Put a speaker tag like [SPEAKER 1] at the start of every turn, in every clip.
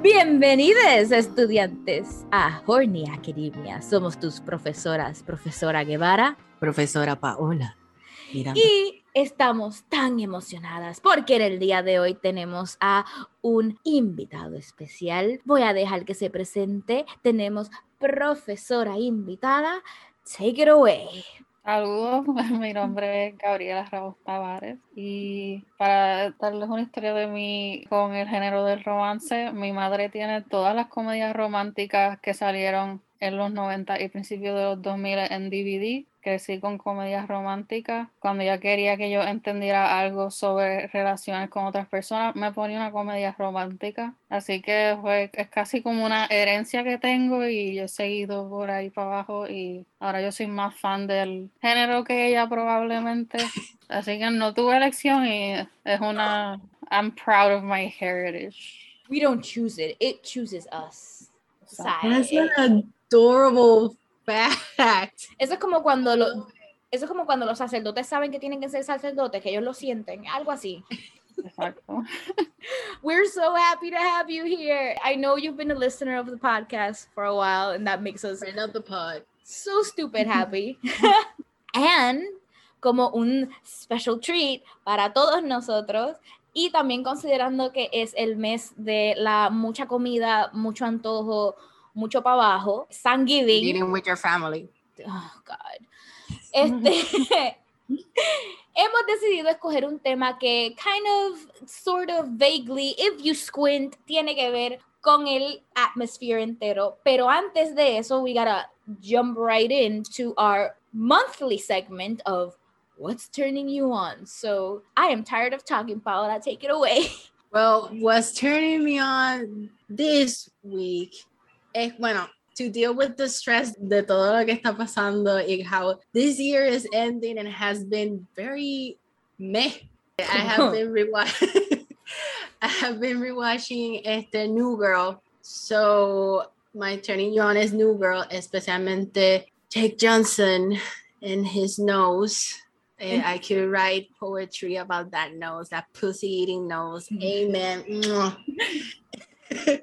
[SPEAKER 1] Bienvenidos estudiantes a Horny Academia. Somos tus profesoras, profesora Guevara,
[SPEAKER 2] profesora Paola.
[SPEAKER 1] Miranda. Y estamos tan emocionadas porque en el día de hoy tenemos a un invitado especial. Voy a dejar que se presente. Tenemos profesora invitada. Take it away.
[SPEAKER 3] Saludos, mi nombre es Gabriela Ramos Tavares y para darles una historia de mí con el género del romance, mi madre tiene todas las comedias románticas que salieron en los 90 y principios de los 2000 en DVD crecí con comedias románticas. Cuando ella quería que yo entendiera algo sobre relaciones con otras personas, me ponía una comedia romántica. Así que fue, es casi como una herencia que tengo y yo he seguido por ahí para abajo y ahora yo soy más fan del género que ella probablemente. Así que no tuve elección y es una... I'm proud of my heritage.
[SPEAKER 1] We don't choose it, it chooses us.
[SPEAKER 2] That's an adorable fact.
[SPEAKER 1] Eso es como cuando lo, eso es como cuando los sacerdotes saben que tienen que ser sacerdotes, que ellos lo sienten, algo así. We're so happy to have you here. I know you've been a listener of the podcast for a while, and that makes us
[SPEAKER 2] friend of the pod.
[SPEAKER 1] So stupid happy. and como un special treat para todos nosotros. Y también considerando que es el mes de la mucha comida, mucho antojo, mucho para abajo. Thanksgiving.
[SPEAKER 2] Eating with your family.
[SPEAKER 1] Oh, God. Este, hemos decidido escoger un tema que kind of, sort of, vaguely, if you squint, tiene que ver con el atmosphere entero. Pero antes de eso, we gotta jump right into our monthly segment of What's Turning You On? So I am tired of talking, Paola. Take it away.
[SPEAKER 2] Well, what's turning me on this week es, bueno, to deal with the stress de todo lo que está pasando y how this year is ending and has been very meh. I have been rewatching I have been rewatching este New Girl. So my turning you on is New Girl, especialmente Jake Johnson and his nose. And I could write poetry about that nose, that pussy eating nose. Mm-hmm. Amen.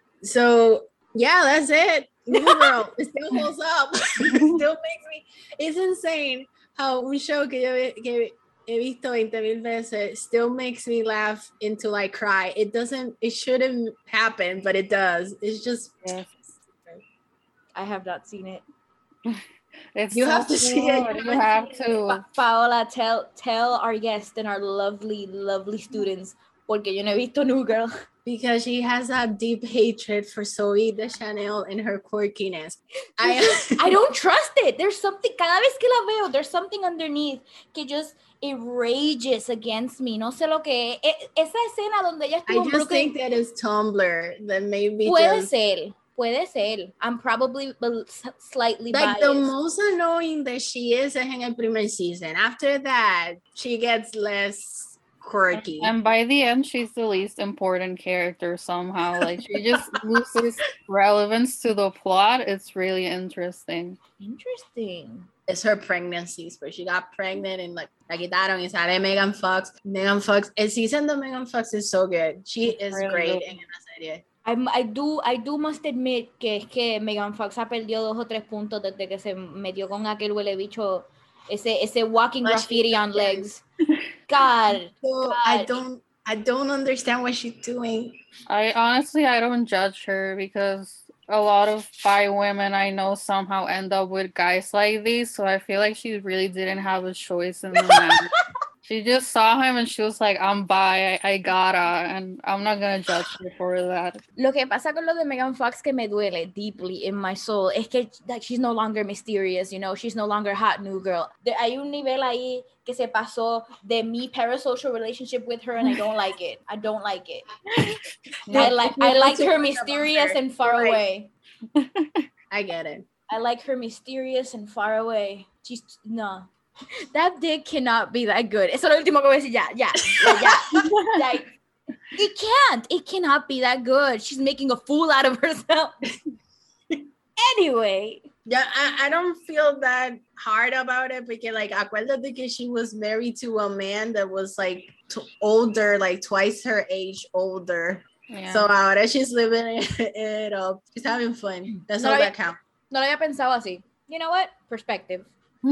[SPEAKER 2] so yeah, that's it. New Girl. it still holds up. still makes me. It's insane how un show que yo que he visto 20 mil veces still makes me laugh into like cry. It doesn't. It shouldn't happen, but it does. It's just.
[SPEAKER 1] Yes. I have not seen it.
[SPEAKER 2] It's you so have to cool. see it.
[SPEAKER 3] You have to.
[SPEAKER 1] Paola, tell tell our guests and our lovely, lovely students porque yo no he visto New Girl.
[SPEAKER 2] Because she has a deep hatred for Zooey Deschanel and her quirkiness.
[SPEAKER 1] I, I don't trust it. There's something, cada vez que la veo, there's something underneath que just it rages against me. No sé lo que es. Esa escena donde ella
[SPEAKER 2] estuvo I just Brooklyn, think that is Tumblr. That maybe
[SPEAKER 1] Puede
[SPEAKER 2] just...
[SPEAKER 1] ser. Puede ser. I'm probably slightly
[SPEAKER 2] like
[SPEAKER 1] biased.
[SPEAKER 2] the most annoying that she is in el primer season. After that, she gets less quirky.
[SPEAKER 3] And by the end, she's the least important character somehow. Like she just loses relevance to the plot. It's really interesting.
[SPEAKER 1] Interesting.
[SPEAKER 2] It's her pregnancies, but she got pregnant and like la quitaron y sale Megan Fox. Megan Fox, el season de Megan Fox is so good. She is really great good. en la serie.
[SPEAKER 1] I, I, do, I do must admit que es que Megan Fox ha perdido dos o tres puntos desde que se metió con aquel huele bicho ese, ese walking graffiti on legs. God,
[SPEAKER 2] so
[SPEAKER 1] God.
[SPEAKER 2] I don't I don't understand what she's doing.
[SPEAKER 3] I honestly I don't judge her because a lot of bi women I know somehow end up with guys like these. So I feel like she really didn't have a choice in the matter. She just saw him and she was like, I'm bi, I, I gotta, and I'm not gonna judge her for that.
[SPEAKER 1] Lo que pasa con lo de Megan Fox que me duele deeply in my soul es que like, she's no longer mysterious, you know, she's no longer hot new girl. De, hay un nivel ahí que se pasó de mi parasocial relationship with her and I don't like it. I don't like it. I like I like her mysterious and far away.
[SPEAKER 2] I get it.
[SPEAKER 1] I like her mysterious and far away. She's no. That dick cannot be that good. Eso es lo último que voy a decir. Ya, ya, ya. like, it can't. It cannot be that good. She's making a fool out of herself. anyway.
[SPEAKER 2] Yeah, I, I don't feel that hard about it because, like, acuérdate que she was married to a man that was like t- older, like twice her age older.
[SPEAKER 3] Yeah.
[SPEAKER 2] So ahora she's living it, it up. She's having fun. That's
[SPEAKER 1] No,
[SPEAKER 2] all
[SPEAKER 1] I-
[SPEAKER 2] that counts.
[SPEAKER 1] No lo había pensado así. You know what? Perspective.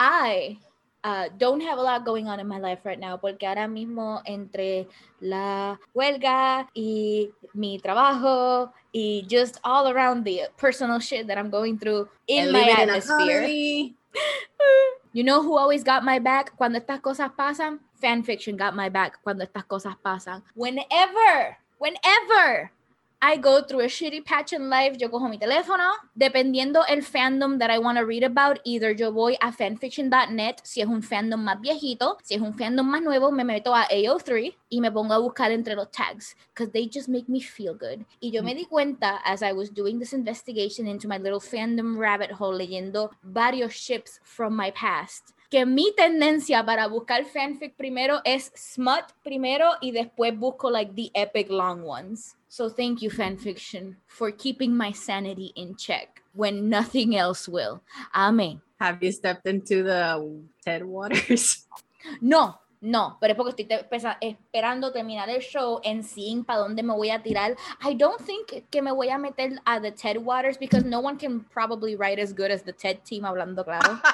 [SPEAKER 1] I uh, don't have a lot going on in my life right now porque ahora mismo entre la huelga y mi trabajo y just all around the personal shit that I'm going through in
[SPEAKER 2] And
[SPEAKER 1] my
[SPEAKER 2] living in
[SPEAKER 1] atmosphere. You know who always got my back cuando estas cosas pasan? Fanfiction got my back cuando estas cosas pasan. Whenever, whenever I go through a shitty patch in life, yo cojo mi teléfono, dependiendo el fandom that I want to read about, either yo voy a fanfiction.net, si es un fandom más viejito, si es un fandom más nuevo, me meto a AO3 y me pongo a buscar entre los tags, because they just make me feel good. Y yo me di cuenta, as I was doing this investigation into my little fandom rabbit hole, leyendo varios ships from my past, que mi tendencia para buscar fanfic primero es smut primero y después busco like the epic long ones. So thank you fanfiction for keeping my sanity in check when nothing else will. Amén.
[SPEAKER 2] Have you stepped into the Ted Waters?
[SPEAKER 1] No, no, pero es porque estoy esperando terminar el show en seeing para dónde me voy a tirar. I don't think que me voy a meter a the Ted Waters because no one can probably write as good as the Ted team, hablando claro.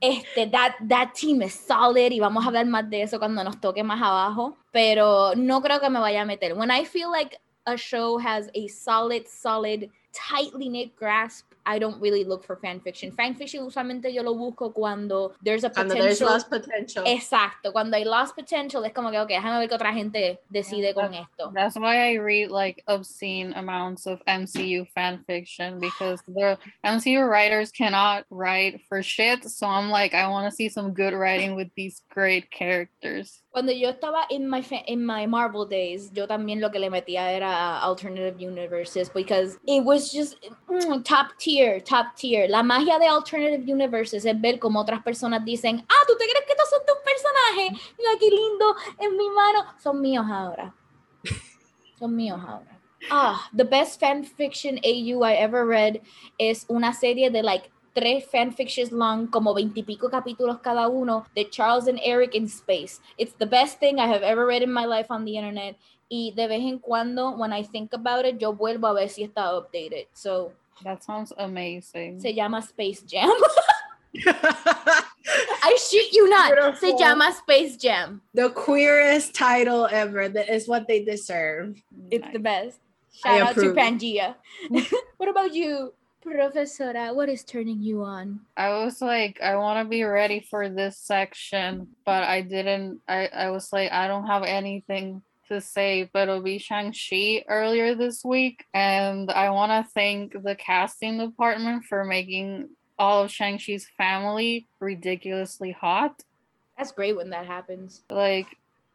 [SPEAKER 1] Este, that, that team is solid y vamos a hablar más de eso cuando nos toque más abajo, pero no creo que me vaya a meter. When I feel like a show has a solid, solid, tightly knit grasp, I don't really look for fanfiction. Fanfiction usualmente yo lo busco cuando there's a potential.
[SPEAKER 2] Cuando
[SPEAKER 1] potential.
[SPEAKER 2] there's lost potential.
[SPEAKER 1] Exacto, cuando hay lost potential es como que, ok, déjame ver qué otra gente decide con esto.
[SPEAKER 3] That's why I read like obscene amounts of MCU fan fiction because the MCU writers cannot write for shit. So I'm like, I want to see some good writing with these great characters.
[SPEAKER 1] Cuando yo estaba in my in my Marvel days, yo también lo que le metía era alternative universes because it was just mm, top tier, top tier. La magia de alternative universes es ver cómo otras personas dicen, ah, ¿tú te crees que estos son tus personajes? Mira qué lindo, en mi mano. Son míos ahora. Son míos ahora. Ah, the best fan fiction AU I ever read es una serie de like tres fanfictions long, como veintipico capítulos cada uno, de Charles and Eric in space. It's the best thing I have ever read in my life on the internet. Y de vez en cuando, when I think about it, yo vuelvo a ver si está updated. So,
[SPEAKER 3] That sounds amazing.
[SPEAKER 1] se llama Space Jam. I shit you not. Se
[SPEAKER 2] Beautiful.
[SPEAKER 1] llama Space Jam.
[SPEAKER 2] the queerest title ever. That is what they deserve.
[SPEAKER 1] It's the best.
[SPEAKER 2] I
[SPEAKER 1] Shout out to. Pangea. what about you, Profesora? What is turning you on?
[SPEAKER 3] I was like, I want to be ready for this section, but I didn't. I, I was like, I don't have anything to say, but it'll be Shang-Chi earlier this week. And I want to thank the casting department for making all of Shang-Chi's family ridiculously hot.
[SPEAKER 1] That's great when that happens.
[SPEAKER 3] Like,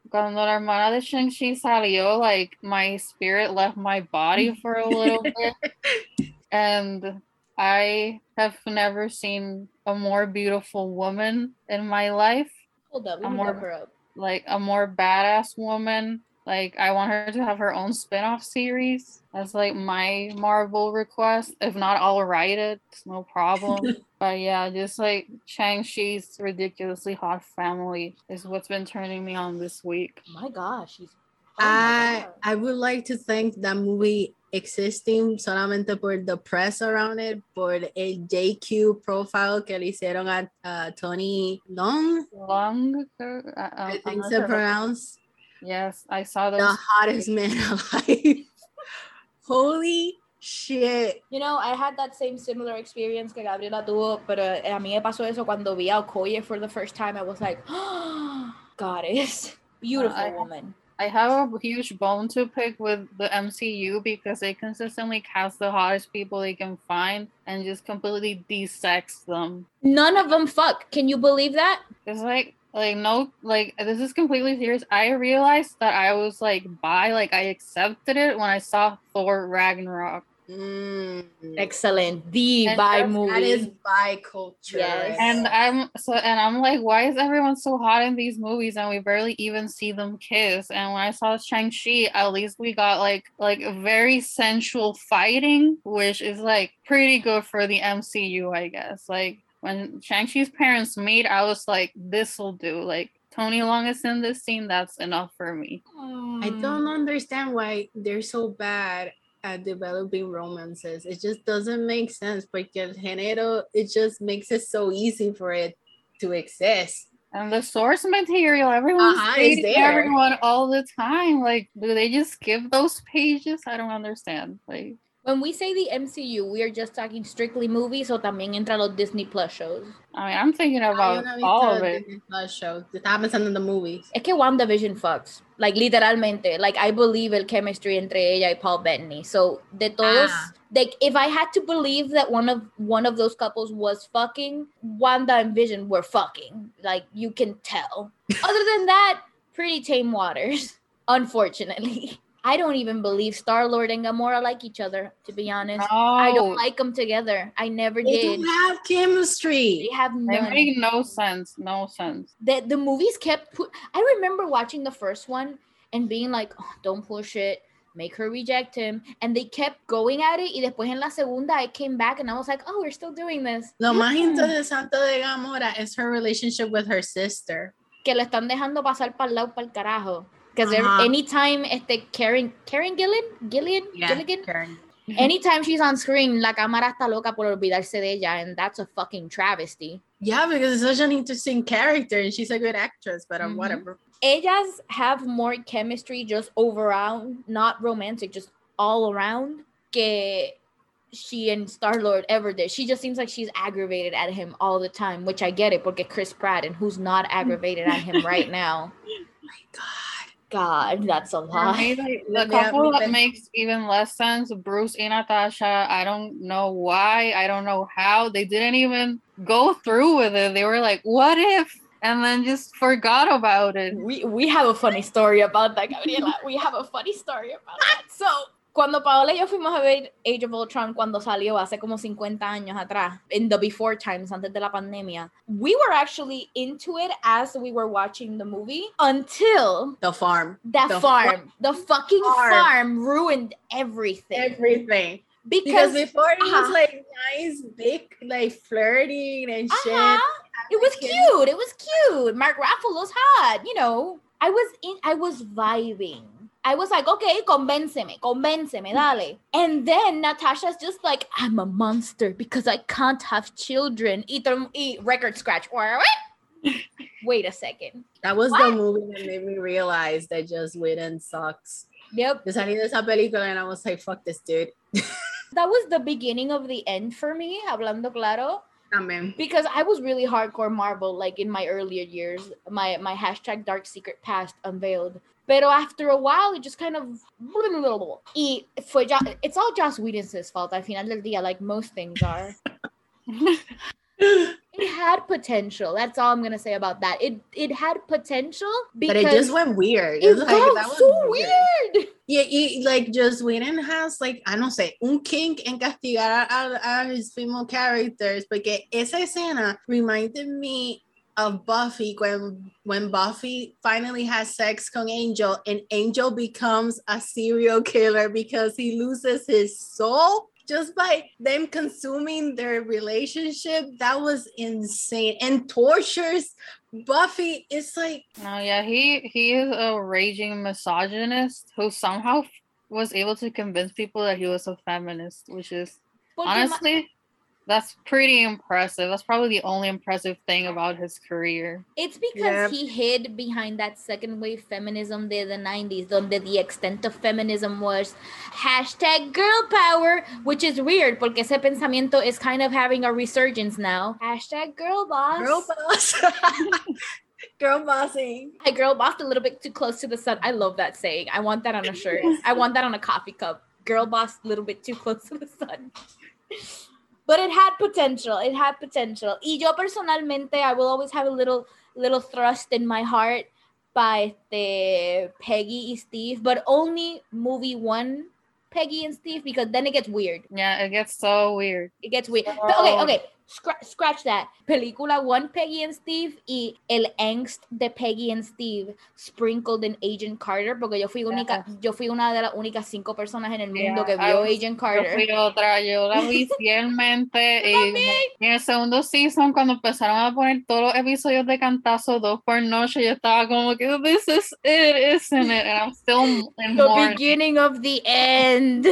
[SPEAKER 3] cuando la hermana de Shang-Chi salió, like, my spirit left my body for a little bit. And I have never seen a more beautiful woman in my life.
[SPEAKER 1] Hold up, let
[SPEAKER 3] I'm more-
[SPEAKER 1] her up.
[SPEAKER 3] Like, a more badass woman. Like, I want her to have her own spin off series. That's like my Marvel request. If not, I'll write it. It's no problem. but yeah, just like Shang-Chi's ridiculously hot family is what's been turning me on this week.
[SPEAKER 1] My gosh, she's. oh
[SPEAKER 2] I
[SPEAKER 1] God.
[SPEAKER 2] I would like to thank that movie existing solamente por the press around it, por el GQ profile que le hicieron a uh, Tony Long,
[SPEAKER 3] Long, uh,
[SPEAKER 2] I
[SPEAKER 3] I'm
[SPEAKER 2] think
[SPEAKER 3] not
[SPEAKER 2] so
[SPEAKER 3] sure.
[SPEAKER 2] pronounced,
[SPEAKER 3] Yes, I saw those.
[SPEAKER 2] the hottest man alive. Holy shit.
[SPEAKER 1] You know, I had that same similar experience que Gabriela tuvo, pero a mí me pasó eso cuando vi a Okoye for the first time. I was like, goddess, beautiful
[SPEAKER 3] I-
[SPEAKER 1] woman.
[SPEAKER 3] I have a huge bone to pick with the MCU because they consistently cast the hottest people they can find and just completely de-sex them.
[SPEAKER 1] None of them fuck. Can you believe that?
[SPEAKER 3] It's like like no like this is completely serious. I realized that I was like bi, like I accepted it when I saw Thor Ragnarok.
[SPEAKER 2] Mm.
[SPEAKER 1] Excellent. The
[SPEAKER 3] And
[SPEAKER 1] bi movie.
[SPEAKER 2] That is bi culture.
[SPEAKER 1] Yes.
[SPEAKER 3] And I'm so and I'm like, why is everyone so hot in these movies and we barely even see them kiss? And when I saw Shang-Chi, at least we got like like a very sensual fighting, which is like pretty good for the MCU, I guess. Like when Shang-Chi's parents meet, I was like, this'll do. Like Tony Long is in this scene, that's enough for me.
[SPEAKER 2] I don't understand why they're so bad at developing romances. It just doesn't make sense because género, it just makes it so easy for it to exist.
[SPEAKER 3] And the source material, everyone's
[SPEAKER 2] Uh-huh,
[SPEAKER 3] dating
[SPEAKER 2] there.
[SPEAKER 3] everyone all the time. Like, do they just skip those pages? I don't understand. Like,
[SPEAKER 1] When we say the MCU, we are just talking strictly movies so también entra los Disney Plus shows.
[SPEAKER 3] I mean, I'm thinking
[SPEAKER 2] Yo
[SPEAKER 3] about
[SPEAKER 2] no he
[SPEAKER 3] all
[SPEAKER 2] visto
[SPEAKER 3] of it.
[SPEAKER 2] Disney Plus shows. Estaba pensando en the movies.
[SPEAKER 1] Es que WandaVision fucks. Like, literalmente. Like, I believe el chemistry entre ella y Paul Bettany. So, de todos,
[SPEAKER 2] Ah.
[SPEAKER 1] like, if I had to believe that one of one of those couples was fucking, Wanda and Vision were fucking. Like, you can tell. Other than that, pretty tame waters. Unfortunately. I don't even believe Star Lord and Gamora like each other, to be honest.
[SPEAKER 3] No,
[SPEAKER 1] I don't like them together. I never did.
[SPEAKER 2] They
[SPEAKER 1] did.
[SPEAKER 2] don't have chemistry.
[SPEAKER 1] They have
[SPEAKER 3] they
[SPEAKER 1] none.
[SPEAKER 3] make no sense. No sense.
[SPEAKER 1] the the movies kept pu- I remember watching the first one and being like, "Oh, don't push it, make her reject him. And they kept going at it. Y después en la segunda, I came back and I was like, oh, we're still doing this.
[SPEAKER 2] Lo más
[SPEAKER 3] Yeah.
[SPEAKER 2] interesante de Gamora is her relationship with her sister.
[SPEAKER 1] Que lo están dejando pasar para el lado, para el carajo. Because
[SPEAKER 2] Ajá.
[SPEAKER 1] anytime este Karen, Karen Gillan, Gillian, Gilligan,
[SPEAKER 2] Karen.
[SPEAKER 1] anytime she's on screen, la cámara está loca por olvidarse de ella, and that's a fucking travesty.
[SPEAKER 2] Yeah, because it's such an interesting character and she's a good actress, but uh,
[SPEAKER 1] Mhm.
[SPEAKER 2] whatever.
[SPEAKER 1] ellas have more chemistry just overall, not romantic, just all around, que she and Star Lord ever did. She just seems like she's aggravated at him all the time, which I get it, porque Chris Pratt, and who's not aggravated at him right now?
[SPEAKER 2] My god.
[SPEAKER 1] God, that's a lot.
[SPEAKER 3] the, couple that makes even less sense, Bruce and Natasha. I don't know why. I don't know how. They didn't even go through with it. They were like, "What if?" and then just forgot about it.
[SPEAKER 1] We we have a funny story about that, Gabriela. We have a funny story about that. So, cuando Paola y yo fuimos a ver Age of Ultron cuando salió hace como 50 años atrás, in the before times, antes de la pandemia, we were actually into it as we were watching the movie until
[SPEAKER 2] The farm.
[SPEAKER 1] that
[SPEAKER 2] The
[SPEAKER 1] farm, the fucking
[SPEAKER 2] farm.
[SPEAKER 1] farm ruined everything.
[SPEAKER 2] Everything.
[SPEAKER 1] because
[SPEAKER 2] Because before it
[SPEAKER 1] uh-huh.
[SPEAKER 2] was like nice, big, like flirting and shit.
[SPEAKER 1] Uh-huh. It was cute. It was cute. Mark Ruffalo's hot. You know, I was in. I was vibing. I was like, okay, convénceme, convénceme, mm. dale. And then Natasha's just like, I'm a monster because I can't have children. Y, y record scratch. Wait a second.
[SPEAKER 2] That was
[SPEAKER 1] What?
[SPEAKER 2] the movie that made me realize that Joss Whedon sucks.
[SPEAKER 1] Yep.
[SPEAKER 2] Yo salí de esa película and I was like, fuck this dude.
[SPEAKER 1] That was the beginning of the end for me, hablando claro.
[SPEAKER 2] Amen.
[SPEAKER 1] because I was really hardcore Marvel like in my earlier years. My my hashtag dark secret past unveiled. Pero after a while, it just kind of y fue ya, it's all Joss Whedon's fault. Al final del día, like most things are. It had potential. That's all I'm gonna say about that. It it had potential because
[SPEAKER 2] But it just went weird.
[SPEAKER 1] it
[SPEAKER 2] was like,
[SPEAKER 1] got so weird.
[SPEAKER 2] Yeah, y- like Joss Whedon has like, I don't say, un kink en castigar a, a his female characters, porque esa escena reminded me of Buffy when when Buffy finally has sex con Angel and Angel becomes a serial killer because he loses his soul just by them consuming their relationship. That was insane and tortures Buffy. It's like
[SPEAKER 3] oh yeah, he he is a raging misogynist who somehow was able to convince people that he was a feminist, which is honestly that's pretty impressive. That's probably the only impressive thing about his career.
[SPEAKER 1] It's because
[SPEAKER 2] Yep.
[SPEAKER 1] he hid behind that second wave feminism de the 90s, donde the extent of feminism was hashtag girl power, which is weird porque ese pensamiento is kind of having a resurgence now. Hashtag girl boss.
[SPEAKER 2] girl boss. girl bossing.
[SPEAKER 1] I girl bossed a little bit too close to the sun. I love that saying. I want that on a shirt. I want that on a coffee cup. Girl boss a little bit too close to the sun. But it had potential. It had potential. Y yo personalmente, I will always have a little little thrust in my heart by the Peggy and Steve, but only movie one Peggy and Steve because then it gets weird.
[SPEAKER 3] Yeah, it gets so weird.
[SPEAKER 1] It gets weird. But okay, okay. Scratch, scratch that. Película One Peggy and Steve y el angst de Peggy and Steve sprinkled in Agent Carter, porque yo fui única, yo fui una de las únicas cinco personas en el mundo
[SPEAKER 3] Yeah,
[SPEAKER 1] que vio
[SPEAKER 3] was-
[SPEAKER 1] Agent
[SPEAKER 3] Yo
[SPEAKER 1] Carter.
[SPEAKER 3] fui otra, yo la vi fielmente. y, y en el segundo season, cuando empezaron a poner todos los episodios de Cantazo dos por noche, yo estaba como que this is it, isn't it? And I'm still in
[SPEAKER 1] The
[SPEAKER 3] mourning.
[SPEAKER 1] beginning of the end.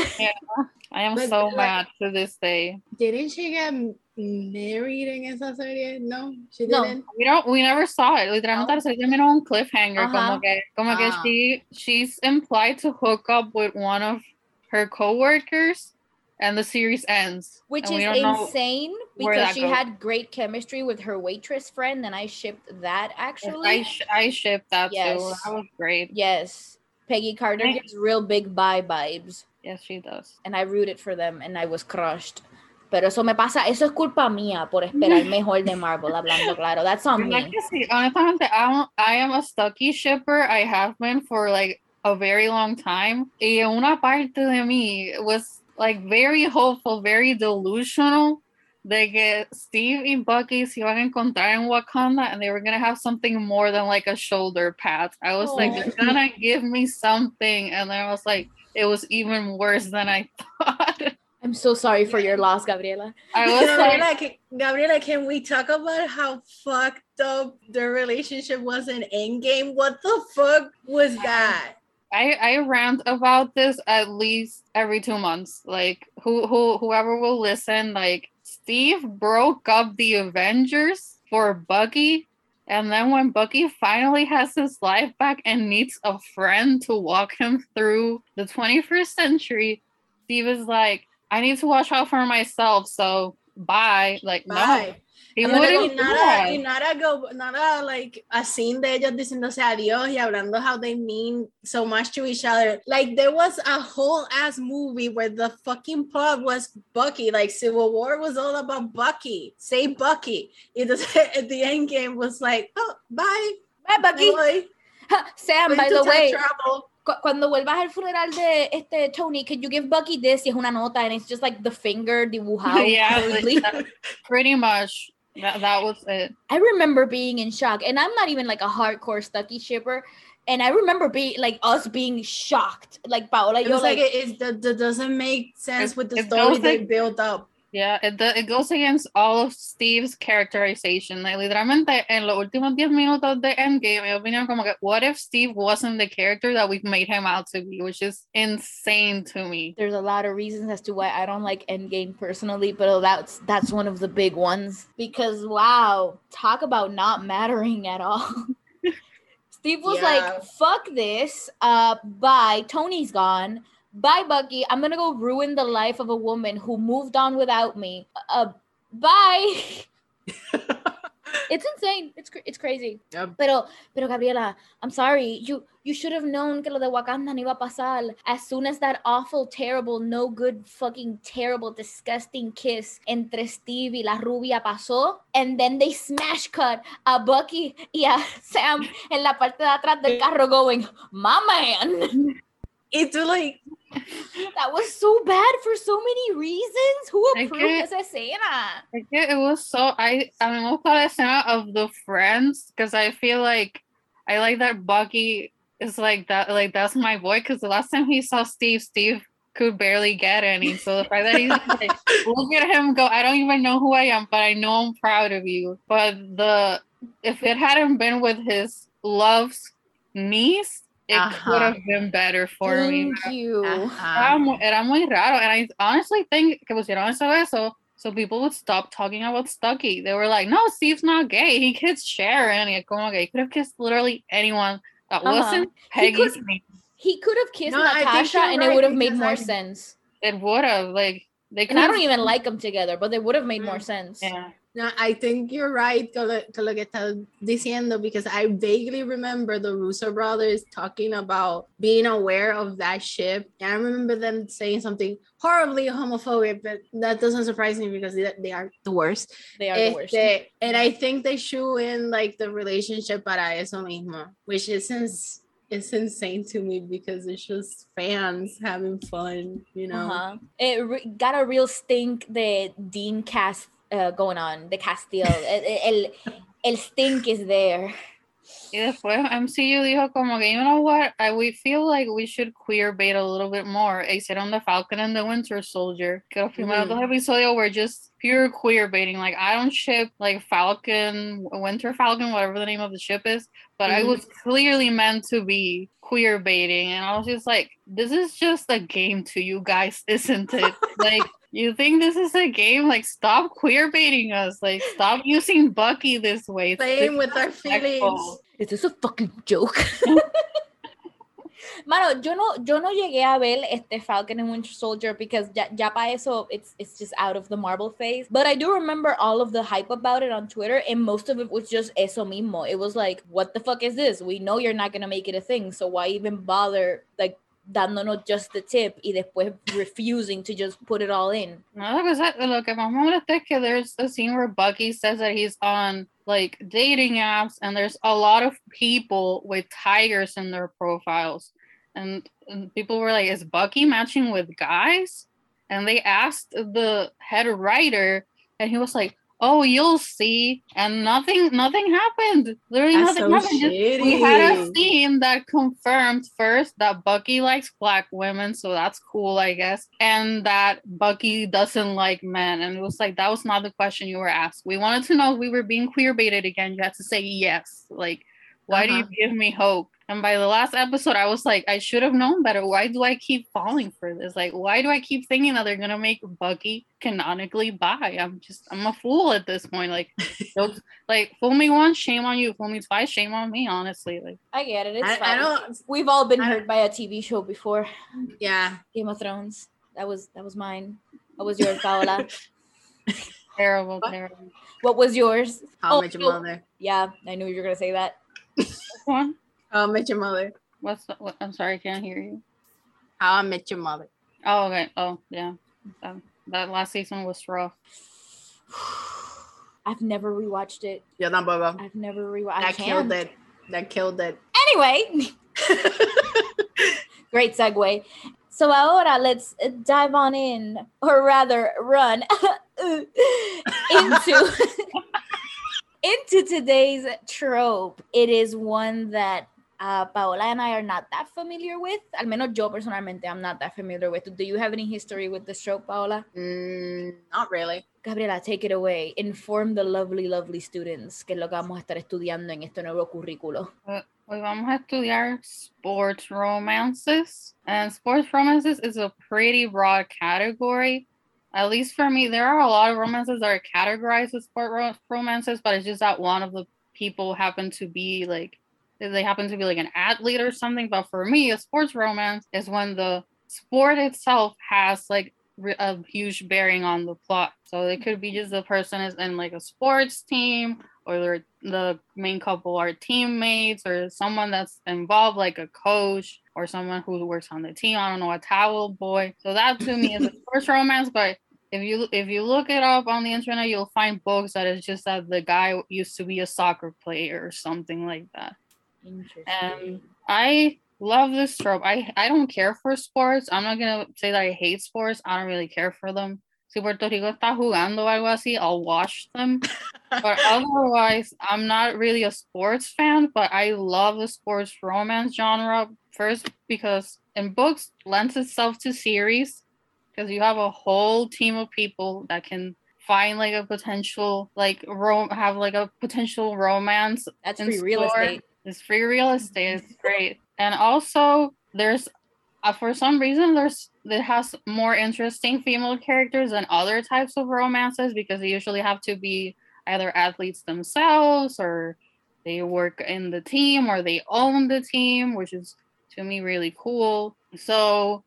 [SPEAKER 3] I am
[SPEAKER 2] But,
[SPEAKER 3] so mad to this day.
[SPEAKER 2] Didn't she get married en esa serie? No, she
[SPEAKER 1] No.
[SPEAKER 2] didn't.
[SPEAKER 3] We don't, we never saw it. Literalmente
[SPEAKER 1] No.
[SPEAKER 3] se terminó un cliffhanger,
[SPEAKER 1] Ajá.
[SPEAKER 3] como que, como que
[SPEAKER 2] Ah.
[SPEAKER 3] she, she's implied to hook up with one of her coworkers, and the series ends.
[SPEAKER 1] Which is insane because she
[SPEAKER 3] goes.
[SPEAKER 1] had great chemistry with her waitress friend, and I shipped that actually.
[SPEAKER 3] I sh- I shipped that too. That was great.
[SPEAKER 1] yes. Peggy Carter
[SPEAKER 3] I-
[SPEAKER 1] gives real big bi vibes.
[SPEAKER 3] Yes, she does.
[SPEAKER 1] and I rooted for them and I was crushed. Pero eso me pasa, eso es culpa mía por esperar mejor de Marvel, hablando claro. That's on me.
[SPEAKER 3] sí, honestamente, I'm, I am a Stucky shipper. I have been for like a very long time. Y una parte de mí was like very hopeful, very delusional de que Steve y Bucky se iban a encontrar en Wakanda and they were gonna have something more than like a shoulder pat. I was like, they're
[SPEAKER 1] Aw.
[SPEAKER 3] gonna give me something, and then I was like, it was even worse than I thought.
[SPEAKER 1] I'm so sorry for your loss, Gabriela.
[SPEAKER 3] I was like,
[SPEAKER 2] Gabriela, can, Gabriela, can we talk about how fucked up the relationship was in Endgame? What the fuck was that?
[SPEAKER 3] I I rant about this at least every two months. Like who who whoever will listen, like Steve broke up the Avengers for Bucky, and then when Bucky finally has his life back and needs a friend to walk him through the 21st century, Steve is like, I need to watch out for myself, so bye. Like
[SPEAKER 2] Bye.
[SPEAKER 3] he
[SPEAKER 2] And then
[SPEAKER 3] wouldn't
[SPEAKER 2] y
[SPEAKER 3] do
[SPEAKER 2] nada, y nada, go, nada like a scene de ellos diciéndose adiós y hablando how they mean so much to each other. Like there was a whole ass movie where the fucking plot was Bucky. Like Civil War was all about Bucky. Say Bucky. It was, at the end game was like, oh, bye.
[SPEAKER 1] Bye, Bucky.
[SPEAKER 2] Bye.
[SPEAKER 1] Sam,
[SPEAKER 2] Going
[SPEAKER 1] by the way,
[SPEAKER 2] travel.
[SPEAKER 1] Cu- cuando vuelvas al funeral de este Tony, can you give Bucky this? Y es una nota, and it's just like the finger dibujado.
[SPEAKER 3] Yeah, like that. Pretty much. That, that was it.
[SPEAKER 1] I remember being in shock, and I'm not even like a hardcore Stucky shipper. And I remember being like us being shocked, like Paola,
[SPEAKER 2] It
[SPEAKER 1] yo
[SPEAKER 2] was like,
[SPEAKER 1] like,
[SPEAKER 2] it, it, that- that doesn't make sense
[SPEAKER 3] It-
[SPEAKER 2] with the story they
[SPEAKER 3] like-
[SPEAKER 2] built up.
[SPEAKER 3] Yeah, it, the- it goes against all of Steve's characterization. Like, literalmente, en los últimos 10 minutos de Endgame, me opinión como que, what if Steve wasn't the character that we've made him out to be, which is insane to me.
[SPEAKER 1] there's a lot of reasons as to why I don't like Endgame personally, but that's that's one of the big ones because wow, talk about not mattering at all. Steve was
[SPEAKER 2] Yeah.
[SPEAKER 1] like, "Fuck this, uh, bye. Tony's gone. Bye, Bucky. I'm gonna go ruin the life of a woman who moved on without me. Uh, bye." it's insane. It's it's crazy.
[SPEAKER 2] Yep.
[SPEAKER 1] Pero, pero Gabriela, I'm sorry. You you should have known que lo de Wakanda no iba a pasar. As soon as that awful, terrible, no good, fucking terrible, disgusting kiss entre Steve y la rubia pasó, and then they smash cut a Bucky y a Sam en la parte de atrás del carro going, my man.
[SPEAKER 2] It's like,
[SPEAKER 1] That was so bad for so many reasons. Who approved
[SPEAKER 3] can't-
[SPEAKER 1] esa escena?
[SPEAKER 3] It, it was so, I, I mean, me gusta la escena of the friends, because I feel like, I like that Bucky is like that, like, that's my boy, because the last time he saw Steve, Steve could barely get any. So the fact that he's like, look at him go, I don't even know who I am, but I know I'm proud of you. But the if it hadn't been with his love's niece, it
[SPEAKER 2] Uh-huh.
[SPEAKER 3] could have been better for me.
[SPEAKER 1] Thank you.
[SPEAKER 3] Era
[SPEAKER 2] Ajá.
[SPEAKER 3] muy, era muy raro. And I honestly think que pusieron eso eso so people would stop talking about Stucky. They were like, no, Steve's not gay. He kissed Sharon. Y como que he could have kissed literally anyone that
[SPEAKER 1] Uh-huh.
[SPEAKER 3] wasn't
[SPEAKER 1] He could-
[SPEAKER 3] Peggy's niece.
[SPEAKER 1] He could have kissed
[SPEAKER 2] No,
[SPEAKER 1] Natasha
[SPEAKER 2] you're
[SPEAKER 1] and it would have made more
[SPEAKER 2] I-
[SPEAKER 1] sense.
[SPEAKER 3] It would have. Like, they could
[SPEAKER 1] And I don't even like them together, but they would have made more
[SPEAKER 2] Mm.
[SPEAKER 1] sense.
[SPEAKER 3] Yeah.
[SPEAKER 2] No, I think you're right con lo, con lo que estás diciendo because I vaguely remember the Russo brothers talking about being aware of that ship. And I remember them saying something horribly homophobic, but that doesn't surprise me because they, they are the worst.
[SPEAKER 1] They are the worst.
[SPEAKER 2] And I think they shoe in like the relationship para eso mismo, which is ins- it's insane to me because it's just fans having fun, you know.
[SPEAKER 1] Uh-huh. It re- got a real stink the Dean cast uh, going on. The Castile, el, el, el stink is there.
[SPEAKER 3] Y después MCU dijo como que, you know what, I, we feel like we should queer bait a little bit more. E hicieron The Falcon and the Winter Soldier. Que los primeros dos episodios were just pure queer baiting. Like, I don't ship like Falcon, Winter Falcon, whatever the name of the ship is, but mm-hmm. I was clearly meant to be queer baiting. And I was just like, this is just a game to you guys, isn't it? like, you think this is a game? Like, stop queer baiting us. Like, stop using Bucky this way.
[SPEAKER 2] Playing with our feelings.
[SPEAKER 1] Is this a fucking joke? Mano, yo no, yo no llegué a ver este Falcon and Winter Soldier because ya, ya para eso it's, it's just out of the Marvel phase. But I do remember all of the hype about it on Twitter, and most of it was just eso mismo. It was like, what the fuck is this? We know you're not gonna make it a thing, so why even bother like dándonos just the tip y después refusing to just put it all in.
[SPEAKER 3] No, lo que, lo que más me molesta es que there's a scene where Bucky says that he's on like dating apps and there's a lot of people with tigers in their profiles. And, and people were like, is Bucky matching with guys? And they asked the head writer, and he was like, oh, you'll see. And nothing, nothing happened. Literally That's nothing so happened. Just, we had a scene that confirmed first that Bucky likes black women, so that's cool, I guess. And that Bucky doesn't like men. And it was like that was not the question you were asked. We wanted to know if we were being queer baited again. You had to say yes. Like, why uh-huh. do you give me hope? And by the last episode, I was like, I should have known better. Why do I keep falling for this? Like, why do I keep thinking that they're gonna make Bucky canonically bi? I'm just, I'm a fool at this point. Like, like fool me once, shame on you. Fool me twice, shame on me. Honestly, like,
[SPEAKER 1] I get it. It's I, fine. I don't. We've all been hurt by a TV show before.
[SPEAKER 2] Yeah,
[SPEAKER 1] Game of Thrones. That was that was mine. That was yours, Paola?
[SPEAKER 3] terrible, what? terrible.
[SPEAKER 1] What was yours?
[SPEAKER 2] How oh, Met Your oh, oh, Mother.
[SPEAKER 1] Yeah, I knew you were gonna say that.
[SPEAKER 3] one.
[SPEAKER 2] How I Met Your Mother.
[SPEAKER 3] What's the, what, I'm sorry, I can't hear you.
[SPEAKER 2] How I Met Your Mother.
[SPEAKER 3] Oh, okay. Oh, yeah. Um, that last season was rough.
[SPEAKER 1] I've never rewatched it.
[SPEAKER 2] Yo tampoco.
[SPEAKER 1] I've never rewatched.
[SPEAKER 2] That killed it. That killed it.
[SPEAKER 1] Anyway, great segue. So ahora let's dive on in, or rather, run into into today's trope. It is one that uh, Paola and I are not that familiar with. Al menos yo personalmente, I'm not that familiar with. Do you have any history with the trope, Paola?
[SPEAKER 2] Mm, not really.
[SPEAKER 1] Gabriela, take it away. Inform the lovely, lovely students que es lo que vamos a estar estudiando en este nuevo currículo.
[SPEAKER 3] Uh, hoy vamos a estudiar sports romances. And sports romances is a pretty broad category. At least for me, there are a lot of romances that are categorized as sport ro- romances, but it's just that one of the people happen to be like they happen to be like an athlete or something. But for me, a sports romance is when the sport itself has like a huge bearing on the plot. So it could be just the person is in like a sports team, or the main couple are teammates, or someone that's involved, like a coach, or someone who works on the team. I don't know, a towel boy. So that to me is a sports romance. But if you if you look it up on the internet, you'll find books that is just that the guy used to be a soccer player or something like that.
[SPEAKER 1] Interesting.
[SPEAKER 3] And I love this trope. I, I don't care for sports. I'm not gonna say that I hate sports. I don't really care for them. Si Puerto Rico está jugando algo así, I'll watch them. but otherwise, I'm not really a sports fan, but I love the sports romance genre. First, because in books lends itself to series because you have a whole team of people that can find like a potential like rom have like a potential romance.
[SPEAKER 1] That's free real estate.
[SPEAKER 3] It's free real estate. It's great. And also, there's uh, for some reason there's it has more interesting female characters than other types of romances because they usually have to be either athletes themselves or they work in the team or they own the team, which is to me really cool. So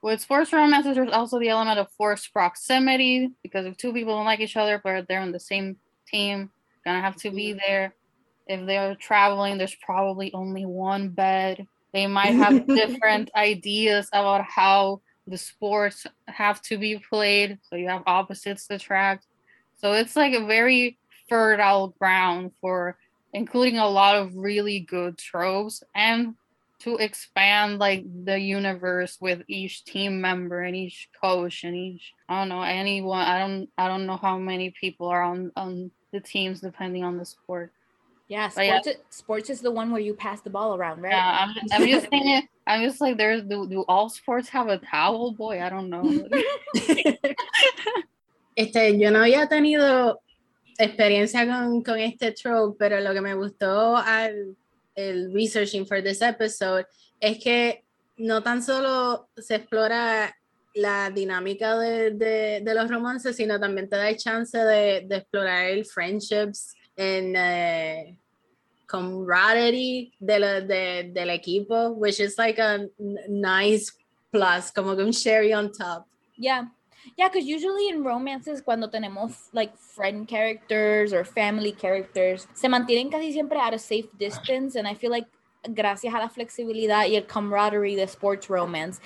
[SPEAKER 3] with sports romances, there's also the element of forced proximity because if two people don't like each other but they're on the same team, gonna have to be there if they're traveling, there's probably only one bed. They might have different ideas about how the sports have to be played. So you have opposites to attract. So it's like a very fertile ground for including a lot of really good tropes. And to expand like the universe with each team member and each coach and each I don't know anyone I don't I don't know how many people are on on the teams depending on the sport.
[SPEAKER 1] Yeah, sports, is- sports is the one where you pass the ball around, right?
[SPEAKER 3] Yeah, I'm, I'm just saying I'm just like there's do, do all sports have a towel boy? I don't know.
[SPEAKER 2] Este, yo no había tenido experiencia con, con este trope, pero lo que me gustó al el researching for this episode es que no tan solo se explora la dinámica de, de, de los romances, sino también te da el chance de, de explorar el friendships en eh, camaraderie de la- de- del equipo, which is like a nice plus, como un cherry on top.
[SPEAKER 1] Yeah. Yeah, because usually in romances, cuando tenemos like friend characters or family characters, se mantienen casi siempre at a safe distance. And I feel like gracias a la flexibilidad y el camaraderie de sports romance,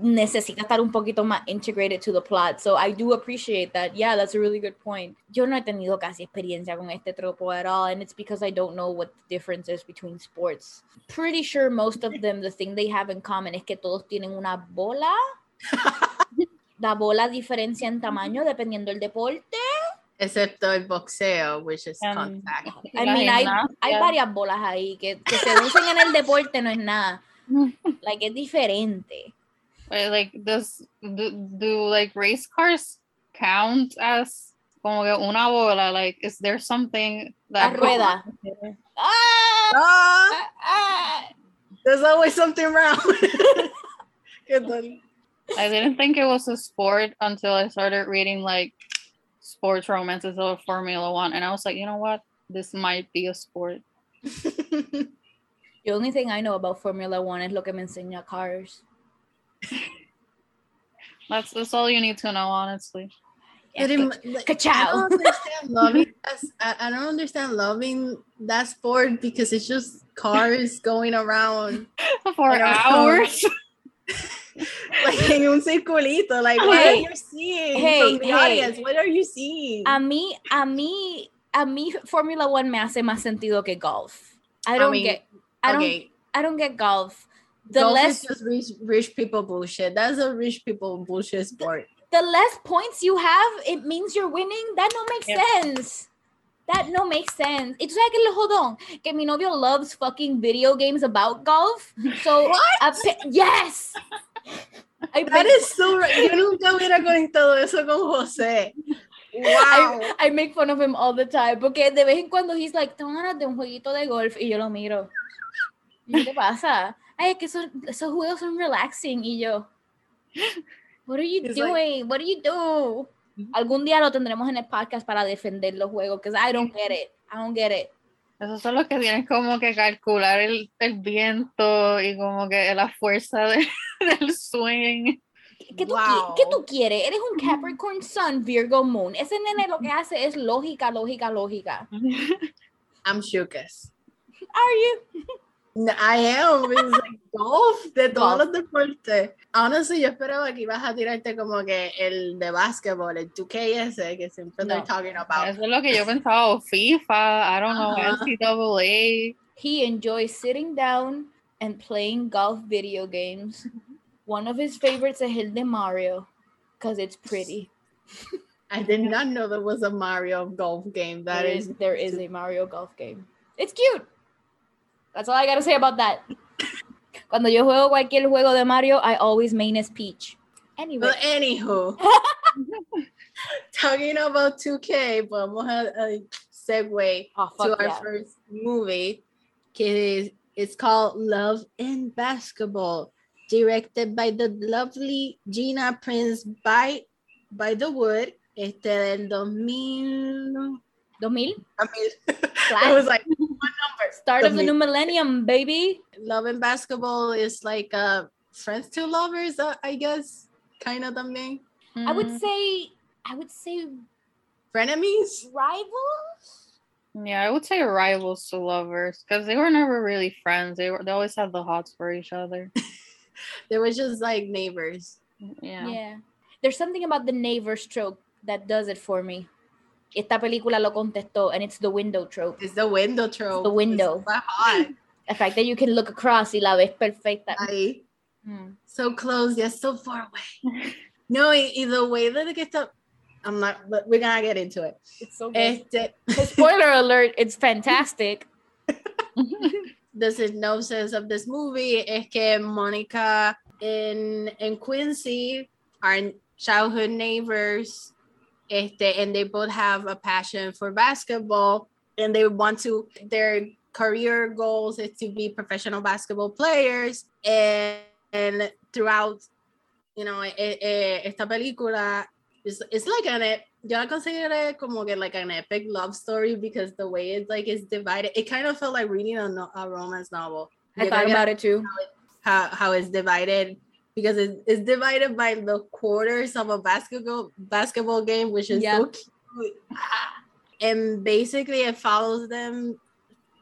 [SPEAKER 1] necesita estar un poquito más integrated to the plot. So I do appreciate that. Yeah, that's a really good point. Yo no he tenido casi experiencia con este tropo at all. And it's because I don't know what the difference is between sports. Pretty sure most of them, the thing they have in common es que todos tienen una bola. La bola diferencia en tamaño dependiendo del deporte.
[SPEAKER 2] Excepto el boxeo, which is
[SPEAKER 3] Um,
[SPEAKER 2] contact.
[SPEAKER 1] I
[SPEAKER 3] la
[SPEAKER 1] mean, hay,
[SPEAKER 3] gimnasia.
[SPEAKER 1] hay varias bolas ahí que, que se usan en el deporte, no es nada. Like, es diferente.
[SPEAKER 3] Wait, like does do, do like race cars count as como que una bola? Like is there something
[SPEAKER 1] La
[SPEAKER 3] that
[SPEAKER 1] rueda. ¡Ah!
[SPEAKER 2] Ah,
[SPEAKER 1] ¡Ah! ¡Ah!
[SPEAKER 2] there's always something wrong.
[SPEAKER 3] I didn't think it was a sport until I started reading like sports romances or Formula One, and I was like, you know what, this might be a sport.
[SPEAKER 1] The only thing I know about Formula One is lo que me enseña Cars.
[SPEAKER 3] That's that's all you need to know, honestly.
[SPEAKER 2] But in- like, I don't understand loving. that's- I, I don't understand loving that sport because it's just cars going around
[SPEAKER 3] For
[SPEAKER 2] I don't
[SPEAKER 3] hours.
[SPEAKER 2] like in un circulito. Like what are you seeing
[SPEAKER 1] hey,
[SPEAKER 2] from the
[SPEAKER 1] hey.
[SPEAKER 2] audience? What are you seeing?
[SPEAKER 1] A mí, a mí, a mí Formula One me hace más sentido que golf. I don't
[SPEAKER 2] mean,
[SPEAKER 1] get, I don't, I don't get golf. The
[SPEAKER 2] golf
[SPEAKER 1] less,
[SPEAKER 2] is just rich, rich people bullshit. That's a rich people bullshit sport.
[SPEAKER 1] the less points you have, it means you're winning. That no makes
[SPEAKER 3] Yeah.
[SPEAKER 1] sense. That no makes sense. It's que lo jodón, que mi novio loves fucking video games about golf. So,
[SPEAKER 2] What?
[SPEAKER 1] yes. I
[SPEAKER 2] That
[SPEAKER 1] make,
[SPEAKER 2] is so right. Yo nunca hubiera conectado eso con José. Wow.
[SPEAKER 1] I, I make fun of him all the time. Porque de vez en cuando he's like, tengo ganas de un jueguito de golf. Y yo lo miro. ¿Y ¿Qué te pasa? Ay, es que esos, esos juegos son relaxing. Y yo, what are you
[SPEAKER 2] He's like-
[SPEAKER 1] doing? what do you do? Algún día lo tendremos en el podcast para defender los juegos. Because I don't get it. I don't get it.
[SPEAKER 3] Esos son los que tienes como que calcular el, el viento y como que la fuerza de- del swing.
[SPEAKER 1] ¿Qué tú,
[SPEAKER 2] Wow.
[SPEAKER 1] ¿Qué tú quieres? Eres un Capricorn Sun, Virgo Moon. Ese nene lo que hace es lógica, lógica, lógica.
[SPEAKER 2] I'm shookest.
[SPEAKER 1] Are you?
[SPEAKER 2] No, I am. It's like golf de todos
[SPEAKER 1] Golf.
[SPEAKER 2] los deportes. Honestly, yo esperaba que ibas a tirarte como que el de básquetbol, el 2K ese que siempre
[SPEAKER 1] No.
[SPEAKER 2] they're talking about.
[SPEAKER 3] Eso es lo que yo pensaba, o FIFA, I don't know,
[SPEAKER 2] Ajá.
[SPEAKER 3] NCAA.
[SPEAKER 1] He enjoys sitting down and playing golf video games. One of his favorites is el de Mario because it's pretty.
[SPEAKER 2] I did not know there was a Mario golf game. That
[SPEAKER 1] There
[SPEAKER 2] is,
[SPEAKER 1] is, there is a Mario golf game. It's cute. That's all I gotta say about that. Cuando yo juego cualquier juego de Mario, I always main as Peach. Anyway,
[SPEAKER 2] But anywho, talking about 2K, vamos a, a segue
[SPEAKER 1] oh,
[SPEAKER 2] to our
[SPEAKER 1] yeah.
[SPEAKER 2] first movie. Que is, it's called Love and Basketball, directed by the lovely Gina Prince by by the Wood. Este del 2000.
[SPEAKER 1] 2000?
[SPEAKER 2] I mean, I was like, number?
[SPEAKER 1] Start of the new millennium, baby.
[SPEAKER 2] Love and Basketball is like uh, friends to lovers, uh, I guess, kind of something.
[SPEAKER 1] I would
[SPEAKER 3] Mm,
[SPEAKER 1] say, I would say
[SPEAKER 2] Frenemies.
[SPEAKER 1] rivals.
[SPEAKER 3] Yeah, I would say rivals to lovers because they were never really friends. They were they always had the hots for each other.
[SPEAKER 2] They were just like neighbors.
[SPEAKER 3] Yeah.
[SPEAKER 1] Yeah. There's something about the neighbor stroke that does it for me. Esta película lo contestó, and it's the window trope.
[SPEAKER 2] It's the window trope.
[SPEAKER 1] The window.
[SPEAKER 2] It's hot.
[SPEAKER 1] The fact that you can look across y la ves perfecta.
[SPEAKER 2] Ahí.
[SPEAKER 1] Mm.
[SPEAKER 2] So close, yet so far away. No, y, y the way that it está, I'm not, but we're gonna get into it.
[SPEAKER 1] It's so good.
[SPEAKER 2] Este,
[SPEAKER 1] Spoiler alert, it's fantastic.
[SPEAKER 2] the synopsis of this movie es que Monica and, and Quincy are childhood neighbors, este, and they both have a passion for basketball, and they want to, their career goals is to be professional basketball players, and, and throughout, you know, eh, eh, esta película, it's, it's like an, yo la consideré como que like an epic love story because the way it's like it's divided, it kind of felt like reading a, no- a romance novel.
[SPEAKER 1] I
[SPEAKER 2] Yo
[SPEAKER 1] thought about it too.
[SPEAKER 2] how, how it's divided because it, it's divided by the quarters of a basketball basketball game, which is so cute. And basically, it follows them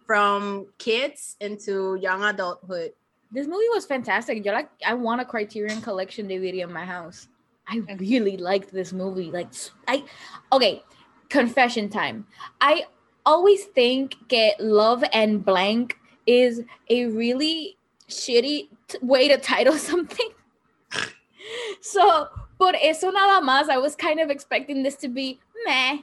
[SPEAKER 2] from kids into young adulthood.
[SPEAKER 1] This movie was fantastic. You're like, I want a Criterion Collection DVD in my house. I really liked this movie. Like, I, okay, confession time. I always think that Love and Blank is a really shitty t- way to title something. So, por eso nada más, I was kind of expecting this to be meh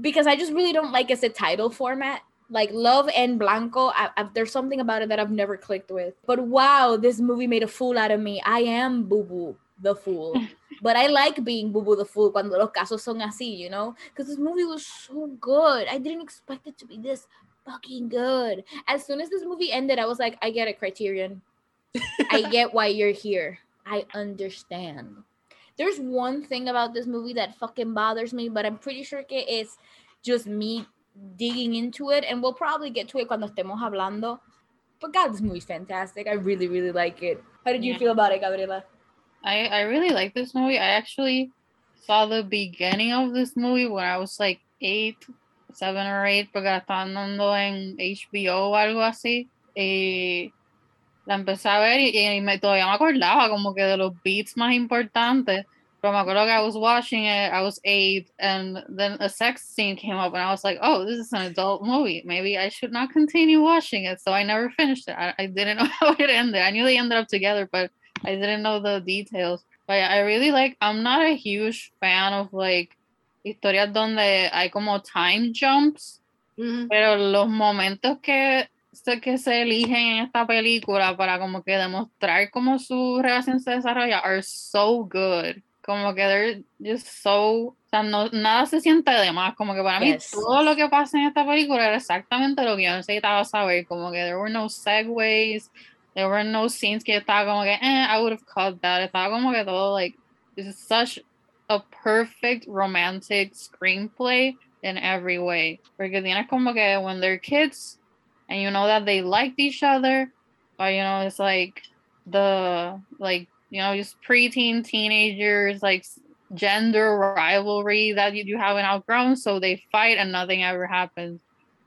[SPEAKER 1] because I just really don't like as a title format. Like Love and Blanco, I, I, there's something about it that I've never clicked with. But wow, this movie made a fool out of me. I am Boo Boo the fool, but I like being Boo Boo the fool cuando los casos son así, you know? Because this movie was so good. I didn't expect it to be this fucking good. As soon as this movie ended, I was like, I get a Criterion. I get why you're here. I understand. There's one thing about this movie that fucking bothers me, but I'm pretty sure it's just me digging into it, and we'll probably get to it cuando estemos hablando. But God, this movie's fantastic. I really, really like it. How did you
[SPEAKER 3] Yeah.
[SPEAKER 1] feel about it, Gabriela?
[SPEAKER 3] I, I really like this movie. I actually saw the beginning of this movie when I was like eight, seven or eight, porque la estaban dando en HBO o algo así. Y la empecé a ver y, y me, todavía me acordaba como que de los beats más importantes. Pero me acuerdo que I was watching it, I was eight, and then a sex scene came up, and I was like, oh, this is an adult movie. Maybe I should not continue watching it. So I never finished it. I, I didn't know how it ended. I knew they ended up together, but I didn't know the details. But yeah, I really like, I'm not a huge fan of like historias donde hay como time jumps,
[SPEAKER 2] Mhm.
[SPEAKER 3] pero los momentos que, que se eligen en esta película para como que demostrar cómo su relación se desarrolla are so good. Como que they're just so, o sea, no, nada se siente de más. Como que para mí
[SPEAKER 1] Yes.
[SPEAKER 3] todo lo que pasa en esta película era exactamente lo que yo necesitaba saber. Como que there were no segues, there were no scenes que estaba como que, eh, I would have cut that. Estaba como que todo like, this is such a perfect romantic screenplay in every way. Porque tienes como que when they're kids and you know that they liked each other, but you know, it's like the like you know, just preteen teenagers, like gender rivalry that you, you haven't outgrown, so they fight and nothing ever happens.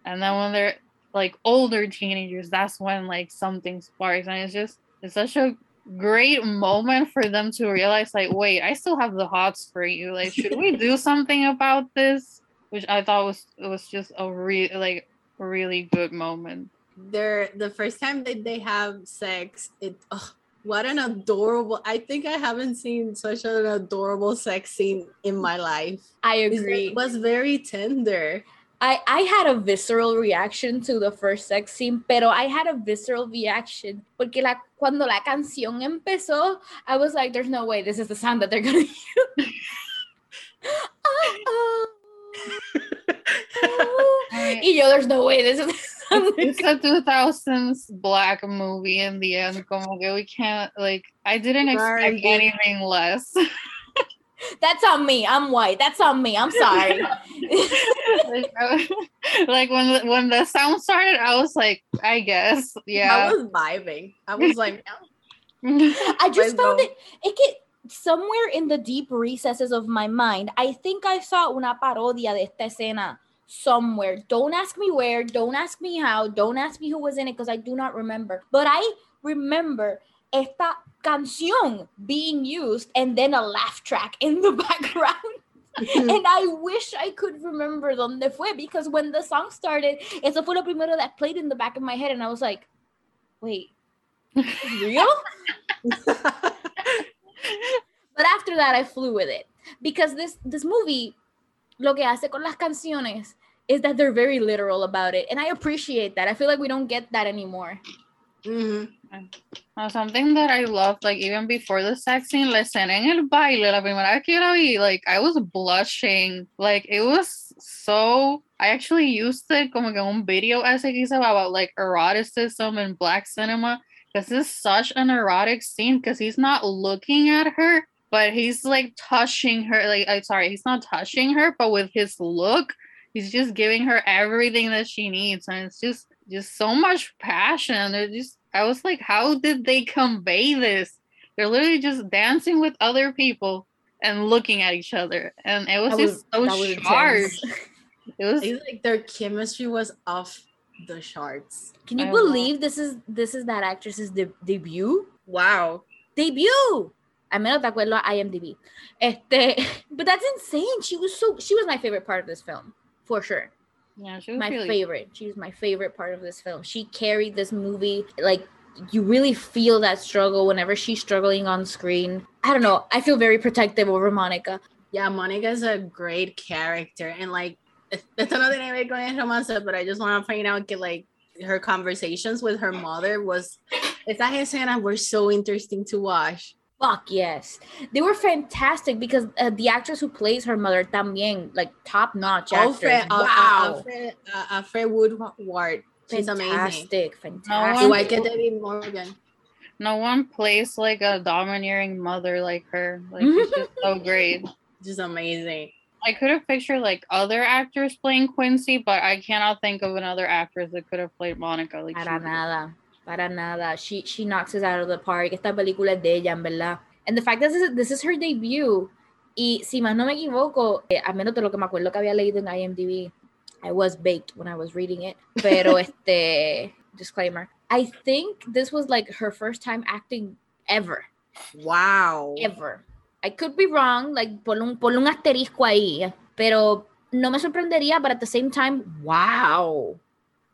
[SPEAKER 3] And then when they're like older teenagers, that's when like something sparks, and it's just it's such a great moment for them to realize like wait i still have the hots for you like should we do something about this which i thought was it was just a real like really good moment
[SPEAKER 2] They're the first time that they have sex. It ugh, what an adorable! I think I haven't seen such an adorable sex scene in my life.
[SPEAKER 1] I agree.
[SPEAKER 2] It was very tender.
[SPEAKER 1] I, I had a visceral reaction to the first sex scene, pero I had a visceral reaction porque la, cuando la canción empezó, I was like, there's no way this is the sound that they're gonna use. Oh, oh,
[SPEAKER 3] I-
[SPEAKER 1] y yo, there's no way this is the sound. they're
[SPEAKER 3] it's a 2000s black movie in the end como que we can't like i didn't expect anything less
[SPEAKER 1] That's on me. I'm white. That's on me. I'm sorry.
[SPEAKER 3] like, I- like when the, when the sound started i was like i guess yeah.
[SPEAKER 2] I was vibing. I was like,
[SPEAKER 1] I just
[SPEAKER 2] Pues
[SPEAKER 1] found
[SPEAKER 2] no.
[SPEAKER 1] it, it get somewhere in the deep recesses of my mind. I think I saw una parodia de esta escena somewhere. Don't ask me where, don't ask me how, don't ask me who was in it because I do not remember. But I remember esta canción being used and then a laugh track in the background. and I wish I could remember donde fue because when the song started, eso fue lo primero that played in the back of my head and I was like, wait, real? But after that, I flew with it because this this movie, lo que hace con las canciones is that they're very literal about it, and I appreciate that. I feel like we don't get that anymore.
[SPEAKER 2] Mhm.
[SPEAKER 3] Uh, something that I loved, like even before the sex scene, la escena en el baile, la primera vez que yo la vi, like I was blushing. Like it was so. I actually used it como que un video essay que hice about like eroticism in black cinema. This is such an erotic scene because he's not looking at her, but he's like touching her. Like I'm sorry, he's not touching her, but with his look, he's just giving her everything that she needs, and it's just just so much passion. They're just I was like, how did they convey this? They're literally just dancing with other people and looking at each other, and it was just so
[SPEAKER 1] was intense.
[SPEAKER 3] It was
[SPEAKER 2] I feel like their chemistry was off the charts.
[SPEAKER 1] Can you
[SPEAKER 3] I love-
[SPEAKER 1] believe this is this is that actress's de- debut?
[SPEAKER 2] Wow.
[SPEAKER 1] Debut. I menos de acuerdo IMDb. Este, but that's insane. She was so she was my favorite part of this film, for sure.
[SPEAKER 3] yeah, she was
[SPEAKER 1] my
[SPEAKER 3] really
[SPEAKER 1] favorite. She was my favorite part of this film. She carried this movie like you really feel that struggle whenever she's struggling on screen. I don't know. I feel very protective over Monica.
[SPEAKER 2] Yeah, Monica's a great character. And like, esto no tiene que ver con el romance, but I just want to point out that like her conversations with her mother was, estas escenas were so interesting to watch.
[SPEAKER 1] Fuck yes, they were fantastic because uh, the actress who plays her mother también like top notch actress.
[SPEAKER 2] Alfred, uh, uh,
[SPEAKER 1] wow,
[SPEAKER 2] Alfred, uh, Alfre Woodard. She's amazing.
[SPEAKER 1] fantastic,
[SPEAKER 3] one-
[SPEAKER 1] fantastic.
[SPEAKER 2] Igual que Debbie Morgan.
[SPEAKER 3] no one plays like a domineering mother like her. Like she's just so great.
[SPEAKER 2] Just amazing.
[SPEAKER 3] I could have pictured like other actors playing Quincy, but I cannot think of another actress that could have played Monica. Like she
[SPEAKER 1] Para
[SPEAKER 3] did.
[SPEAKER 1] nada, para nada. She she knocks us out of the park. Esta película es de ella, en verdad. And the fact that this is, this is her debut. Y si más no me equivoco, eh, a menos de lo que me acuerdo que había leído en IMDb, I was baked when I was reading it. Pero este disclaimer, I think this was like her first time acting ever,
[SPEAKER 2] Wow.
[SPEAKER 1] ever. I could be wrong, like ponle un, ponle un asterisco ahí, pero no me sorprendería, but at the same time, wow.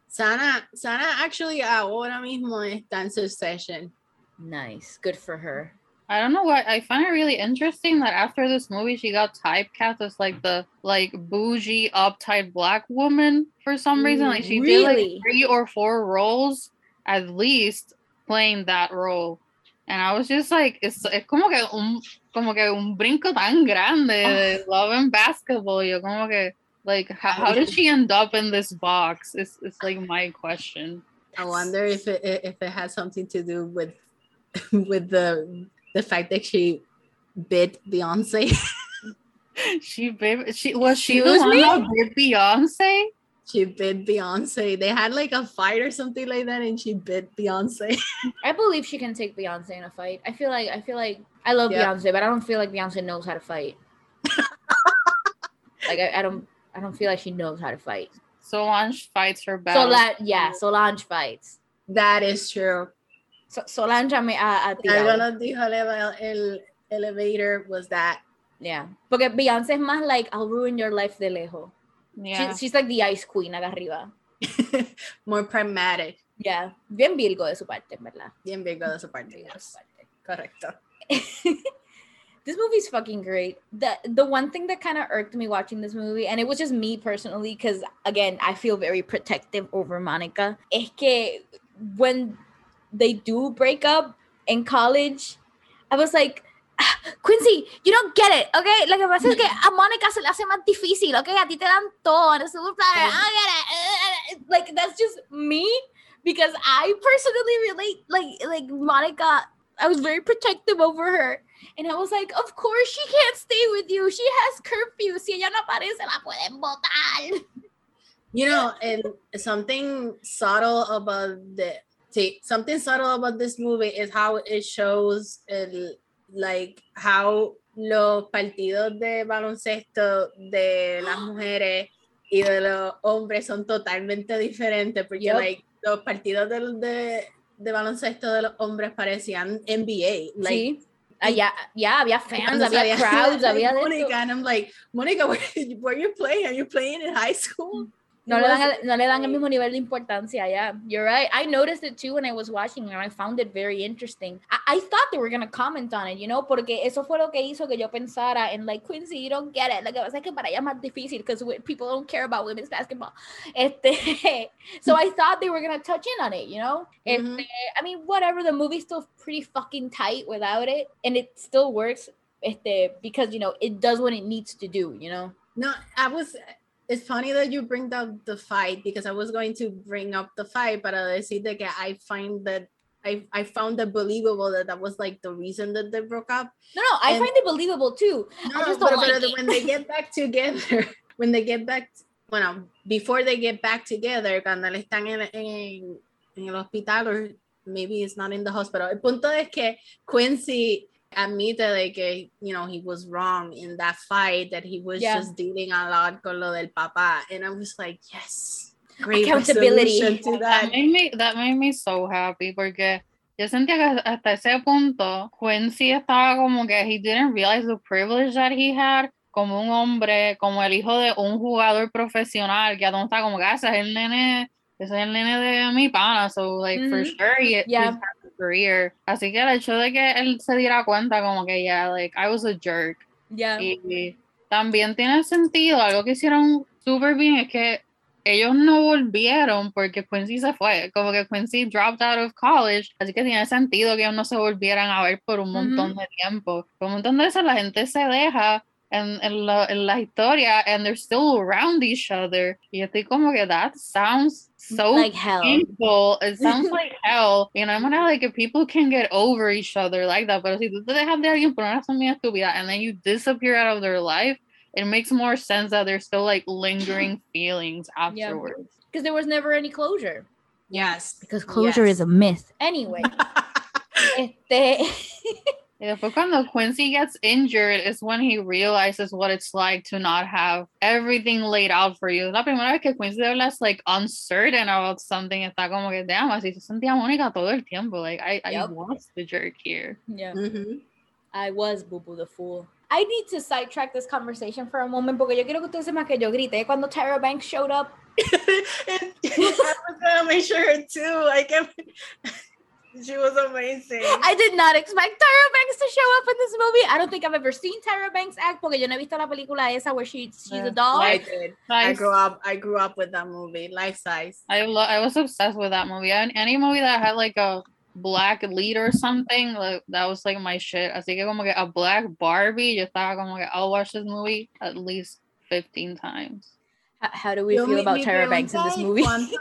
[SPEAKER 2] Sanaa, Sanaa actually ahora mismo está en Succession.
[SPEAKER 1] Nice. Good for her.
[SPEAKER 3] I don't know what I find it really interesting that after this movie she got typecast as like the like bougie uptight black woman for some reason. Like she did like three or four roles at least playing that role. And I was just like, it's, es como que un como que un brinco tan grande ah. de love and basketball. Yo como que like how, how did she end up in this box? It's it's like my question.
[SPEAKER 2] I wonder if it if it has something to do with with the the fact that she bit Beyonce.
[SPEAKER 3] She bit she was she the
[SPEAKER 1] Excuse
[SPEAKER 3] one
[SPEAKER 1] me?
[SPEAKER 3] that bit Beyonce?
[SPEAKER 2] She bit Beyonce. They had like a fight or something like that, and she bit Beyonce.
[SPEAKER 1] I believe she can take Beyonce in a fight. I feel like I feel like I love
[SPEAKER 2] Yeah.
[SPEAKER 1] Beyonce, but I don't feel like Beyonce knows how to fight. like I, I don't I don't feel like she knows how to fight.
[SPEAKER 3] Solange fights her battle.
[SPEAKER 1] Solange, yeah, Solange fights.
[SPEAKER 2] that is true.
[SPEAKER 1] So, Solange a, me- a, a tirado.
[SPEAKER 2] Algo nos dijo el, el elevator was that.
[SPEAKER 1] Yeah, porque Beyonce es más like I'll ruin your life de lejos.
[SPEAKER 3] Yeah.
[SPEAKER 1] She- she's like the ice queen acá arriba.
[SPEAKER 2] More pragmatic.
[SPEAKER 1] Yeah, bien Virgo de su parte, verdad.
[SPEAKER 2] Bien Virgo de su parte.
[SPEAKER 1] Virgo de su parte.
[SPEAKER 2] Correcto.
[SPEAKER 1] this movie's fucking great. The the one thing that kind of irked me watching this movie, and it was just me personally, because again, I feel very protective over Monica. Es que when they do break up in college, I was like, "Ah, Quincy, you don't get it, okay? Lo que pasa es que a Monica se le hace más difícil, okay? A ti te dan todo, a little platter, I get it. Like that's just me because I personally relate. Like like Monica, I was very protective over her. And I was like, of course she can't stay with you. She has curfew. Si ella no aparece, la pueden botar.
[SPEAKER 2] You know, and something subtle about the see, something subtle about this movie is how it shows el, like how los partidos de baloncesto de las mujeres y de los hombres son totalmente diferentes porque
[SPEAKER 1] Yep.
[SPEAKER 2] like los partidos de, de, de baloncesto de los hombres parecían NBA like
[SPEAKER 1] sí. Ah, ya, ya, había fans, había crowds, había esto.
[SPEAKER 2] and I'm like Monica where, where you playing are you playing in high school
[SPEAKER 1] No le, dan el, no le dan el mismo nivel de importancia, yeah. You're right. I noticed it too when I was watching and I found it very interesting. I, I thought they were going to comment on it, you know, porque eso fue lo que hizo que yo pensara en like, Quincy, you don't get it. Lo que pasa es que para ella es más difícil because people don't care about women's basketball. Este, so I thought they were going to touch in on it, you know?
[SPEAKER 2] Mhm.
[SPEAKER 1] I mean, whatever, the movie's still pretty fucking tight without it and it still works este, because, you know, it does what it needs to do, you know?
[SPEAKER 2] No, I was. It's funny that you bring up the fight because I was going to bring up the fight, but I de that I find that I I found it believable that that was like the reason that they broke up.
[SPEAKER 1] No, no, I
[SPEAKER 2] And-
[SPEAKER 1] find it believable too.
[SPEAKER 2] No,
[SPEAKER 1] just
[SPEAKER 2] but,
[SPEAKER 1] don't
[SPEAKER 2] but
[SPEAKER 1] like it.
[SPEAKER 2] when they get back together, when they get back, bueno, before they get back together, cuando le están en, en, en el hospital, or maybe it's not in the hospital. El punto es que Quincy admite de que, you know, he was wrong in that fight, that he was
[SPEAKER 1] Yeah.
[SPEAKER 2] just dealing a lot con lo del papá. And I was like, yes, great
[SPEAKER 1] Accountability.
[SPEAKER 2] to
[SPEAKER 3] That
[SPEAKER 2] that.
[SPEAKER 3] made me, that made me so happy porque yo sentía que hasta ese punto Quincy estaba como que he didn't realize the privilege that he had como un hombre, como el hijo de un jugador profesional que aún está como que "Ah, ese es el nene, ese es el nene de mi pana, so like for
[SPEAKER 1] Mhm.
[SPEAKER 3] sure he,
[SPEAKER 1] Yeah.
[SPEAKER 3] he's had a career. Así que el hecho de que él se diera cuenta como que ya, like I was a jerk.
[SPEAKER 1] Yeah.
[SPEAKER 3] Y también tiene sentido, algo que hicieron súper bien es que ellos no volvieron porque Quincy se fue, como que Quincy dropped out of college, así que tiene sentido que ellos no se volvieran a ver por un montón de tiempo. Por un montón de veces la gente se deja en, en, la, en la historia and they're still around each other. Y yo estoy como que that sounds so
[SPEAKER 1] like hell.
[SPEAKER 3] painful. It sounds like hell. You know, I'm gonna like if people can get over each other like that, pero si tú te dejas de alguien por una razón bien estúpida and then you disappear out of their life, it makes more sense that there's still like lingering feelings
[SPEAKER 1] Yeah.
[SPEAKER 3] afterwards.
[SPEAKER 1] Because there was never any closure.
[SPEAKER 2] Yes.
[SPEAKER 1] Because closure
[SPEAKER 2] Yes.
[SPEAKER 1] is a myth. Anyway. este,
[SPEAKER 3] Y después cuando Quincy gets injured is when he realizes what it's like to not have everything laid out for you. La primera vez que Quincy de verdad es like uncertain about something, está como que, damn, así se sentía Mónica todo el tiempo. Like, I, I
[SPEAKER 1] Yep.
[SPEAKER 3] was the jerk here.
[SPEAKER 1] yeah.
[SPEAKER 2] Mhm.
[SPEAKER 1] I was Boo Boo the Fool. I need to sidetrack this conversation for a moment porque yo quiero que ustedes sepan que yo grité cuando Tyra Banks showed up.
[SPEAKER 2] I was gonna make sure too. I kept. She was amazing.
[SPEAKER 1] I did not expect Tyra Banks to show up in this movie. I don't think I've ever seen Tyra Banks act porque yo no he visto la película esa where she, she's
[SPEAKER 3] Yeah.
[SPEAKER 1] a doll.
[SPEAKER 2] I did. I grew up. I grew up with that movie, life size.
[SPEAKER 3] I lo- I was obsessed with that movie. And any movie that had like a black lead or something, like that was like my shit. Así que como que a black Barbie, yo estaba como que I'll watch this movie at least 15 times.
[SPEAKER 1] H- How do we
[SPEAKER 2] Yo,
[SPEAKER 1] feel
[SPEAKER 2] mi-
[SPEAKER 1] about
[SPEAKER 2] mi
[SPEAKER 1] Tyra Banks in this movie?
[SPEAKER 2] cuánto-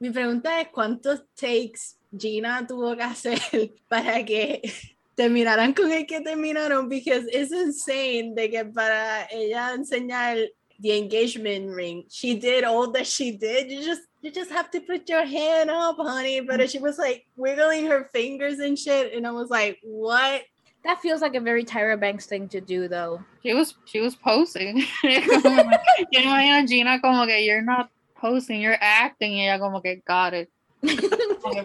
[SPEAKER 2] mi pregunta es cuántos takes Gina tuvo que hacer para que terminaran con el que terminaron, because it's insane de que para ella enseñar the engagement ring, she did all that she did. You just you just have to put your hand up, honey. But she was like wiggling her fingers and shit, and I was like, what?
[SPEAKER 1] That feels like a very Tyra Banks thing to do, though.
[SPEAKER 3] She was she was posing. Como que- yo imagino a Gina como que you're not posing, you're acting. Y ella como que got it.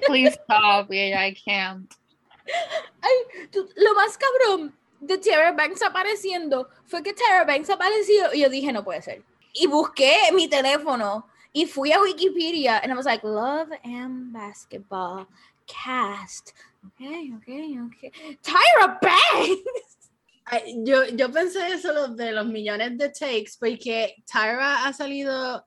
[SPEAKER 3] Please stop. I can't.
[SPEAKER 1] Ay, tú- lo más cabrón de Tyra Banks apareciendo fue que Tyra Banks apareció y yo dije, no puede ser. Y busqué mi teléfono y fui a Wikipedia and I was like, Love and Basketball cast. Okay, okay, okay. Tyra Banks!
[SPEAKER 2] Ay, yo, yo pensé eso lo de los millones de takes porque Tyra ha salido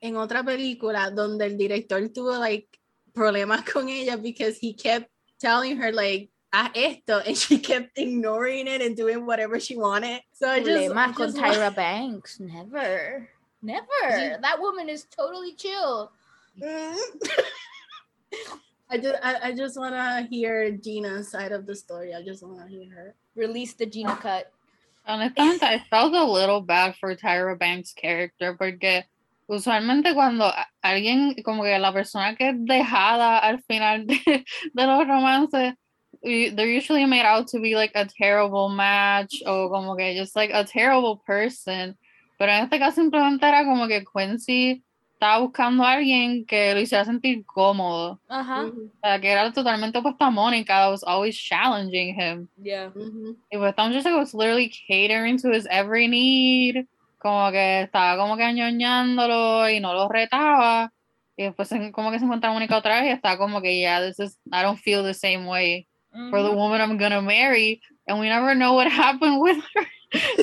[SPEAKER 2] en otra película donde el director tuvo like problemas con ella because he kept telling her like haz esto and she kept ignoring it and doing whatever she wanted. So I just, I
[SPEAKER 1] Problemas con
[SPEAKER 2] just
[SPEAKER 1] Tyra Banks. Never. Never.
[SPEAKER 2] She-
[SPEAKER 1] That woman is totally chill.
[SPEAKER 2] Mm. I just I, I just wanna hear Gina's side of the story. I just wanna hear her.
[SPEAKER 1] Release the Gina cut.
[SPEAKER 3] Honestamente, I felt a little bad for Tyra Banks' character porque usualmente cuando alguien, como que la persona que es dejada al final de, de los romances, they're usually made out to be like a terrible match o como que just like a terrible person. Pero en este caso simplemente era como que Quincy estaba buscando a alguien que lo hiciera sentir cómodo.
[SPEAKER 1] Uh-huh.
[SPEAKER 2] Mhm,
[SPEAKER 3] O sea, que era totalmente opuesta a Mónica, that was always challenging him.
[SPEAKER 1] Yeah.
[SPEAKER 2] mhm.
[SPEAKER 3] Y pues just like, was literally catering to his every need. Como que estaba como que añoñándolo y no lo retaba. Y después como que se otra vez y está como que, yeah, this is, I don't feel the same way for the woman I'm gonna marry. And we never know what happened with her.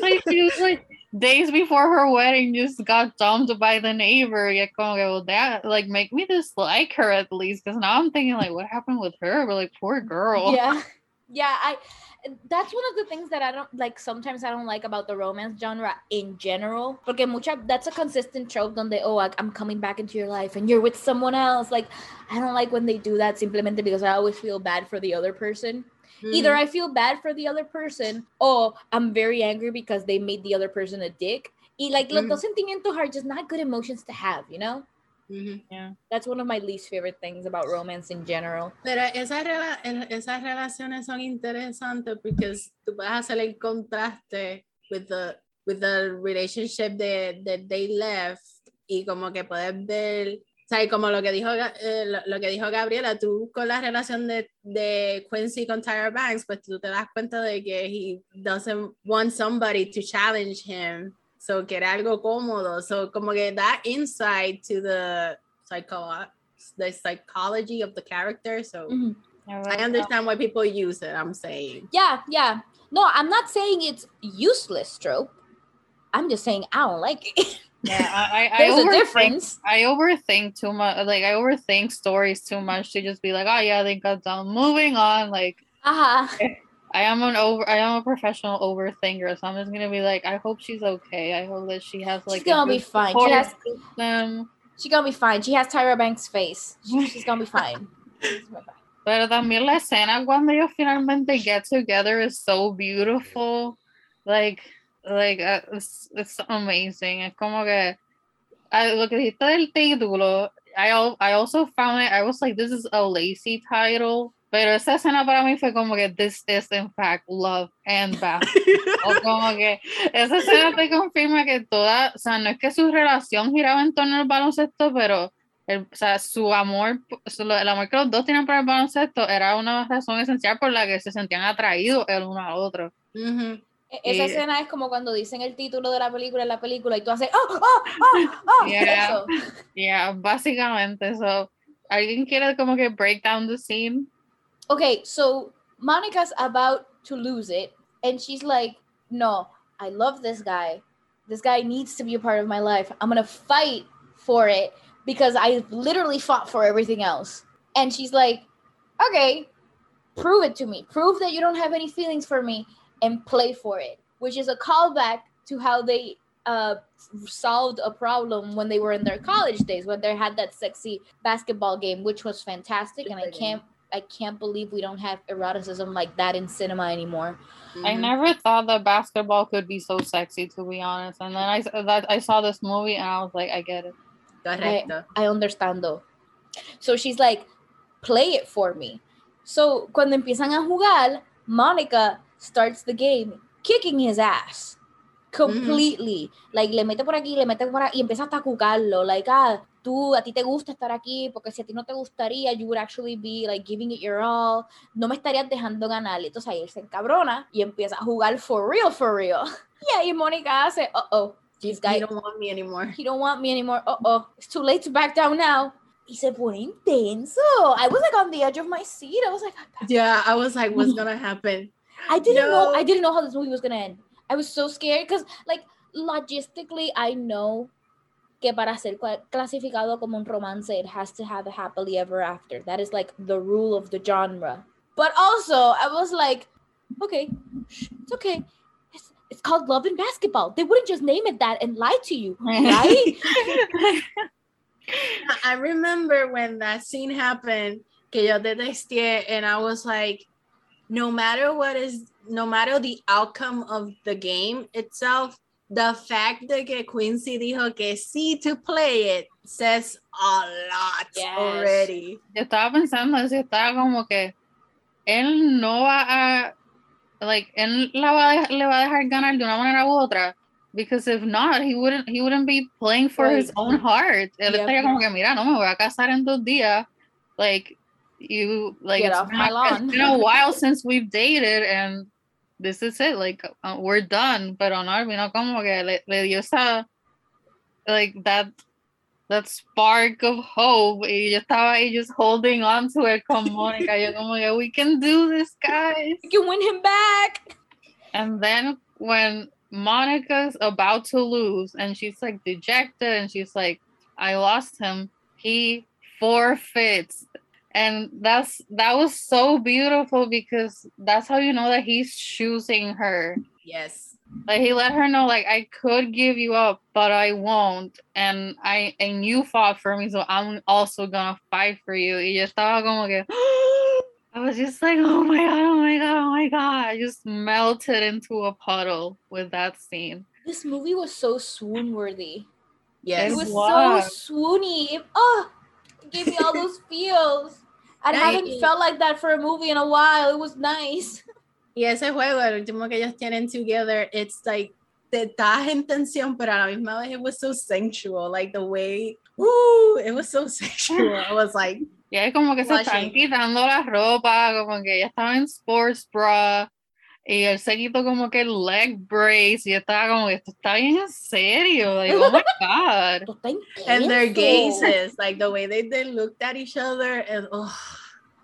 [SPEAKER 3] like, she was like, days before her wedding, just got dumped by the neighbor. Y es como que, well, that, like, make me dislike her at least. Because now I'm thinking, like, what happened with her? But, like, poor girl.
[SPEAKER 1] Yeah. Yeah, I that's one of the things that I don't like sometimes I don't like about the romance genre in general. Porque mucha that's a consistent trope donde oh I, I'm coming back into your life and you're with someone else. Like I don't like when they do that simplemente because I always feel bad for the other person. Either I feel bad for the other person or I'm very angry because they made the other person a dick. Y like los
[SPEAKER 2] Mhm.
[SPEAKER 1] dos sentimientos are just not good emotions to have, you know?
[SPEAKER 2] Ujú.
[SPEAKER 3] Yeah.
[SPEAKER 1] That's one of my least favorite things about romance in general.
[SPEAKER 2] Pero esas, rela- esas relaciones son interesantes porque tú puedes hacer el contraste with the, with the relationship that, that they left y como que puedes ver, o sea, como lo que dijo, eh, lo, lo que dijo Gabriela, tú con la relación de, de Quincy con Tyra Banks, pues tú te das cuenta de que he doesn't want somebody to challenge him, so que era algo cómodo, so como que that insight to the psycho the psychology of the character, so
[SPEAKER 1] Mhm.
[SPEAKER 2] I understand why people use it. I'm saying.
[SPEAKER 1] Yeah, yeah. No, I'm not saying it's useless trope. I'm just saying I don't like it.
[SPEAKER 3] Yeah, I, I, I
[SPEAKER 1] There's a
[SPEAKER 3] overthink-
[SPEAKER 1] difference.
[SPEAKER 3] I overthink too much. Like I overthink stories too much to just be like, oh yeah, they got done. Moving on. Like
[SPEAKER 1] Uh-huh.
[SPEAKER 3] I am an over. I am a professional overthinker, so I'm just gonna be like, I hope she's okay. I hope that she has like.
[SPEAKER 1] she's gonna be fine. She has
[SPEAKER 3] system.
[SPEAKER 1] she's gonna be fine. She has Tyra Banks' face. She- she's gonna be fine. She's gonna be fine.
[SPEAKER 3] Pero también la escena cuando ellos finalmente get together is so beautiful. Like, like uh, it's, it's amazing. Es como que I, lo que dijiste del título, I, I also found it, I was like, this is a lazy title. Pero esa escena para mí fue como que this is in fact love and basketball. O como que esa escena te confirma que toda, o sea, no es que su relación giraba en torno al baloncesto, pero el, o sea, su amor, el amor que los dos tienen por el baloncesto era una razón esencial por la que se sentían atraídos el uno al otro.
[SPEAKER 2] Mhm.
[SPEAKER 1] E- Esa escena es como cuando dicen el título de la película en la película y tú haces oh, oh, oh, oh.
[SPEAKER 3] Yeah.
[SPEAKER 1] Eso.
[SPEAKER 3] Yeah, básicamente, so, ¿alguien quiere como que break down the scene?
[SPEAKER 1] Okay, so Monica's about to lose it, and she's like, No, I love this guy. This guy needs to be a part of my life. I'm gonna fight for it because I literally fought for everything else. And she's like, Okay, prove it to me. Prove that you don't have any feelings for me and play for it, which is a callback to how they uh solved a problem when they were in their college days when they had that sexy basketball game which was fantastic and i can't I can't believe we don't have eroticism like that in cinema anymore.
[SPEAKER 3] I
[SPEAKER 2] Mhm.
[SPEAKER 3] never thought that basketball could be so sexy, to be honest. And then I, s- that, I saw this movie and I was like, I get it.
[SPEAKER 2] Correcto.
[SPEAKER 1] I understand though. So she's like, play it for me. So cuando empiezan a jugar, Monica starts the game kicking his ass completely. Like le mete por aquí, le mete por aquí y empieza hasta a jugarlo. Like, ah, tú, a ti te gusta estar aquí porque si a ti no te gustaría, you would actually be like giving it your all. No me estarías dejando ganar. Entonces ahí él se encabrona y empieza a jugar for real, for real. Y ahí Mónica hace, uh oh,
[SPEAKER 2] You,
[SPEAKER 1] this guy
[SPEAKER 2] you don't want me anymore.
[SPEAKER 1] he don't want me anymore. Uh oh, it's too late to back down now. Y se pone intenso. I was like on the edge of my seat. I was like,
[SPEAKER 2] Yeah, I was like, what's gonna happen?
[SPEAKER 1] I didn't know.
[SPEAKER 2] No.
[SPEAKER 1] I didn't know how this movie was gonna end. I was so scared because, like, logistically, I know que para ser cla- clasificado como un romance, it has to have a happily ever after. That is like the rule of the genre. But also, I was like, okay, it's okay. It's, it's called Love and Basketball. They wouldn't just name it that and lie to you, right?
[SPEAKER 2] I remember when that scene happened, que yo te texté, and I was like, no matter what is, no matter the outcome of the game itself, the fact that Quincy dijo que sí to play it says a lot
[SPEAKER 1] Yes.
[SPEAKER 2] already.
[SPEAKER 3] Yo estaba pensando, eso estaba como que él no va a, like, él la va a le va a dejar ganar de una manera u otra. Because if not, he wouldn't, he wouldn't be playing for his own heart. Él
[SPEAKER 1] Yep.
[SPEAKER 3] estaría como que, mira, no me voy a casar en dos días. Like, you, like,
[SPEAKER 1] Get
[SPEAKER 3] it's
[SPEAKER 1] off my
[SPEAKER 3] a, it's
[SPEAKER 1] lawn.
[SPEAKER 3] been a while since we've dated and this is it, like uh, we're done. Pero no, vino como que le, le dio esa, like that, that spark of hope. Y yo estaba ahí just holding on to it con Mónica. Yo como que, we can do this, guys.
[SPEAKER 1] We can win him back.
[SPEAKER 3] And then when Monica's about to lose and she's like dejected and she's like, I lost him, he forfeits. And that's that was so beautiful because that's how you know that he's choosing her.
[SPEAKER 2] Yes.
[SPEAKER 3] Like he let her know like I could give you up, but I won't. And I and you fought for me, so I'm also gonna fight for you. Y yo estaba como que I was just like, oh my god, oh my god, oh my god. I just melted into a puddle with that scene.
[SPEAKER 1] This movie was so swoon worthy.
[SPEAKER 2] Yes.
[SPEAKER 1] It was
[SPEAKER 3] was.
[SPEAKER 1] so swoony. Oh, it gave me all those feels. I haven't felt like that for a movie in a while. It was nice.
[SPEAKER 2] Y ese juego, el último que ellos tienen together, it's like te estás en tensión, pero a la misma vez it was so sensual. Like the way, woo, it was so sensual. I was like,
[SPEAKER 3] Y ahí como que se están
[SPEAKER 2] Watching.
[SPEAKER 3] quitando la ropa, como que ella estaba en sports bra. Y él se quitó como que el leg brace. Y estaba como esto está bien en serio. Like, oh my god.
[SPEAKER 1] Esto está
[SPEAKER 2] and their
[SPEAKER 1] intenso.
[SPEAKER 2] gazes, like the way they, they looked at each other, and oh,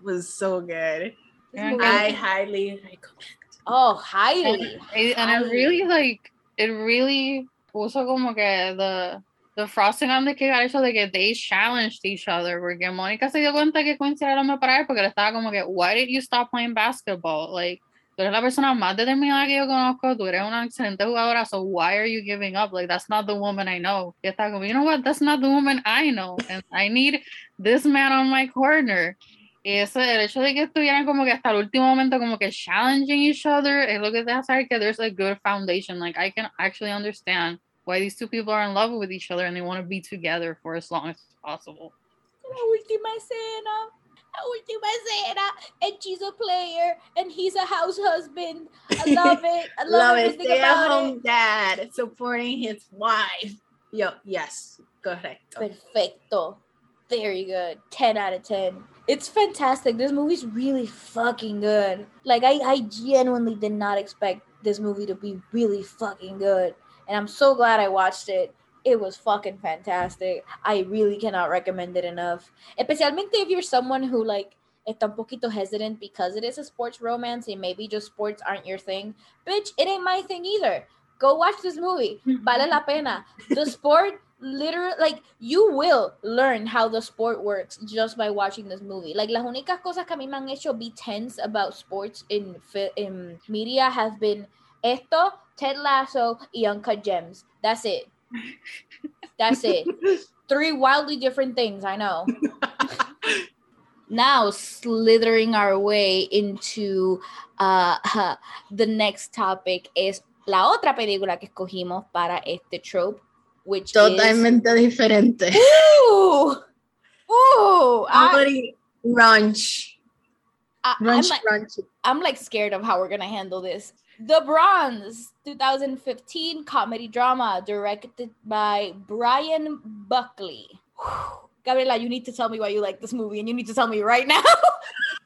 [SPEAKER 2] was so good.
[SPEAKER 1] This
[SPEAKER 3] Yeah,
[SPEAKER 1] movie-
[SPEAKER 2] I highly recommend.
[SPEAKER 1] oh, highly.
[SPEAKER 3] And, and it really like it really puso como que the the frosting on the cake al hecho de que they challenged each other porque Mónica se dio cuenta que Quincy era el hombre para él porque le estaba como que why did you stop playing basketball like tú eres la persona más determinada que yo conozco tú eres una excelente jugadora so why are you giving up like that's not the woman I know y está como you know what that's not the woman I know and I need this man on my corner y ese, el hecho de que estuvieran como que hasta el último momento como que challenging each other es lo que te hace que there's a good foundation. Like I can actually understand why these two people are in love with each other and they want to be together for as long as possible.
[SPEAKER 1] La última escena. Última escena. And she's a player. And he's a house husband. I love it. I love,
[SPEAKER 2] Love it. Stay at home dad supporting his wife. Yo, yes, correcto.
[SPEAKER 1] it. Perfecto. Very good. 10 out of 10. It's fantastic. This movie's really fucking good. Like, I, I genuinely did not expect this movie to be really fucking good. And I'm so glad I watched it. It was fucking fantastic. I really cannot recommend it enough. Especialmente if you're someone who, like, está un poquito hesitant because it is a sports romance and maybe just sports aren't your thing. Bitch, it ain't my thing either. Go watch this movie. Vale la pena. The sport literally like you will learn how the sport works just by watching this movie. Like las únicas cosas que a mí me han hecho be tense about sports in in media have been esto, Ted Lasso, y Uncut Gems. That's it. That's it. Three wildly different things, I know. now slithering our way into uh, the next topic is la otra película que escogimos para este trope, which
[SPEAKER 2] Totalmente diferente.
[SPEAKER 1] is Ooh! Ooh! I,
[SPEAKER 2] Somebody ranch.
[SPEAKER 1] I, I'm, like. I'm like scared of how we're gonna handle this. The Bronze 2015 comedy drama directed by Bryan Buckley. Gabriela, you need to tell me why you like this movie, and you need to tell me right now.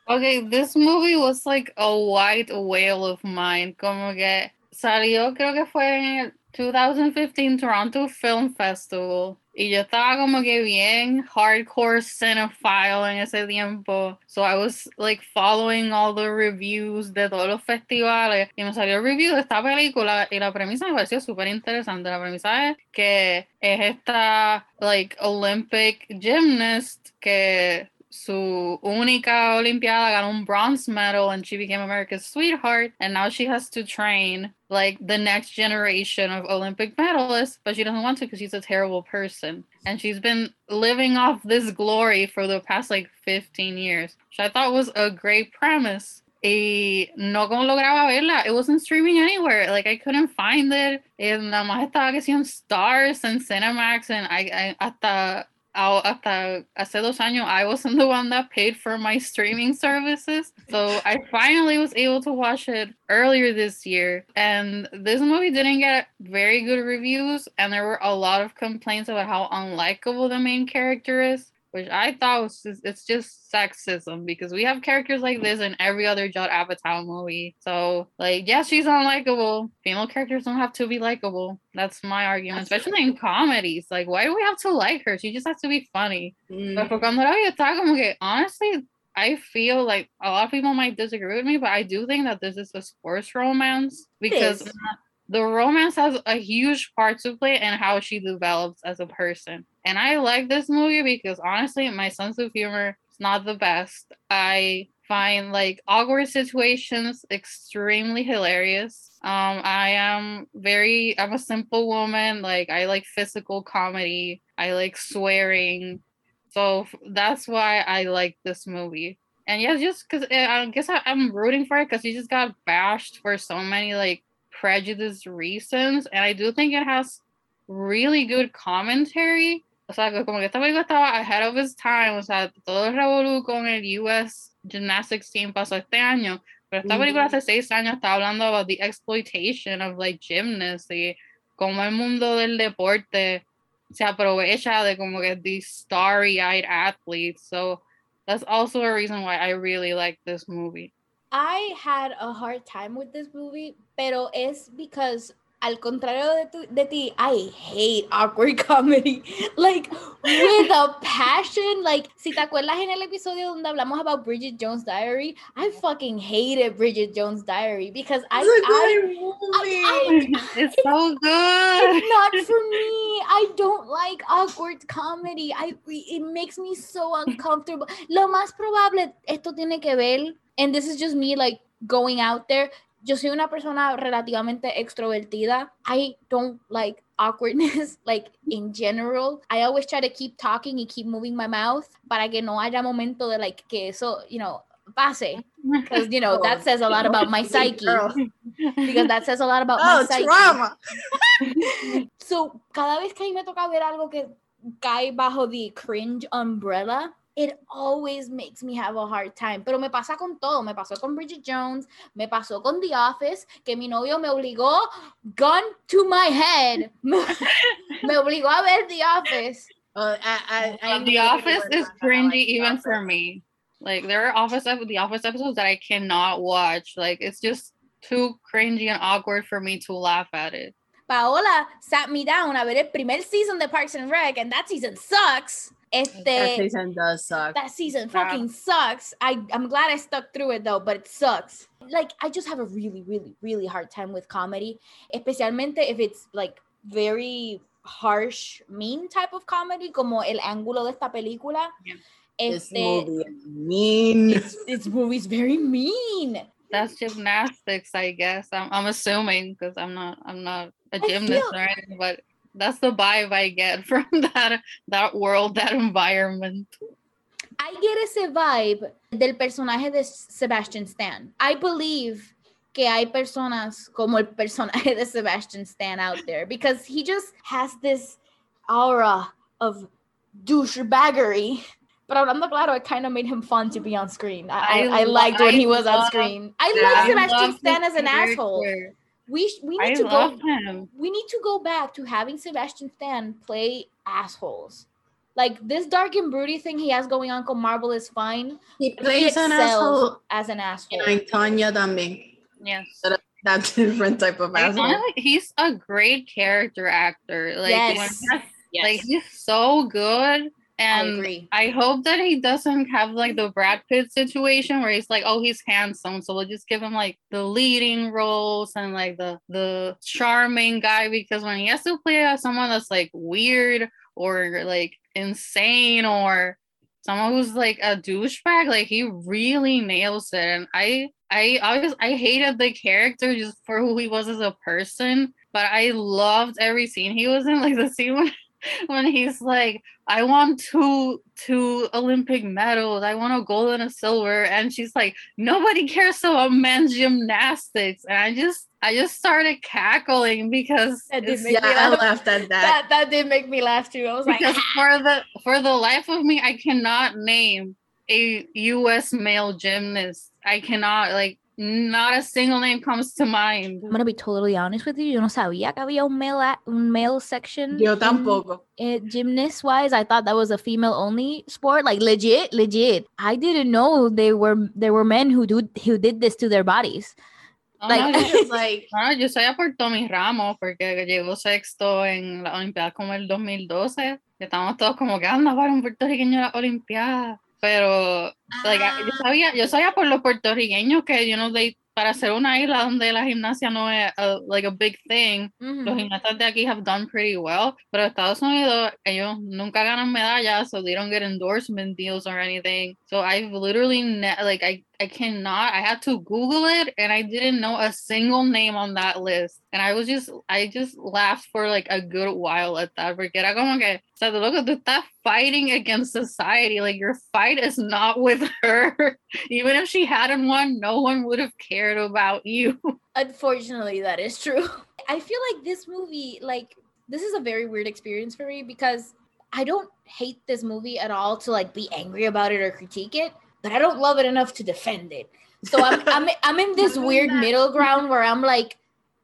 [SPEAKER 3] Okay, this movie was like a white whale of mine. Como que salió, creo que fue en el 2015 Toronto Film Festival. Y yo estaba como que bien hardcore cinephile en ese tiempo. So I was like following all the reviews de todos los festivales. Y me salió el review de esta película. Y la premisa me pareció súper interesante. La premisa es que es esta like Olympic gymnast que su única Olimpiada ganó un bronze medal and she became America's sweetheart. And now she has to train like the next generation of Olympic medalists, but she doesn't want to because she's a terrible person. And she's been living off this glory for the past like 15 years, which I thought was a great premise. Y no como lograba verla. It wasn't streaming anywhere. Like I couldn't find it. Y nada más que Starz and Cinemax and I, I hasta I'll- hasta hace dos años, I wasn't the one that paid for my streaming services. So I finally was able to watch it earlier this year. And this movie didn't get very good reviews, and there were a lot of complaints about how unlikable the main character is. Which I thought was just, it's just sexism because we have characters like this in every other Judd Apatow movie. So like, yes, she's unlikable. Female characters don't have to be likable. That's my argument, especially in comedies. Like, why do we have to like her? She just has to be funny.
[SPEAKER 2] Mm.
[SPEAKER 3] Pero cuando la vi, estaba como que, honestly, I feel like a lot of people might disagree with me, but I do think that this is a sports romance because. The romance has a huge part to play in how she develops as a person. And I like this movie because honestly, my sense of humor is not the best. I find like awkward situations extremely hilarious. Um, I am very, I'm a simple woman. Like, I like physical comedy, I like swearing. So that's why I like this movie. And yeah, just because I guess I, I'm rooting for it because he just got bashed for so many like prejudice reasons. And I do think it has really good commentary. O sea, como que esta película estaba ahead of its time. O sea, todo el revolú con el US Gymnastics Team pasó este año. Pero esta película hace seis años está hablando about the exploitation of like gymnasts y cómo el mundo del deporte se aprovecha de como que these starry-eyed athletes. So that's also a reason why I really like this movie.
[SPEAKER 1] I had a hard time with this movie, pero es because al contrario de, tu, de ti, I hate awkward comedy. Like, with a passion. Like, si te acuerdas en el episodio donde hablamos about Bridget Jones' Diary, I fucking hated Bridget Jones' Diary because I,
[SPEAKER 2] It's a
[SPEAKER 1] I,
[SPEAKER 2] movie.
[SPEAKER 1] I-
[SPEAKER 3] it's so good.
[SPEAKER 1] it's not for me. I don't like awkward comedy. I it makes me so uncomfortable. Lo más probable esto tiene que ver, and this is just me like going out there. Yo soy una persona relativamente extrovertida. I don't like awkwardness like in general. I always try to keep talking and keep moving my mouth para que no haya momento de like que eso, you know, pase because you know that says a lot about my psyche because that says a lot about my
[SPEAKER 2] Oh,
[SPEAKER 1] psyche.
[SPEAKER 2] trauma.
[SPEAKER 1] So, cada vez que a mí me toca ver algo que cae bajo the cringe umbrella, it always makes me have a hard time. Pero me pasa con todo. Me pasó con Bridget Jones, me pasó con The Office, que mi novio me obligó, gun to my head, me, me obligó a ver The Office.
[SPEAKER 2] Oh, I, I, I
[SPEAKER 3] the Office is cringy
[SPEAKER 2] like The
[SPEAKER 3] even for me. Like there are office the office episodes that I cannot watch. Like it's just too cringy and awkward for me to laugh at it.
[SPEAKER 1] Paola sat me down a ver el primer season de Parks and Rec, and that season sucks. Este,
[SPEAKER 2] That season does suck.
[SPEAKER 1] that season
[SPEAKER 3] Yeah.
[SPEAKER 1] fucking sucks. I I'm glad I stuck through it though, but it sucks. Like I just have a really really really hard time with comedy, especialmente if it's like very harsh, mean type of comedy, como el ángulo de esta película.
[SPEAKER 3] Yeah.
[SPEAKER 2] This movie is mean.
[SPEAKER 1] it's, this movie's very mean.
[SPEAKER 3] That's gymnastics, I guess. I'm I'm assuming because I'm not I'm not a
[SPEAKER 1] I
[SPEAKER 3] gymnast
[SPEAKER 1] feel-
[SPEAKER 3] or anything, but that's the vibe I get from that that world, that environment.
[SPEAKER 1] I get ese vibe del personaje de Sebastian Stan. I believe que hay personas como el personaje de Sebastian Stan out there because he just has this aura of douchebaggery. But hablando claro, it kind of made him fun to be on screen. I, I,
[SPEAKER 3] I
[SPEAKER 1] I liked when
[SPEAKER 3] lo-
[SPEAKER 1] he was on screen. I love
[SPEAKER 2] I
[SPEAKER 1] Sebastian Stan as an asshole.
[SPEAKER 3] Character.
[SPEAKER 1] We sh- we
[SPEAKER 3] I
[SPEAKER 1] need to
[SPEAKER 3] love
[SPEAKER 1] go
[SPEAKER 3] him.
[SPEAKER 1] we need to go back to having Sebastian Stan play assholes. Like this dark and broody thing he has going on con Marvel is fine.
[SPEAKER 2] He
[SPEAKER 1] He
[SPEAKER 2] plays an asshole
[SPEAKER 1] as an asshole.
[SPEAKER 2] in Tanya también.
[SPEAKER 3] Yes.
[SPEAKER 2] That's a different type of asshole.
[SPEAKER 3] honestly, he's a great character actor. Like, when
[SPEAKER 1] Yes.
[SPEAKER 3] he has- like he's so good.
[SPEAKER 1] I
[SPEAKER 3] And
[SPEAKER 1] agree.
[SPEAKER 3] I hope that he doesn't have like the Brad Pitt situation where he's like, oh, he's handsome, so we'll just give him like the leading roles and like the the charming guy because when he has to play as someone that's like weird or like insane or someone who's like a douchebag, like he really nails it. And I I always I hated the character just for who he was as a person, but I loved every scene he was in. Like the scene when when he's like, I want two two Olympic medals, I want a gold and a silver, and she's like, nobody cares about men's gymnastics, and I just I just started cackling because
[SPEAKER 1] That did make
[SPEAKER 2] yeah,
[SPEAKER 1] me
[SPEAKER 2] I
[SPEAKER 1] laugh.
[SPEAKER 2] laughed at that.
[SPEAKER 1] That that did make me laugh too. I was like,
[SPEAKER 3] ah! for the for the life of me, I cannot name a U.S. male gymnast. I cannot like not a single name comes to mind.
[SPEAKER 1] I'm gonna be totally honest with you. Yo no sabía que había un male, a- un male section.
[SPEAKER 2] Yo tampoco.
[SPEAKER 1] Eh, in gymnast wise, I thought that was a female only sport. Like legit, legit. I didn't know they were there were men who do who did this to their bodies.
[SPEAKER 3] No,
[SPEAKER 1] Like-
[SPEAKER 3] no, yo,
[SPEAKER 2] like
[SPEAKER 3] no, yo soy a por Tommy Ramos porque llegó sexto en la Olimpiada como el 2012. Estamos todos como que anda para un puertorriqueño a la Olimpiada. Pero like,
[SPEAKER 2] Ah.
[SPEAKER 3] yo sabía, yo sabía por los puertorriqueños que you know, they, para hacer una isla donde la gimnasia no es a, like a big thing,
[SPEAKER 1] Mhm.
[SPEAKER 3] los gimnastas de aquí have done pretty well, pero Estados Unidos, ellos nunca ganan medallas, so they don't get endorsement deals or anything. So I've literally, ne- like, I, I cannot, I had to Google it and I didn't know a single name on that list. And I was just, I just laughed for like a good while at that, porque era como que, o sea, look, tú estás fighting against society, like your fight is not with her. Even if she hadn't won, no one would have cared about you.
[SPEAKER 1] Unfortunately, that is true. I feel like this movie, like, this is a very weird experience for me because I don't hate this movie at all to like be angry about it or critique it, but I don't love it enough to defend it. So I'm I'm I'm in this weird middle ground where I'm like,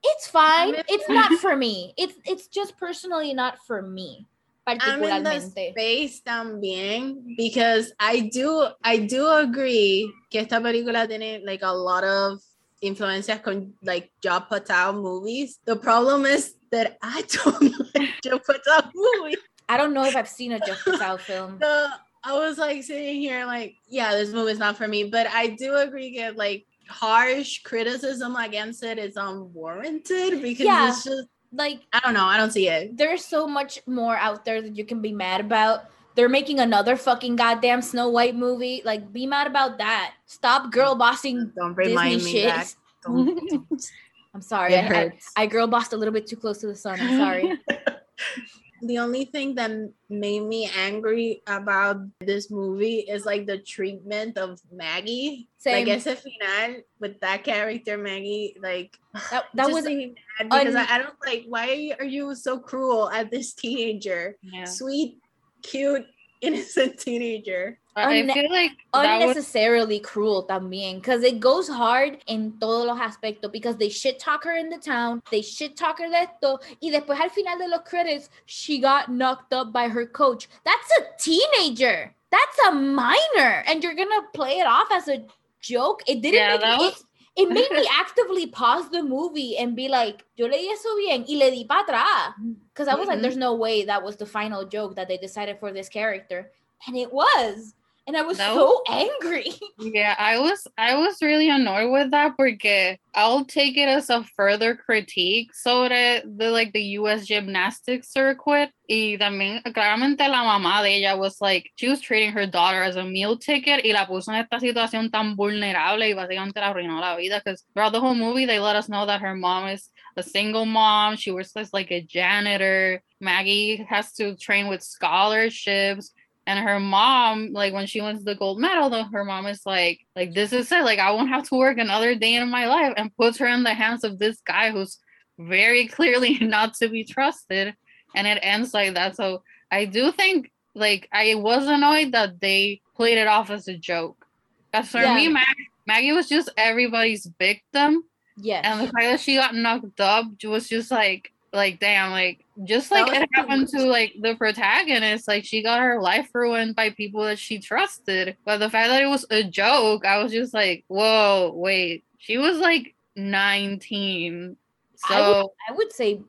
[SPEAKER 1] it's fine. It's not for me. It's it's just personally not for me.
[SPEAKER 2] I'm in the space también because I do I do agree que esta película tiene like a lot of influencias con like Judd Apatow movies. The problem is that I don't like Judd Apatow movies.
[SPEAKER 1] I don't know if I've seen a Judd Apatow film.
[SPEAKER 2] So I was like sitting here like, yeah, this movie is not for me. But I do agree that like harsh criticism against it is unwarranted because
[SPEAKER 1] Yeah.
[SPEAKER 2] it's just
[SPEAKER 1] Like
[SPEAKER 2] I don't know, I don't see it.
[SPEAKER 1] there's so much more out there that you can be mad about. They're making another fucking goddamn Snow White movie. Like, be mad about that. Stop girl bossing
[SPEAKER 2] Don't
[SPEAKER 1] Disney
[SPEAKER 2] me
[SPEAKER 1] shit.
[SPEAKER 2] that. Don't, don't.
[SPEAKER 1] I'm sorry. I, I. I girl bossed a little bit too close to the sun. I'm sorry.
[SPEAKER 2] the only thing that made me angry about this movie is like the treatment of Maggie.
[SPEAKER 1] Same.
[SPEAKER 2] Like ese final with that character Maggie, like
[SPEAKER 1] That, that was
[SPEAKER 2] mad because
[SPEAKER 1] un-
[SPEAKER 2] I, I don't like why are you, are you so cruel at this teenager?
[SPEAKER 3] Yeah.
[SPEAKER 2] Sweet, cute, innocent teenager.
[SPEAKER 3] I
[SPEAKER 1] Unne-
[SPEAKER 3] feel like was
[SPEAKER 1] unnecessarily cruel también because it goes hard en todos los aspectos because they shit talk her in the town, they shit talk her de esto, y después al final de los credits, she got knocked up by her coach. That's a teenager. That's a minor. And you're gonna play it off as a joke. It didn't
[SPEAKER 3] Yeah,
[SPEAKER 1] make
[SPEAKER 3] that
[SPEAKER 1] it,
[SPEAKER 3] was-
[SPEAKER 1] it made me actively pause the movie and be like, yo leí eso bien y le di para atrás. Because I was like,
[SPEAKER 2] Mhm.
[SPEAKER 1] there's no way that was the final joke that they decided for this character. And it was. And I was
[SPEAKER 3] That
[SPEAKER 1] so angry.
[SPEAKER 3] Yeah, I was I was really annoyed with that porque I'll take it as a further critique sobre the like the US gymnastics circuit. Y también claramente la mamá de ella was like she was treating her daughter as a meal ticket y la puso en esta situación tan vulnerable y básicamente la arruinó la vida because throughout the whole movie they let us know that her mom is a single mom. She works as like a janitor. Maggie has to train with scholarships and her mom like when she wins the gold medal though her mom is like like this is it. Like i won't have to work another day in my life and puts her in the hands of this guy who's very clearly not to be trusted. And it ends like that. So i do think like i was annoyed that they played it off as a joke. Because for me Mag- maggie was just everybody's victim.
[SPEAKER 1] Yeah
[SPEAKER 3] and the fact that she got knocked up was just like like damn like just like it happened to like the protagonist like she got her life ruined by people that she trusted but the fact that it was a joke i was just like whoa wait she was like 19 so
[SPEAKER 1] I would, say, I would say,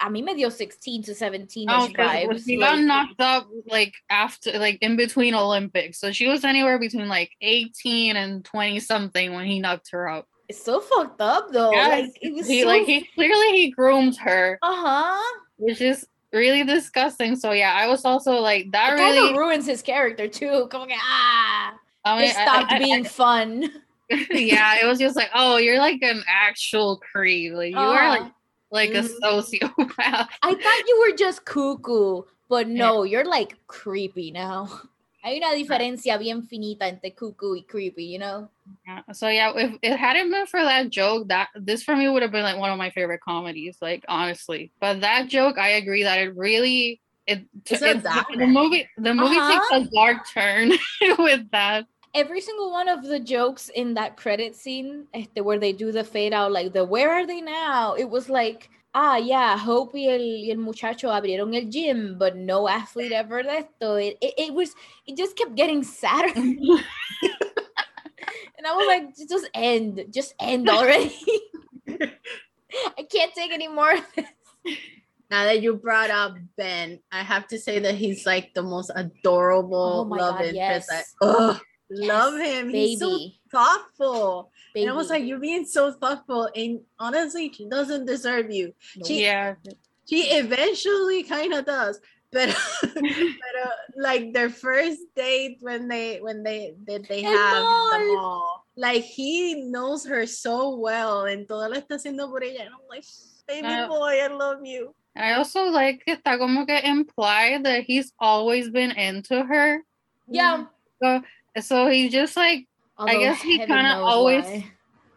[SPEAKER 1] a mí me dio 16 to 17
[SPEAKER 3] Oh,
[SPEAKER 1] vibes.
[SPEAKER 3] she got
[SPEAKER 1] like-
[SPEAKER 3] knocked up like after like in between Olympics. So she was anywhere between like 18 and 20 something when he knocked her up.
[SPEAKER 1] It's so fucked up though.
[SPEAKER 3] Yeah,
[SPEAKER 1] like it was
[SPEAKER 3] he
[SPEAKER 1] so
[SPEAKER 3] like he clearly he groomed her,
[SPEAKER 1] uh-huh.
[SPEAKER 3] Which is really disgusting. So yeah, I was also like that
[SPEAKER 1] It kind
[SPEAKER 3] really
[SPEAKER 1] of ruins his character too. Que, ah,
[SPEAKER 3] I mean,
[SPEAKER 1] it stopped
[SPEAKER 3] I- I-
[SPEAKER 1] being fun.
[SPEAKER 3] I- yeah, it was just like, oh, you're like an actual creep. Like you are like
[SPEAKER 1] Uh,
[SPEAKER 3] like a
[SPEAKER 2] Mhm.
[SPEAKER 3] sociopath.
[SPEAKER 1] I thought you were just cuckoo, but no, you're like creepy now. Hay una diferencia bien finita entre cuckoo y creepy, you know?
[SPEAKER 3] Yeah, So yeah, if it hadn't been for that joke, that this for me would have been like one of my favorite comedies, like honestly. But that joke, I agree that it really it,
[SPEAKER 2] it's- downer.
[SPEAKER 3] the movie the movie
[SPEAKER 1] Uh-huh.
[SPEAKER 3] takes a dark turn with that.
[SPEAKER 1] every single one of the jokes in that credit scene este, where they do the fade out, like the where are they now? It was like, ah, yeah, Hope y el, y el muchacho abrieron el gym, but no athlete ever left. It, it, it was, it just kept getting sadder. and I was like, just end, just end already. I can't take any more of this.
[SPEAKER 2] Now that you brought up Ben, I have to say that he's like the most adorable
[SPEAKER 1] Oh my
[SPEAKER 2] love
[SPEAKER 1] God,
[SPEAKER 2] interest.
[SPEAKER 1] yes.
[SPEAKER 2] I ugh,
[SPEAKER 1] Yes,
[SPEAKER 2] love him. He's so
[SPEAKER 1] baby.
[SPEAKER 2] thoughtful. And I was like, you're being so thoughtful. And honestly, she doesn't deserve you.
[SPEAKER 1] No.
[SPEAKER 2] she-
[SPEAKER 3] Yeah.
[SPEAKER 2] She eventually kind of does. But, but like their first date when they when they that they
[SPEAKER 1] El
[SPEAKER 2] have the
[SPEAKER 1] mall.
[SPEAKER 2] like he knows her so well and todo lo está haciendo por ella. And I'm like, baby
[SPEAKER 3] Uh,
[SPEAKER 2] boy, I love you.
[SPEAKER 3] I also like que está como que implied that he's always been into her.
[SPEAKER 1] yeah.
[SPEAKER 3] So so he just like
[SPEAKER 1] Although
[SPEAKER 3] guess he kinda always-
[SPEAKER 1] why.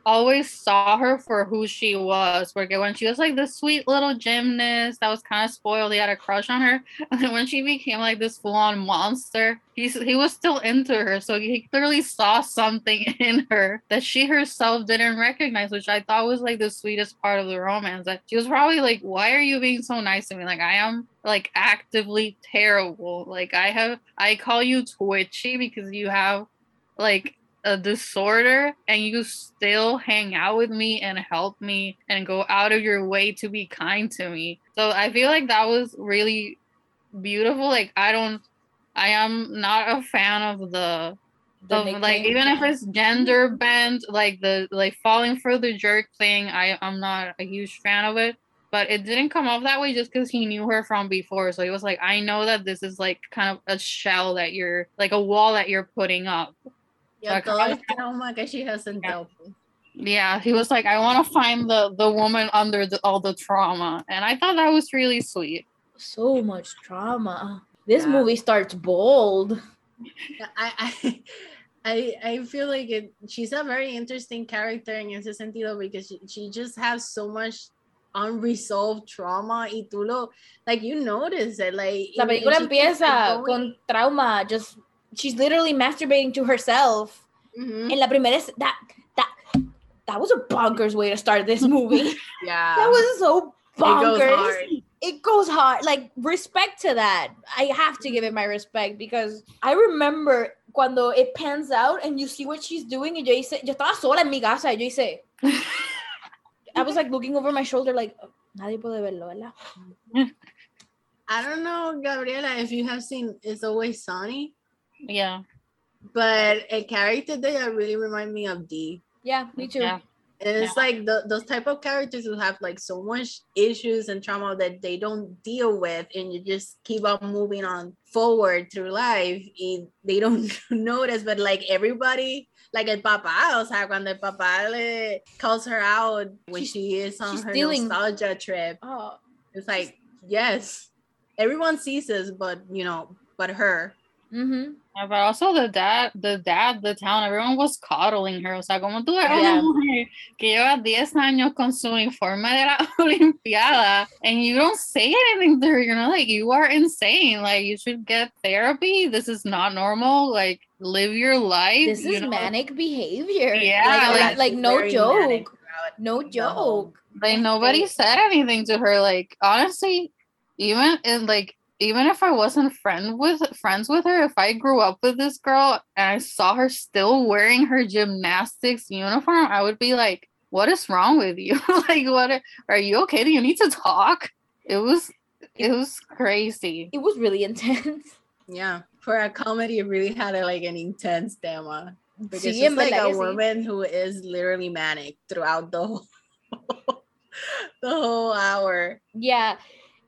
[SPEAKER 3] Always saw her for who she was. Porque when she was like the sweet little gymnast that was kind of spoiled, he had a crush on her. And when she became like this full-on monster, he's he was still into her. So he clearly saw something in her that she herself didn't recognize, which I thought was like the sweetest part of the romance. That she was probably like, Why are you being so nice to me? Like I am like actively terrible. Like I have I call you twitchy because you have like a disorder and you still hang out with me and help me and go out of your way to be kind to me. So I feel like that was really beautiful. Like I don't I am not a fan of the
[SPEAKER 1] The
[SPEAKER 3] of, like even if it's gender bent, like the like falling for the jerk thing, I I'm not a huge fan of it. But it didn't come off that way just because he knew her from before. So he was like, I know that this is like kind of a shell that you're like a wall that you're putting up.
[SPEAKER 2] Yeah,
[SPEAKER 3] Like,
[SPEAKER 2] todo
[SPEAKER 3] I-
[SPEAKER 2] el trauma que she hasn't
[SPEAKER 3] Yeah.
[SPEAKER 2] dealt with.
[SPEAKER 3] Yeah, he was like, I want to find the the woman under the, all the trauma, and I thought that was really sweet.
[SPEAKER 1] so much trauma. This
[SPEAKER 2] Yeah.
[SPEAKER 1] movie starts bold.
[SPEAKER 2] I, I, I, I feel like it, she's a very interesting character in ese sentido because she, she just has so much unresolved trauma y tú lo, like you notice it, like
[SPEAKER 1] La
[SPEAKER 2] and- and
[SPEAKER 1] película empieza
[SPEAKER 2] going-
[SPEAKER 1] con trauma. Just she's literally masturbating to herself.
[SPEAKER 2] Mhm,
[SPEAKER 1] En la primera es- that that that was a bonkers way to start this movie.
[SPEAKER 2] yeah,
[SPEAKER 1] that was so
[SPEAKER 2] it goes
[SPEAKER 1] bonkers.
[SPEAKER 2] hard.
[SPEAKER 1] It goes hard. Like respect to that. I have to give it my respect because I remember cuando it pans out and you see what she's doing. Y yo hice, yo estaba sola en mi casa. Y yo hice, I was like looking over my shoulder, like "Oh, nadie puede verlo, ¿verdad?
[SPEAKER 2] I don't know, Gabriela, if you have seen It's Always Sunny,
[SPEAKER 3] Yeah,
[SPEAKER 2] but a character that really remind me of Dee.
[SPEAKER 1] Yeah, me too.
[SPEAKER 3] yeah,
[SPEAKER 2] And it's like the, those type of characters who have like so much issues and trauma that they don't deal with, and you just keep on moving on forward through life. And they don't notice, but like everybody, like el papá, o sea, cuando el papá le calls her out when
[SPEAKER 1] She's-
[SPEAKER 2] she is on
[SPEAKER 1] she's
[SPEAKER 2] her
[SPEAKER 1] stealing-
[SPEAKER 2] nostalgia trip,
[SPEAKER 1] Oh,
[SPEAKER 2] it's like yes, everyone sees this, but you know, but her.
[SPEAKER 1] Mm-hmm.
[SPEAKER 3] Yeah, but also the dad, the dad, the town, everyone was coddling her. O sea, como tú eres
[SPEAKER 1] Yeah.
[SPEAKER 3] una mujer que lleva 10 años con su uniforme de la Olimpiada and you don't say anything to her, you're not like, you are insane. Like, you should get therapy. This is not normal. Like, live your life.
[SPEAKER 1] This
[SPEAKER 3] you
[SPEAKER 1] is
[SPEAKER 3] know?
[SPEAKER 1] manic behavior.
[SPEAKER 3] Yeah,
[SPEAKER 1] like,
[SPEAKER 3] like,
[SPEAKER 1] like, no
[SPEAKER 2] Very manic
[SPEAKER 1] joke. No joke.
[SPEAKER 3] Like, nobody said anything to her. Like, honestly, even in like, even if I wasn't friend with friends with her, if I grew up with this girl and I saw her still wearing her gymnastics uniform, I would be like, "What is wrong with you? like, what are, are you okay? Do you need to talk?" It was, it was crazy.
[SPEAKER 1] It was really intense.
[SPEAKER 2] Yeah, for a comedy, it really had a, like an intense drama because
[SPEAKER 1] Sí,
[SPEAKER 2] she's like a woman who is literally manic throughout the whole the whole hour.
[SPEAKER 1] Yeah.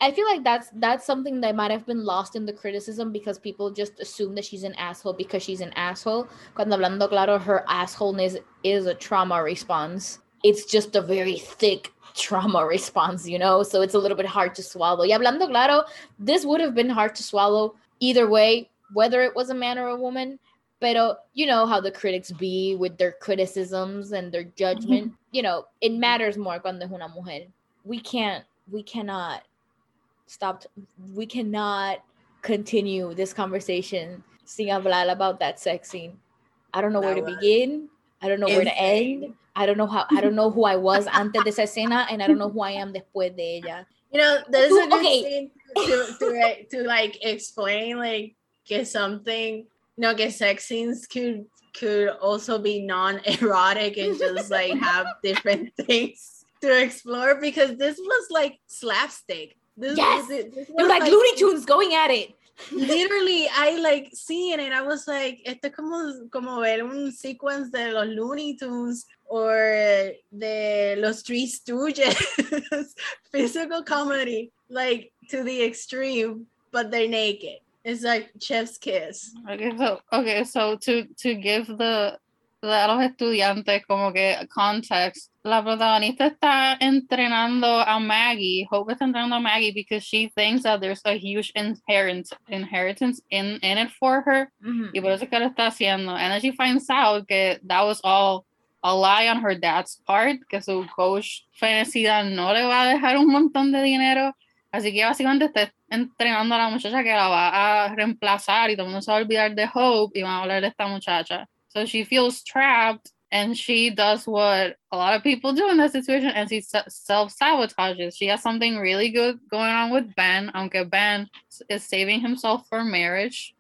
[SPEAKER 1] I feel like that's that's something that might have been lost in the criticism because people just assume that she's an asshole because she's an asshole. Cuando hablando claro, her assholeness is a trauma response. It's just a very thick trauma response, you know? So it's a little bit hard to swallow. Y hablando claro, this would have been hard to swallow either way, whether it was a man or a woman. Pero you know how the critics be with their criticisms and their mm-hmm. judgment. You know, it matters more cuando es una mujer. We can't, we cannot stop. t- We cannot continue this conversation sin hablar about that sex scene. I don't know where to begin. I don't know where to end. I don't know how. I don't know who I was antes de esa escena, and I don't know who I am después de ella.
[SPEAKER 2] You know, there's a good
[SPEAKER 1] Okay.
[SPEAKER 2] scene to, to, like- to like explain like get something, you know, get sex scenes could could also be non-erotic and just like have different things to explore because this was like slapstick. This,
[SPEAKER 1] Yes!
[SPEAKER 2] this, this
[SPEAKER 1] It was
[SPEAKER 2] was,
[SPEAKER 1] like Looney Tunes going at it.
[SPEAKER 2] literally I like seeing it. I was like, esto es como, como ver un sequence de los Looney Tunes or de los Three Stooges, physical comedy, like to the extreme, but they're naked. It's like chef's kiss.
[SPEAKER 3] Okay, so okay, so to to give the a los estudiantes como que context, la protagonista está entrenando a Maggie. Hope está entrenando a Maggie because she thinks that there's a huge inheritance inheritance in in it for her. Y por eso es que lo está haciendo. And then she finds out que that was all a lie on her dad's part, que su coach fenecida no le va a dejar un montón de dinero. Así que básicamente está entrenando a la muchacha que la va a reemplazar y todo el mundo se va a olvidar de Hope y van a hablar de esta muchacha. So she feels trapped and she does what a lot of people do in that situation and she self sabotages. She has something really good going on with Ben, Uncle Ben is saving himself for marriage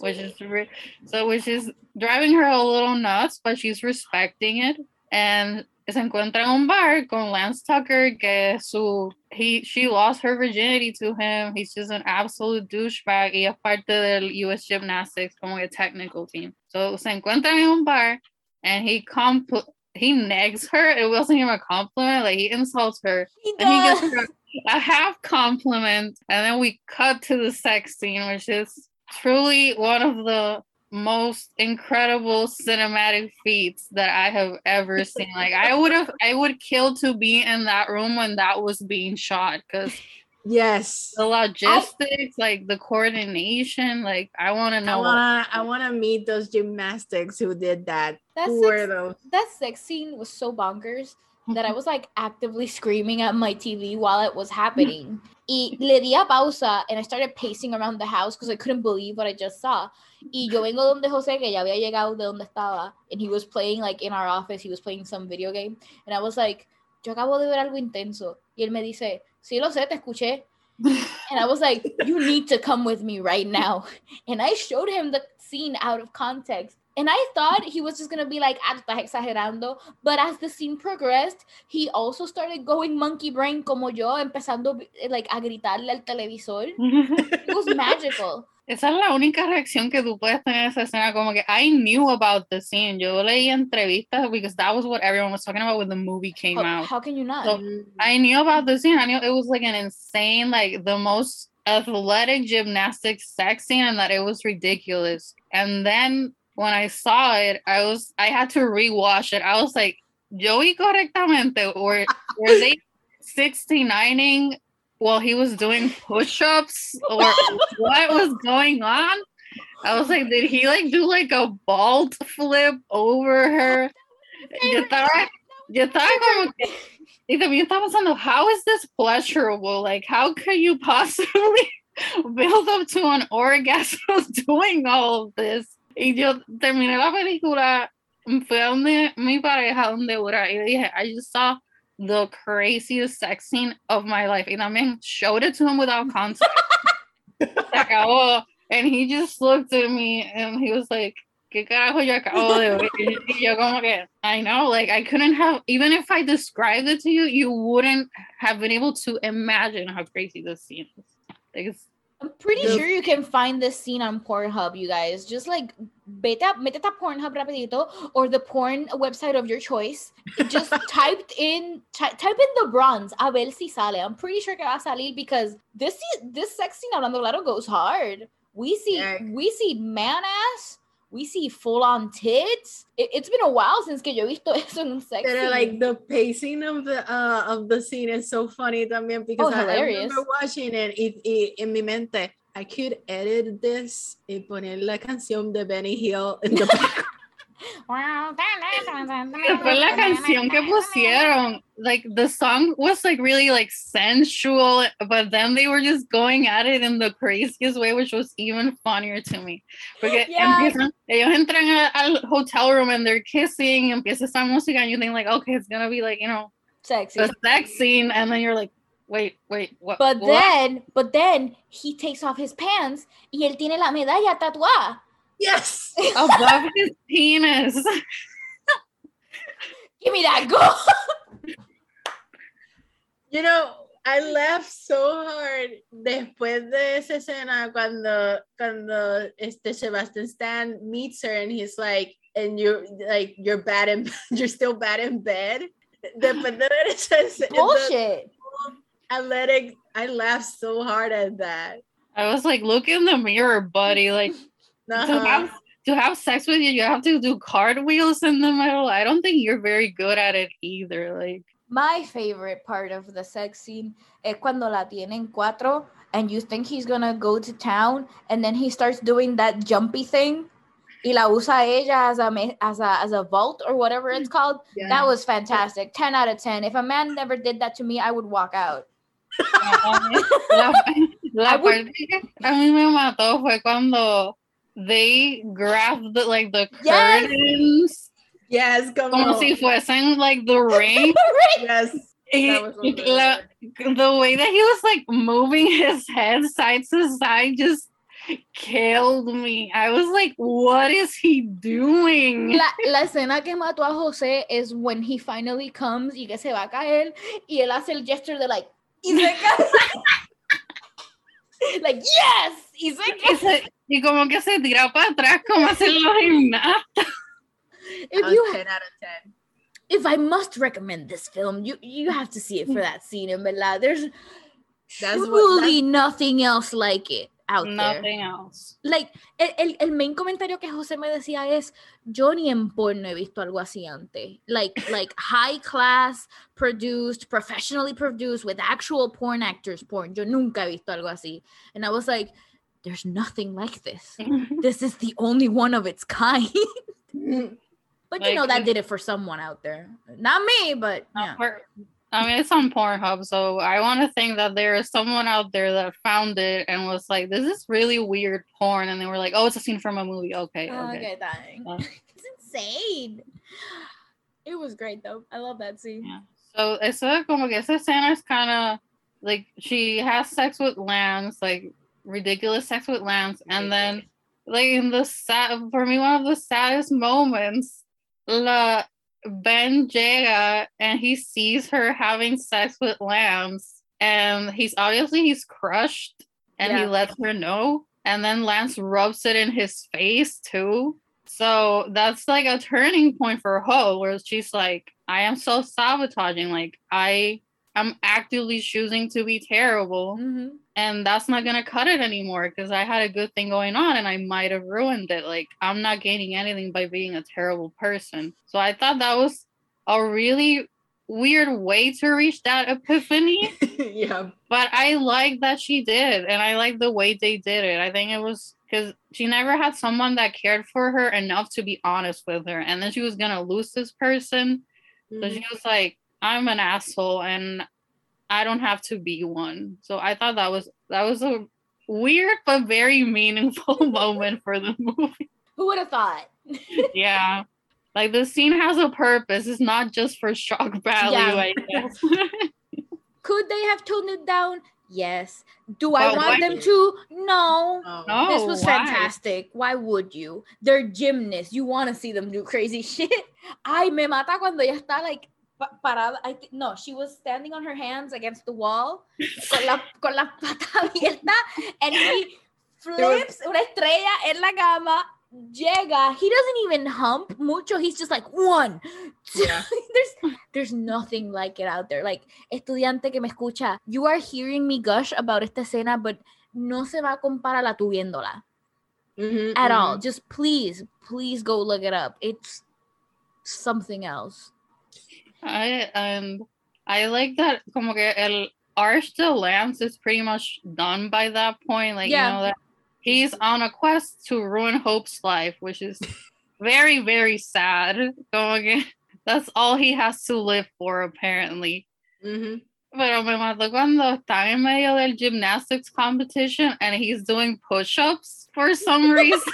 [SPEAKER 3] which is re- so which is driving her a little nuts, but she's respecting it. And se encuentra en un bar con Lance Tucker, que su he she lost her virginity to him. He's just an absolute douchebag. Y es parte del US Gymnastics como a technical team. So se encuentran en un bar, and he compl- he negs her. It wasn't even a compliment. Like he insults her,
[SPEAKER 1] He
[SPEAKER 3] and he gives her a half compliment, and then we cut to the sex scene, which is truly one of the most incredible cinematic feats that I have ever seen. Like I would have, I would kill to be in that room when that was being shot because
[SPEAKER 2] Yes.
[SPEAKER 3] the logistics, like the coordination, like I want to know.
[SPEAKER 2] I
[SPEAKER 3] know.
[SPEAKER 2] wanna I wanna meet those gymnastics who did that.
[SPEAKER 1] That
[SPEAKER 2] Who were
[SPEAKER 1] sex,
[SPEAKER 2] those?
[SPEAKER 1] that sex scene was so bonkers that I mm-hmm. was like actively screaming at my TV while it was happening. Y le di a pausa and I started pacing around the house because I couldn't believe what I just saw. Y yo vengo donde José, que ya había llegado de donde estaba, and he was playing like in our office, he was playing some video game. And I was like, yo acabo de ver algo intenso. Y él me dice, sí lo sé, te escuché. And I was like, you need to come with me right now. And I showed him the scene out of context. And I thought he was just gonna be like, ah, exagerando. But as the scene progressed, he also started going monkey brain como yo, empezando like a gritarle al televisor. It was magical.
[SPEAKER 3] Esa es la única reacción que tú puedes tener en esa escena, como que I knew about the scene. Yo leí entrevistas because that was what everyone was talking about when the movie came
[SPEAKER 1] How,
[SPEAKER 3] out.
[SPEAKER 1] how can you not?
[SPEAKER 3] So- I knew about the scene. I knew it was like an insane, like the most athletic gymnastic sex scene, and that it was ridiculous. And then when I saw it, I was I had to rewatch it. I was like, Joey correctamente, or were they 69ing while he was doing push-ups, or what was going on? I was like, did he like do like a bald flip over her? Yo estaba, yo estaba como que how is this pleasurable? Like, how could you possibly build up to an orgasm doing all of this? Y yo terminé la película, fue donde mi pareja, donde dura, y le dije, I just saw the craziest sex scene of my life. Y también showed it to him without context. Acabó. Oh, and he just looked at me and he was like, ¿qué carajo yo acabo de ver? Y yo como que, I know, like I couldn't have, even if I described it to you, you wouldn't have been able to imagine how crazy this scene is. Like it's,
[SPEAKER 1] I'm pretty
[SPEAKER 2] The-
[SPEAKER 1] sure you can find this scene on Pornhub, you guys. Just like beta, métete a Pornhub rapidito or the porn website of your choice. Just typed in, ty- type in the bronze, a ver si sale. I'm pretty sure que va a salir because this this sex scene hablando claro goes hard. We see
[SPEAKER 2] Yeah.
[SPEAKER 1] we see man ass, we see full on tits. It, has been a while since que yo he visto eso en un sex
[SPEAKER 2] Pero like the pacing of the uh of the scene is so funny también because
[SPEAKER 1] Oh,
[SPEAKER 2] I, I remember watching it y, y en mi mente I could edit this y poner la canción de Benny Hill in the background.
[SPEAKER 3] Después la canción que pusieron, like the song was like really like sensual, but then they were just going at it in the craziest way, which was even funnier to me. Porque
[SPEAKER 1] Yeah.
[SPEAKER 3] empiezan, ellos entran a- al hotel room and they're kissing, empieza esa música, and you think like, okay, it's gonna be like, you know,
[SPEAKER 1] Sexy.
[SPEAKER 3] a sex scene, and then you're like, wait, wait, what?
[SPEAKER 1] But
[SPEAKER 3] what?
[SPEAKER 1] then, but then he takes off his pants y él tiene la medalla tatuada.
[SPEAKER 2] Yes.
[SPEAKER 3] above his penis.
[SPEAKER 1] Give me that girl.
[SPEAKER 2] You know, I laughed so hard después de esa escena cuando cuando este Sebastian Stan meets her and he's like, and you're like you're bad in you're still bad in bed. Después de ver esa escena,
[SPEAKER 1] Bullshit.
[SPEAKER 2] athletic, I laughed so hard at that.
[SPEAKER 3] I was like, look in the mirror, buddy. Like to
[SPEAKER 2] Uh-huh.
[SPEAKER 3] have to have sex with you, you have to do cartwheels in the middle. I don't think you're very good at it either. Like
[SPEAKER 1] My favorite part of the sex scene es cuando la tienen cuatro and you think he's gonna go to town and then he starts doing that jumpy thing y la usa ella as a, as a, as a vault or whatever it's called.
[SPEAKER 2] Yeah.
[SPEAKER 1] That was fantastic. 10 out of 10. If a man never did that to me, I would walk out.
[SPEAKER 3] la, la
[SPEAKER 1] I would-
[SPEAKER 3] parte que a mí me mató fue cuando they grabbed the, like the
[SPEAKER 1] Yes.
[SPEAKER 3] curtains
[SPEAKER 2] yes, come
[SPEAKER 3] como
[SPEAKER 2] on.
[SPEAKER 3] si fuesen like the ring.
[SPEAKER 2] Yes.
[SPEAKER 3] Y-
[SPEAKER 2] That was
[SPEAKER 3] y
[SPEAKER 2] so
[SPEAKER 3] la- the way that he was like moving his head side to side just killed me. I was like, what is he doing?
[SPEAKER 1] La, la escena que mató a José is when he finally comes y que se va a caer y él hace el gesture de like y se cae. like yes y se cae.
[SPEAKER 3] Se- y como que se tira para atrás como hacen los gimnastas.
[SPEAKER 1] If you
[SPEAKER 2] was 10 out of 10.
[SPEAKER 1] if I must recommend this film, you you have to see it for that scene in verdad. There's
[SPEAKER 2] That's what-
[SPEAKER 1] truly nothing else like it out there.
[SPEAKER 3] Nothing else.
[SPEAKER 1] Like, el, el, el main comentario que José me decía es, yo ni en porno he visto algo así antes. Like, like high class, produced, professionally produced, with actual porn actors porn. Yo nunca he visto algo así. And I was like, there's nothing like this. This is the only one of its kind. but you know, that did it for someone out there. Not me, but
[SPEAKER 3] Not
[SPEAKER 1] yeah.
[SPEAKER 3] for- I mean, it's on Pornhub, so I want to think that there is someone out there that found it and was like, "This is really weird porn," and they were like, "Oh, it's a scene from a movie." Okay,
[SPEAKER 1] Oh,
[SPEAKER 3] okay.
[SPEAKER 1] okay, dang.
[SPEAKER 3] Uh.
[SPEAKER 1] it's insane. It was great though. I love that scene.
[SPEAKER 3] Yeah. So eso como que esa escena es kind of like she has sex with Lance, like ridiculous sex with Lance, and then like in the sad for me one of the saddest moments, la Ben llega and he sees her having sex with Lance, and he's obviously he's crushed, and he lets her know, and then Lance rubs it in his face too. So that's like a turning point for Ho, where she's like, I am self sabotaging. Like, I am actively choosing to be terrible,
[SPEAKER 1] Mhm.
[SPEAKER 3] and that's not gonna cut it anymore because I had a good thing going on and I might have ruined it. Like, I'm not gaining anything by being a terrible person. So I thought that was a really weird way to reach that epiphany
[SPEAKER 2] yeah.
[SPEAKER 3] but I like that she did, and I like the way they did it. I think it was because she never had someone that cared for her enough to be honest with her, and then she was gonna lose this person. So she was like, "I'm an asshole, and I don't have to be one." So I thought that was that was a weird but very meaningful moment for the movie.
[SPEAKER 1] Who would have thought?
[SPEAKER 3] Yeah. Like the scene has a purpose. It's not just for shock value,
[SPEAKER 1] Yeah.
[SPEAKER 3] I guess.
[SPEAKER 1] Could they have toned it down? Yes. Do I
[SPEAKER 3] But
[SPEAKER 1] want
[SPEAKER 3] why-
[SPEAKER 1] them to? No.
[SPEAKER 3] No.
[SPEAKER 1] this was
[SPEAKER 3] why?
[SPEAKER 1] fantastic. Why would you? They're gymnasts. You want to see them do crazy shit. Ay, me mata cuando ella está like pa- parada. I thi- no, she was standing on her hands against the wall con la con la pata abierta and he flips una estrella en la cama. Llega. He doesn't even hump mucho. He's just like one. two."
[SPEAKER 2] Yeah.
[SPEAKER 1] there's there's nothing like it out there. Like estudiante que me escucha, you are hearing me gush about esta escena, but no se va a comparar la tu viéndola
[SPEAKER 2] Mhm,
[SPEAKER 1] at
[SPEAKER 2] mhm.
[SPEAKER 1] all. Just please, please go look it up. It's something else.
[SPEAKER 3] I and I like that como que el arch de Lance is pretty much done by that point. Like
[SPEAKER 1] Yeah.
[SPEAKER 3] you know that he's on a quest to ruin Hope's life, which is very, very sad. Como que that's all he has to live for, apparently.
[SPEAKER 2] Mhm.
[SPEAKER 3] Pero me mató cuando está en medio del gymnastics competition and he's doing push-ups for some reason.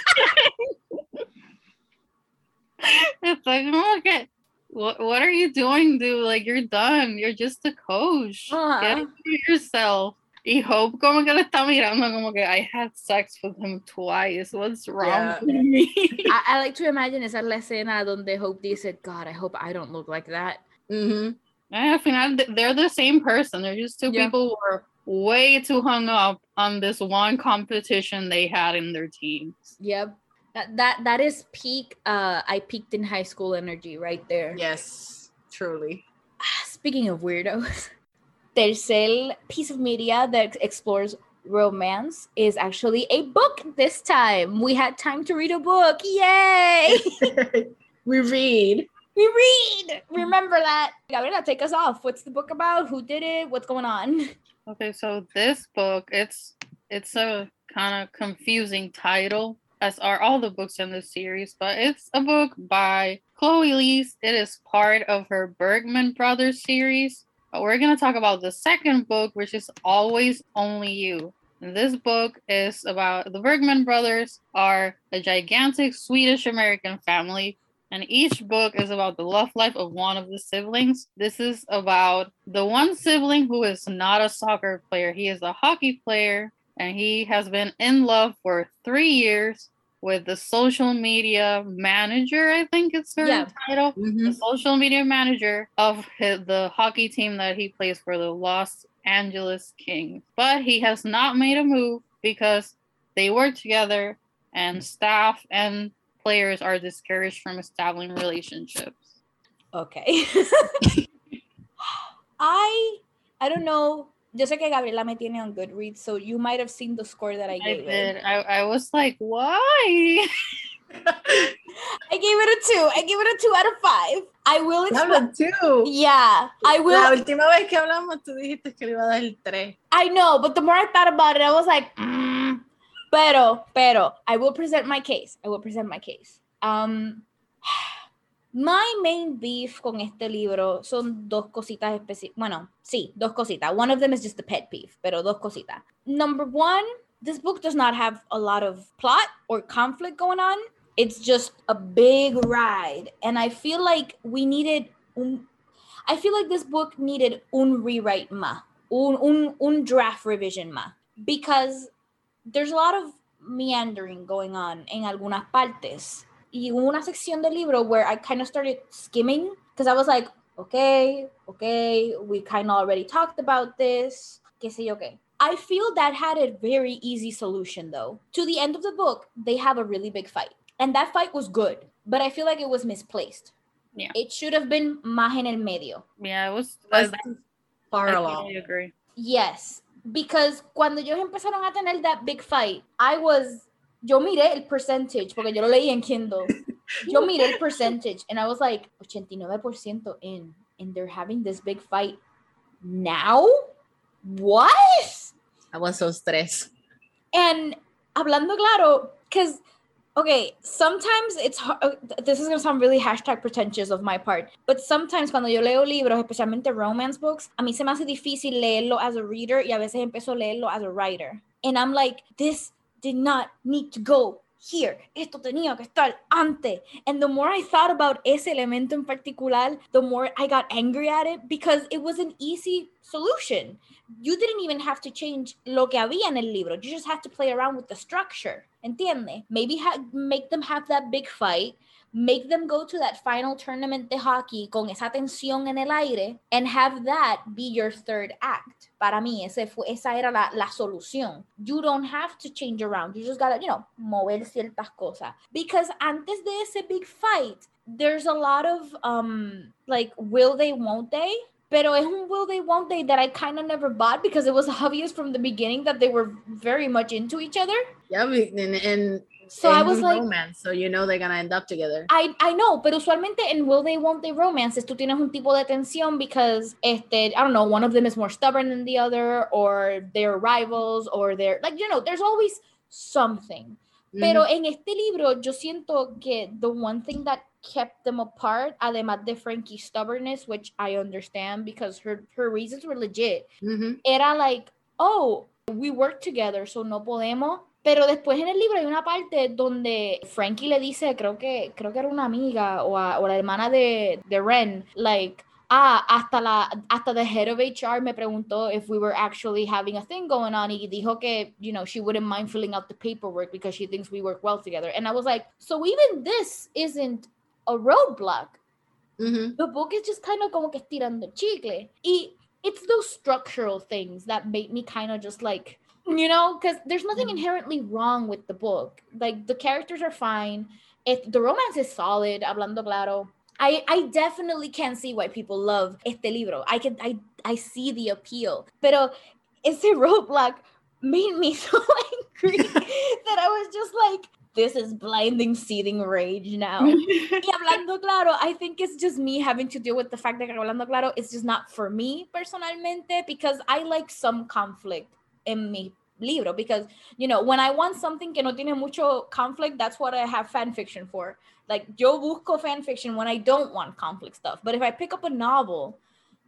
[SPEAKER 3] Estoy como que, what, what are you doing, dude? Like, you're done. You're just a coach. Get
[SPEAKER 1] Ajá.
[SPEAKER 3] over yourself. Y Hope como que le está mirando como que I had sex with him twice. What's wrong
[SPEAKER 2] Yeah.
[SPEAKER 3] with me?
[SPEAKER 1] I, I like to imagine esa es la escena donde Hope dice, God, I hope I don't look like that.
[SPEAKER 3] Mm-hmm. Al final, th- they're the same person. They're just two
[SPEAKER 1] Yeah.
[SPEAKER 3] people who are way too hung up on this one competition they had in their teams.
[SPEAKER 1] Yep. That that that is peak uh I peaked in high school energy right there.
[SPEAKER 2] Yes, truly.
[SPEAKER 1] Speaking of weirdos, tercer piece of media that explores romance is actually a book this time. We had time to read a book. Yay!
[SPEAKER 2] we read.
[SPEAKER 1] we read. Remember that. Gabriela, take us off. What's the book about? Who did it? What's going on?
[SPEAKER 3] Okay, so this book, it's it's a kind of confusing title, as are all the books in this series, but it's a book by Chloe Liese. It is part of her Bergman Brothers series. But we're gonna talk about the second book, which is Always Only You. And this book is about the Bergman brothers are a gigantic Swedish American family and each book is about the love life of one of the siblings. This is about the one sibling who is not a soccer player. He is a hockey player, and he has been in love for three years with the social media manager. I think it's her
[SPEAKER 1] Yeah.
[SPEAKER 3] title.
[SPEAKER 2] Mhm.
[SPEAKER 3] The social media manager of hi- the hockey team that he plays for, the Los Angeles Kings. But he has not made a move because they work together, and staff and players are discouraged from establishing relationships.
[SPEAKER 1] Okay. I I don't know. Yo sé que Gabriela me tiene on Goodreads, so you might have seen the score that I
[SPEAKER 3] I
[SPEAKER 1] gave
[SPEAKER 3] did.
[SPEAKER 1] it.
[SPEAKER 3] I, I was like, why?
[SPEAKER 1] I gave it a two. I gave it a two out of five. I will explain.
[SPEAKER 2] Habla tú.
[SPEAKER 1] Yeah, I will.
[SPEAKER 2] La
[SPEAKER 1] will.
[SPEAKER 2] última vez que hablamos, tú dijiste que le iba a dar el 3.
[SPEAKER 1] I know, but the more I thought about it, I was like, mm. pero, pero, I will present my case. I will present my case. Um, my main beef con este libro son dos cositas específicas. Bueno, sí, dos cositas. One of them is just a pet peeve, pero dos cositas. Number one, this book does not have a lot of plot or conflict going on. It's just a big ride. And I feel like we needed un, I feel like this book needed un rewrite ma un, un, un draft revision ma because there's a lot of meandering going on en algunas partes y hubo una sección del libro where I kind of started skimming because I was like okay okay we kind of already talked about this que sé yo qué I feel that had a very easy solution though to the end of the book they have a really big fight and that fight was good but I feel like it was misplaced
[SPEAKER 3] Yeah.
[SPEAKER 1] it should have been más en el medio
[SPEAKER 3] Yeah, it was.
[SPEAKER 2] That's
[SPEAKER 3] I,
[SPEAKER 2] far
[SPEAKER 3] I
[SPEAKER 2] along.
[SPEAKER 3] totally agree.
[SPEAKER 1] Yes, because cuando ellos empezaron a tener that big fight, I was, yo miré el percentage, porque yo lo leí en Kindle. Yo miré el percentage, and I was like, 89% in, and they're having this big fight now? What?
[SPEAKER 2] I was so stressed.
[SPEAKER 1] And hablando claro, because okay, sometimes it's hard. Oh, this is gonna sound really hashtag pretentious of my part, but sometimes cuando yo leo libros, especialmente romance books, a mí se me hace difícil leerlo as a reader y a veces empiezo a leerlo as a writer. And I'm like, this did not need to go here. Esto tenía que estar antes. And the more I thought about ese elemento en particular, the more I got angry at it because it was an easy solution you didn't even have to change lo que había en el libro. You just had to play around with the structure. ¿Entiende? Maybe ha- make them have that big fight, make them go to that final tournament de hockey con esa tensión en el aire, and have that be your third act. Para mí, ese fue, esa era la, la solución. You don't have to change around. You just gotta, you know, mover ciertas cosas. Because antes de ese big fight, there's a lot of, um, like, will they, won't they? Pero es un will they, won't they that I kind of never bought because it was obvious from the beginning that they were very much into each other.
[SPEAKER 2] Yeah, and, and
[SPEAKER 1] So I was like,
[SPEAKER 2] romance, so you know they're gonna end up together.
[SPEAKER 1] I, I know, pero usualmente en will they, won't they romances tú tienes un tipo de tensión because, este, I don't know, one of them is more stubborn than the other or they're rivals or they're, like, you know, there's always something. Pero mm-hmm. en este libro yo siento que the one thing that kept them apart, además de Frankie's stubbornness, which I understand because her, her reasons were legit,
[SPEAKER 2] Ujú.
[SPEAKER 1] era like, oh, we work together, so no podemos. Pero después en el libro hay una parte donde Frankie le dice, creo que, creo que era una amiga o, a- o la hermana de, de Ren, like, ah, hasta la, hasta the head of HR me preguntó if we were actually having a thing going on y dijo que, you know, she wouldn't mind filling out the paperwork because she thinks we work well together. And I was like, so even this isn't a roadblock the book is just kind of como que estirando chicle. Y it's those structural things that make me kind of just like, you know, because there's nothing
[SPEAKER 2] Mhm.
[SPEAKER 1] inherently wrong with the book. Like the characters are fine. If the romance is solid, hablando claro. I, I definitely can see why people love este libro. I can I I see the appeal. Pero ese roadblock made me so angry that I was just like, this is blinding, seething rage now. Y hablando claro, I think it's just me having to deal with the fact that hablando claro is just not for me personalmente because I like some conflict in mi libro because you know when I want something que no tiene mucho conflict that's what I have fan fiction for. Like yo busco fan fiction when I don't want conflict stuff. But if I pick up a novel,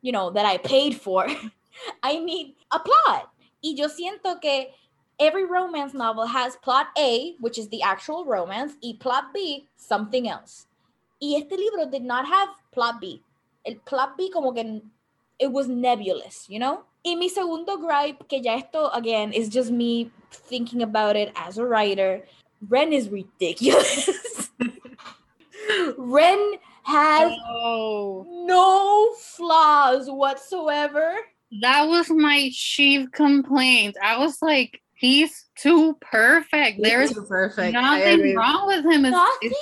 [SPEAKER 1] you know, that I paid for, I need a plot. Y yo siento que every romance novel has plot A, which is the actual romance, y plot B, something else. Y este libro did not have plot B. El plot B como que it was nebulous, you know? Y mi segundo gripe, que ya esto, again, is just me thinking about it as a writer. Ren is ridiculous. Ren has
[SPEAKER 3] Oh,
[SPEAKER 1] no flaws whatsoever.
[SPEAKER 3] that was my chief complaint. I was like, he's too perfect. There's
[SPEAKER 2] Too perfect.
[SPEAKER 3] Nothing wrong with him. It's,
[SPEAKER 1] Nothing.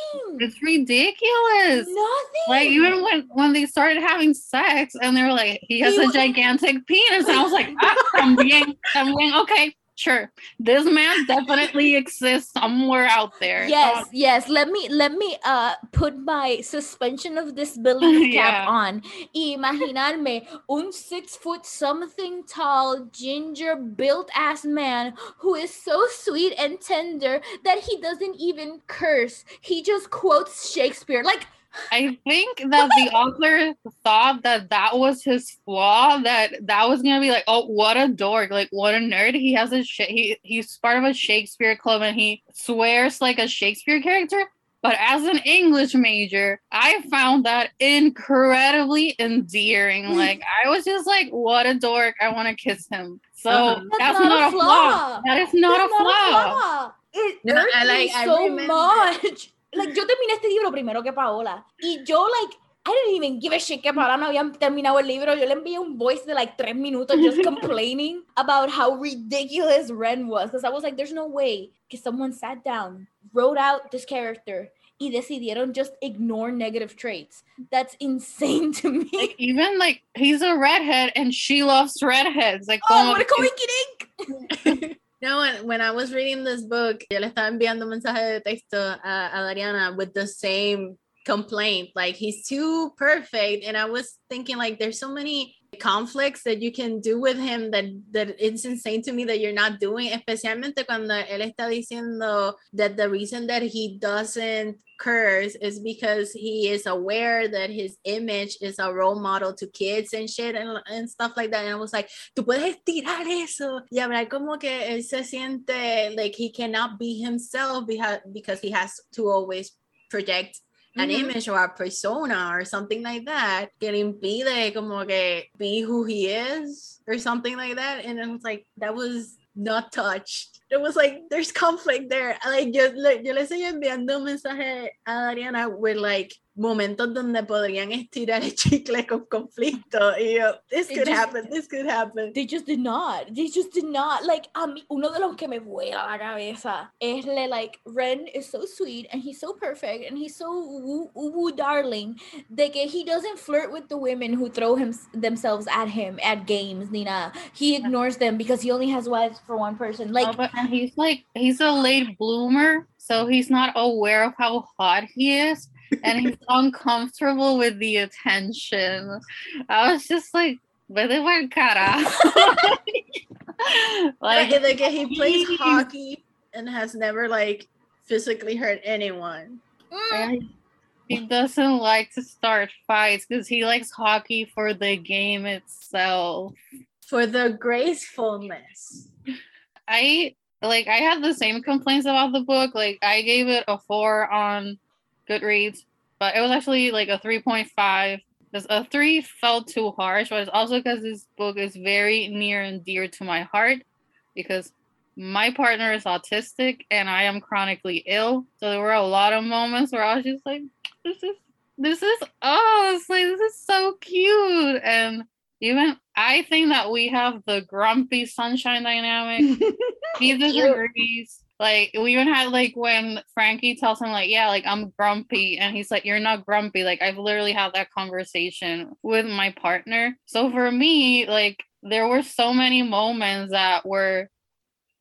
[SPEAKER 3] it's, it's ridiculous.
[SPEAKER 1] Nothing.
[SPEAKER 3] Like even when when they started having sex and they were like, he has
[SPEAKER 1] He
[SPEAKER 3] a
[SPEAKER 1] was-
[SPEAKER 3] gigantic penis, and I was like, ah, también, también, okay, sure. This man definitely exists somewhere out there.
[SPEAKER 1] Yes, yes. Let me let me uh put my suspension of disbelief cap
[SPEAKER 3] Yeah.
[SPEAKER 1] on. Y imaginarme un six foot something tall, ginger built ass man who is so sweet and tender that he doesn't even curse. He just quotes Shakespeare. Like
[SPEAKER 3] I think that the author thought that that was his flaw. That that was gonna be like, oh, what a dork! Like, what a nerd. He has a sh- he he's part of a Shakespeare club and he swears like a Shakespeare character. But as an English major, I found that incredibly endearing. Like, I was just like, what a dork! I want to kiss him. So
[SPEAKER 2] Uh-huh.
[SPEAKER 3] that's, not, a flaw. That is not,
[SPEAKER 1] That's
[SPEAKER 3] a, flaw.
[SPEAKER 1] It
[SPEAKER 2] No,
[SPEAKER 1] irked
[SPEAKER 2] I
[SPEAKER 1] me
[SPEAKER 2] like- I
[SPEAKER 1] so
[SPEAKER 2] remember-
[SPEAKER 1] much. Like, yo terminé este libro primero que Paola. Y yo, like, I didn't even give a shit que Paola no había terminado el libro. Yo le envié un voice de like tres minutos just complaining about how ridiculous Ren was. Because I was like, there's no way que someone sat down, wrote out this character, y decidieron just ignore negative traits. That's insane to me.
[SPEAKER 3] Like, even like he's a redhead and she loves redheads. Like,
[SPEAKER 1] oh, what a coinky
[SPEAKER 2] No, when, when I was reading this book, yo le estaba enviando mensaje de texto a, a Dariana with the same complaint. Like, he's too perfect. And I was thinking, like, there's so many conflicts that you can do with him that, that it's insane to me that you're not doing, especialmente cuando él está diciendo that the reason that he doesn't curse is because he is aware that his image is a role model to kids and shit and, and stuff like that. And I was like, tú puedes estirar eso y hablar como que él se siente like he cannot be himself because he has to always project an
[SPEAKER 1] Mhm.
[SPEAKER 2] image or a persona or something like that que le impide como que be who he is or something like that. And I was like that was not touched. It was like there's conflict there. Like yo, le- yo le estoy enviando un mensaje a Adriana with like momentos donde podrían estirar el chicle con conflicto y yo this could
[SPEAKER 1] just-
[SPEAKER 2] happen this could happen
[SPEAKER 1] They just did not. They just did not. Like, a mí, uno de los que me vuela la cabeza es le, like, Ren is so sweet and he's so perfect and he's so woo, woo darling de que he doesn't flirt with the women who throw him themselves at him at games, Nina. He ignores them because he only has wives for one person. Like,
[SPEAKER 3] Oh, but and he's like he's a late bloomer, so he's not aware of how hot he is, and he's uncomfortable with the attention. I was just like, vete pa'l carajo.
[SPEAKER 2] like
[SPEAKER 3] like,
[SPEAKER 2] like he plays hockey and has never like physically hurt anyone.
[SPEAKER 1] Mm.
[SPEAKER 3] He doesn't like to start fights because he likes hockey for the game itself.
[SPEAKER 2] For the gracefulness.
[SPEAKER 3] I like I had the same complaints about the book. Like I gave it a four on Goodreads, but it was actually like a 3.5. Because a three felt too harsh, but it's also because this book is very near and dear to my heart because my partner is autistic and I am chronically ill. So there were a lot of moments where I was just like, this is this is oh, it's like this is so cute. And even I think that we have the grumpy sunshine dynamic. he disagrees. Like we even had like when Frankie tells him like, yeah, like I'm grumpy, and he's like, you're not grumpy. Like I've literally had that conversation with my partner. So for me, like there were so many moments that were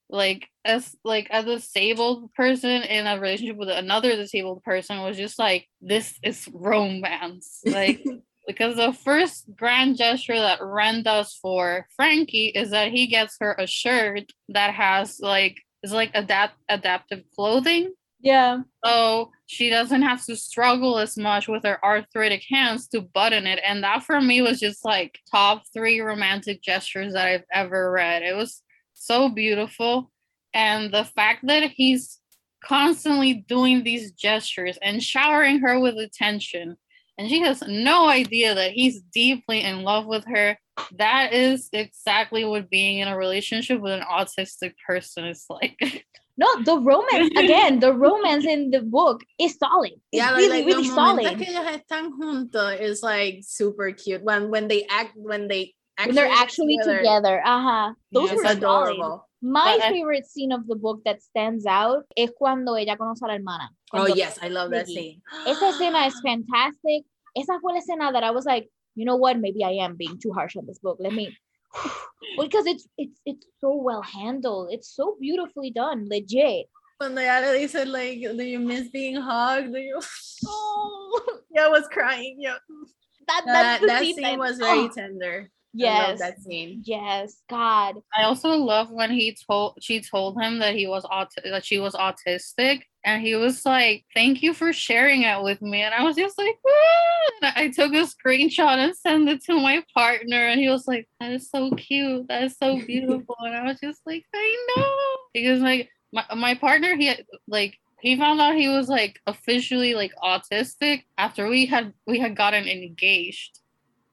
[SPEAKER 3] like as like as a disabled person in a relationship with another disabled person was just like this is romance like because the first grand gesture that Ren does for Frankie is that he gets her a shirt that has like is like adapt adaptive clothing.
[SPEAKER 1] Yeah.
[SPEAKER 3] So she doesn't have to struggle as much with her arthritic hands to button it. And that for me was just like top three romantic gestures that I've ever read. It was so beautiful. And the fact that he's constantly doing these gestures and showering her with attention and she has no idea that he's deeply in love with her. That is exactly what being in a relationship with an autistic person is like.
[SPEAKER 1] No, the romance again, the romance in the book is solid. It's
[SPEAKER 2] yeah, like,
[SPEAKER 1] really,
[SPEAKER 2] like
[SPEAKER 1] really
[SPEAKER 2] the
[SPEAKER 1] solid.
[SPEAKER 2] momento que ellos están juntos is like super cute. When when they act when they
[SPEAKER 1] When they're actually together. Uh-huh. Those
[SPEAKER 2] it's
[SPEAKER 1] were solid.
[SPEAKER 2] Adorable.
[SPEAKER 1] My
[SPEAKER 3] But I-
[SPEAKER 1] favorite scene of the book that stands out es cuando ella conoce a la hermana.
[SPEAKER 2] Oh yes, I love that scene.
[SPEAKER 1] Esa escena es fantastic. Esa fue la escena that I was like, you know what? Maybe I am being too harsh on this book. Let me because it's it's it's so well handled. It's so beautifully done, legit.
[SPEAKER 2] Cuando ella le dice like, do you miss being hugged? Do you?
[SPEAKER 1] Oh,
[SPEAKER 2] yeah, I was crying. Yeah,
[SPEAKER 1] that
[SPEAKER 2] that,
[SPEAKER 1] that's the
[SPEAKER 2] that
[SPEAKER 1] scene,
[SPEAKER 2] scene
[SPEAKER 1] that-
[SPEAKER 2] was very
[SPEAKER 1] oh,
[SPEAKER 2] tender. I
[SPEAKER 1] yes,
[SPEAKER 2] love that scene.
[SPEAKER 1] yes, God.
[SPEAKER 3] I also love when he told she told him that he was aut- that she was autistic, and he was like, "Thank you for sharing it with me." And I was just like, "Woo!" I took a screenshot and sent it to my partner, and he was like, "That is so cute. That is so beautiful." and I was just like, "I know," because like my my partner, he had, like he found out he was like officially like autistic after we had we had gotten engaged.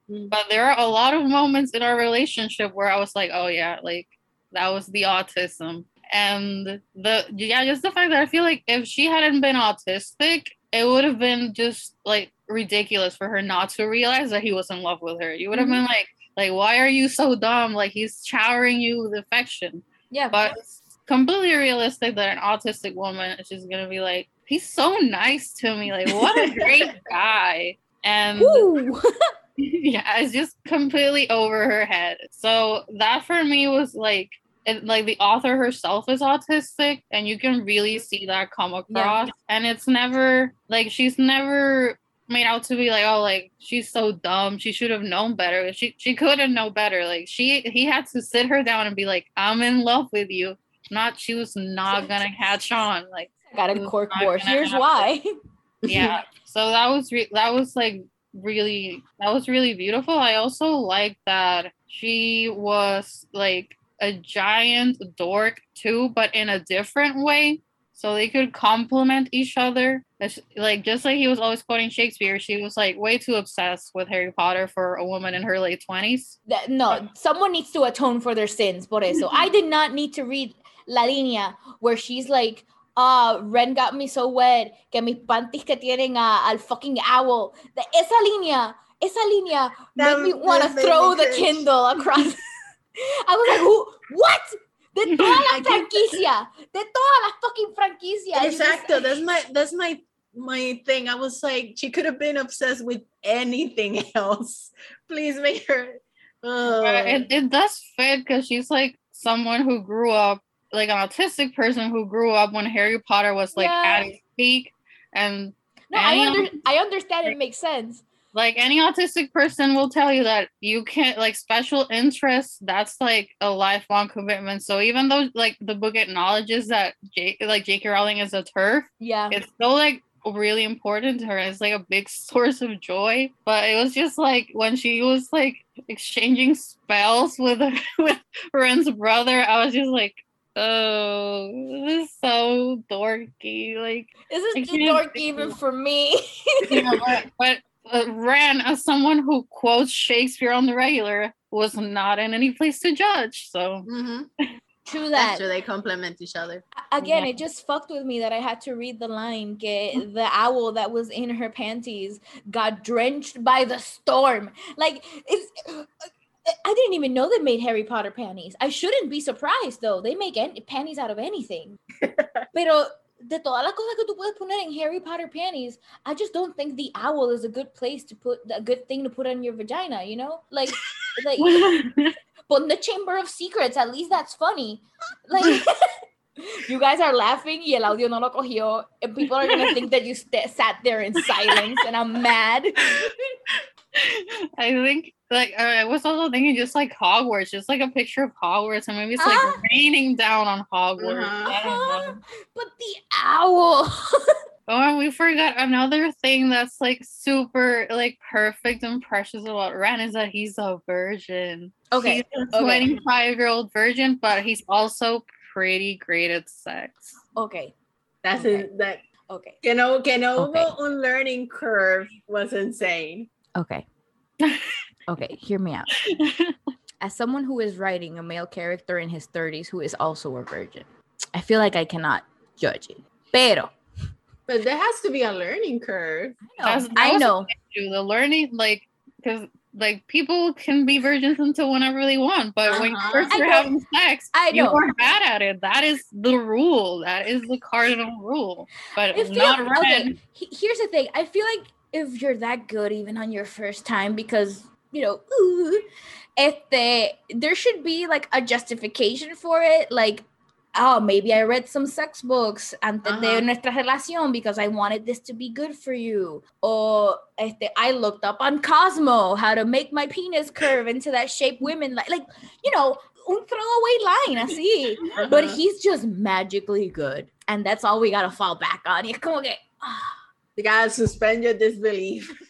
[SPEAKER 2] Mm.
[SPEAKER 3] But there are a lot of moments in our relationship where I was like, oh yeah, like that was the autism. And the yeah, just the fact that I feel like if she hadn't been autistic, it would have been just like ridiculous for her not to realize that he was in love with her. You would have
[SPEAKER 1] Mhm.
[SPEAKER 3] been like, like, why are you so dumb? Like he's showering you with affection.
[SPEAKER 1] Yeah,
[SPEAKER 3] But it's completely realistic that an autistic woman is just gonna be like, he's so nice to me. Like, what a great guy. And! yeah, it's just completely over her head. So that for me was like, it, like the author herself is autistic, and you can really see that come across. And it's never like she's never made out to be like, oh, like she's so dumb. She should have known better. She she couldn't know better. Like she he had to sit her down and be like, I'm in love with you. Not she was not gonna catch on. Like
[SPEAKER 1] I got a cork board. Here's
[SPEAKER 3] happen.
[SPEAKER 1] why.
[SPEAKER 3] yeah so that was re- that was like really that was really beautiful. I also like that she was like a giant dork too but in a different way. So they could complement each other. Like just like he was always quoting shakespeare she was like way too obsessed with harry potter for a woman in her late 20s
[SPEAKER 1] That- no, someone needs to atone for their sins. Por eso, I did not need to read La Línea where she's like, ah, Ren got me so wet que mis panties que tienen a, al fucking owl. The, esa línea, esa línea
[SPEAKER 2] That
[SPEAKER 1] made me want to throw the
[SPEAKER 2] cringe.
[SPEAKER 1] Kindle across. I was like, who? What? De toda la
[SPEAKER 2] I can't-
[SPEAKER 1] franquicia, de toda la fucking franquicia. you just-
[SPEAKER 2] Exacto. That's my that's my my thing. I was like, she could have been obsessed with anything else. Please make her.
[SPEAKER 3] Uh,
[SPEAKER 2] Ugh.
[SPEAKER 3] it, it does fit because she's like someone who grew up like an autistic person who grew up when Harry Potter was like
[SPEAKER 1] Yeah.
[SPEAKER 3] at its peak and
[SPEAKER 1] No, I, under, I understand it makes sense.
[SPEAKER 3] like any autistic person will tell you that you can't like special interests that's like a lifelong commitment so even though like the book acknowledges that Jake like J.K. Rowling is a TERF
[SPEAKER 1] Yeah.
[SPEAKER 3] it's still like really important to her it's like a big source of joy but it was just like when she was like exchanging spells with with Ren's brother I was just like oh this is so dorky like
[SPEAKER 1] This is too
[SPEAKER 3] can't
[SPEAKER 1] dorky even for me.
[SPEAKER 3] you know, but, but uh, Ran, as someone who quotes Shakespeare on the regular, was not in any place to judge. So
[SPEAKER 2] Mhm.
[SPEAKER 1] True that.
[SPEAKER 2] That's they complement each other.
[SPEAKER 1] Again,
[SPEAKER 3] Yeah.
[SPEAKER 1] it just fucked with me that I had to read the line que the owl that was in her panties got drenched by the storm. Like it's I didn't even know they made Harry Potter panties. I shouldn't be surprised though. They make any, panties out of anything. Pero de todas las cosas que tú puedes poner en Harry Potter panties, I just don't think the owl is a good place to put a good thing to put on your vagina, you know? Like like but in the Chamber of Secrets, at least that's funny. Like, you guys are laughing y el audio no lo cogió. And people are gonna think that you st- sat there in silence, and I'm mad.
[SPEAKER 3] I think like uh, I was also thinking just like Hogwarts, just like a picture of Hogwarts, and maybe it's like
[SPEAKER 1] Ah.
[SPEAKER 3] raining down on Hogwarts.
[SPEAKER 2] Uh-huh.
[SPEAKER 3] I don't know.
[SPEAKER 1] But the owl.
[SPEAKER 3] Oh, and we forgot another thing that's like super like perfect and precious about Ren is that he's a virgin.
[SPEAKER 1] Okay,
[SPEAKER 3] He's a
[SPEAKER 1] okay.
[SPEAKER 3] 25 year old virgin, but he's also pretty great at sex.
[SPEAKER 1] okay,
[SPEAKER 2] That's
[SPEAKER 1] Okay.
[SPEAKER 2] it. That
[SPEAKER 1] okay,
[SPEAKER 2] que no, que no
[SPEAKER 1] Okay.
[SPEAKER 2] hubo un learning curve was insane.
[SPEAKER 1] okay, okay. Hear me out. As someone who is writing a male character in his 30s who is also a virgin, I feel like I cannot judge it. Pero
[SPEAKER 2] But there has to be a learning curve.
[SPEAKER 3] That's- that
[SPEAKER 1] I know.
[SPEAKER 3] the learning like because like people can be virgins until whenever they want but when
[SPEAKER 2] Uh-huh.
[SPEAKER 3] first you're having sex
[SPEAKER 1] I
[SPEAKER 3] you
[SPEAKER 1] know.
[SPEAKER 3] are bad at it that is the rule that is the cardinal rule but
[SPEAKER 1] I feel,
[SPEAKER 3] not red
[SPEAKER 1] okay, here's the thing. I feel like if you're that good, even on your first time, because you know, ooh, if they there should be like a justification for it, like. Oh, maybe I read some sex books antes de
[SPEAKER 2] Uh-huh.
[SPEAKER 1] nuestra relación because I wanted this to be good for you. Or este, I looked up on Cosmo how to make my penis curve into that shape women like. Like, you know, un throwaway line así. But
[SPEAKER 2] Uh-huh.
[SPEAKER 1] he's just magically good. And that's all we gotta fall back on. Y es como que, ah,
[SPEAKER 2] you gotta suspend your disbelief.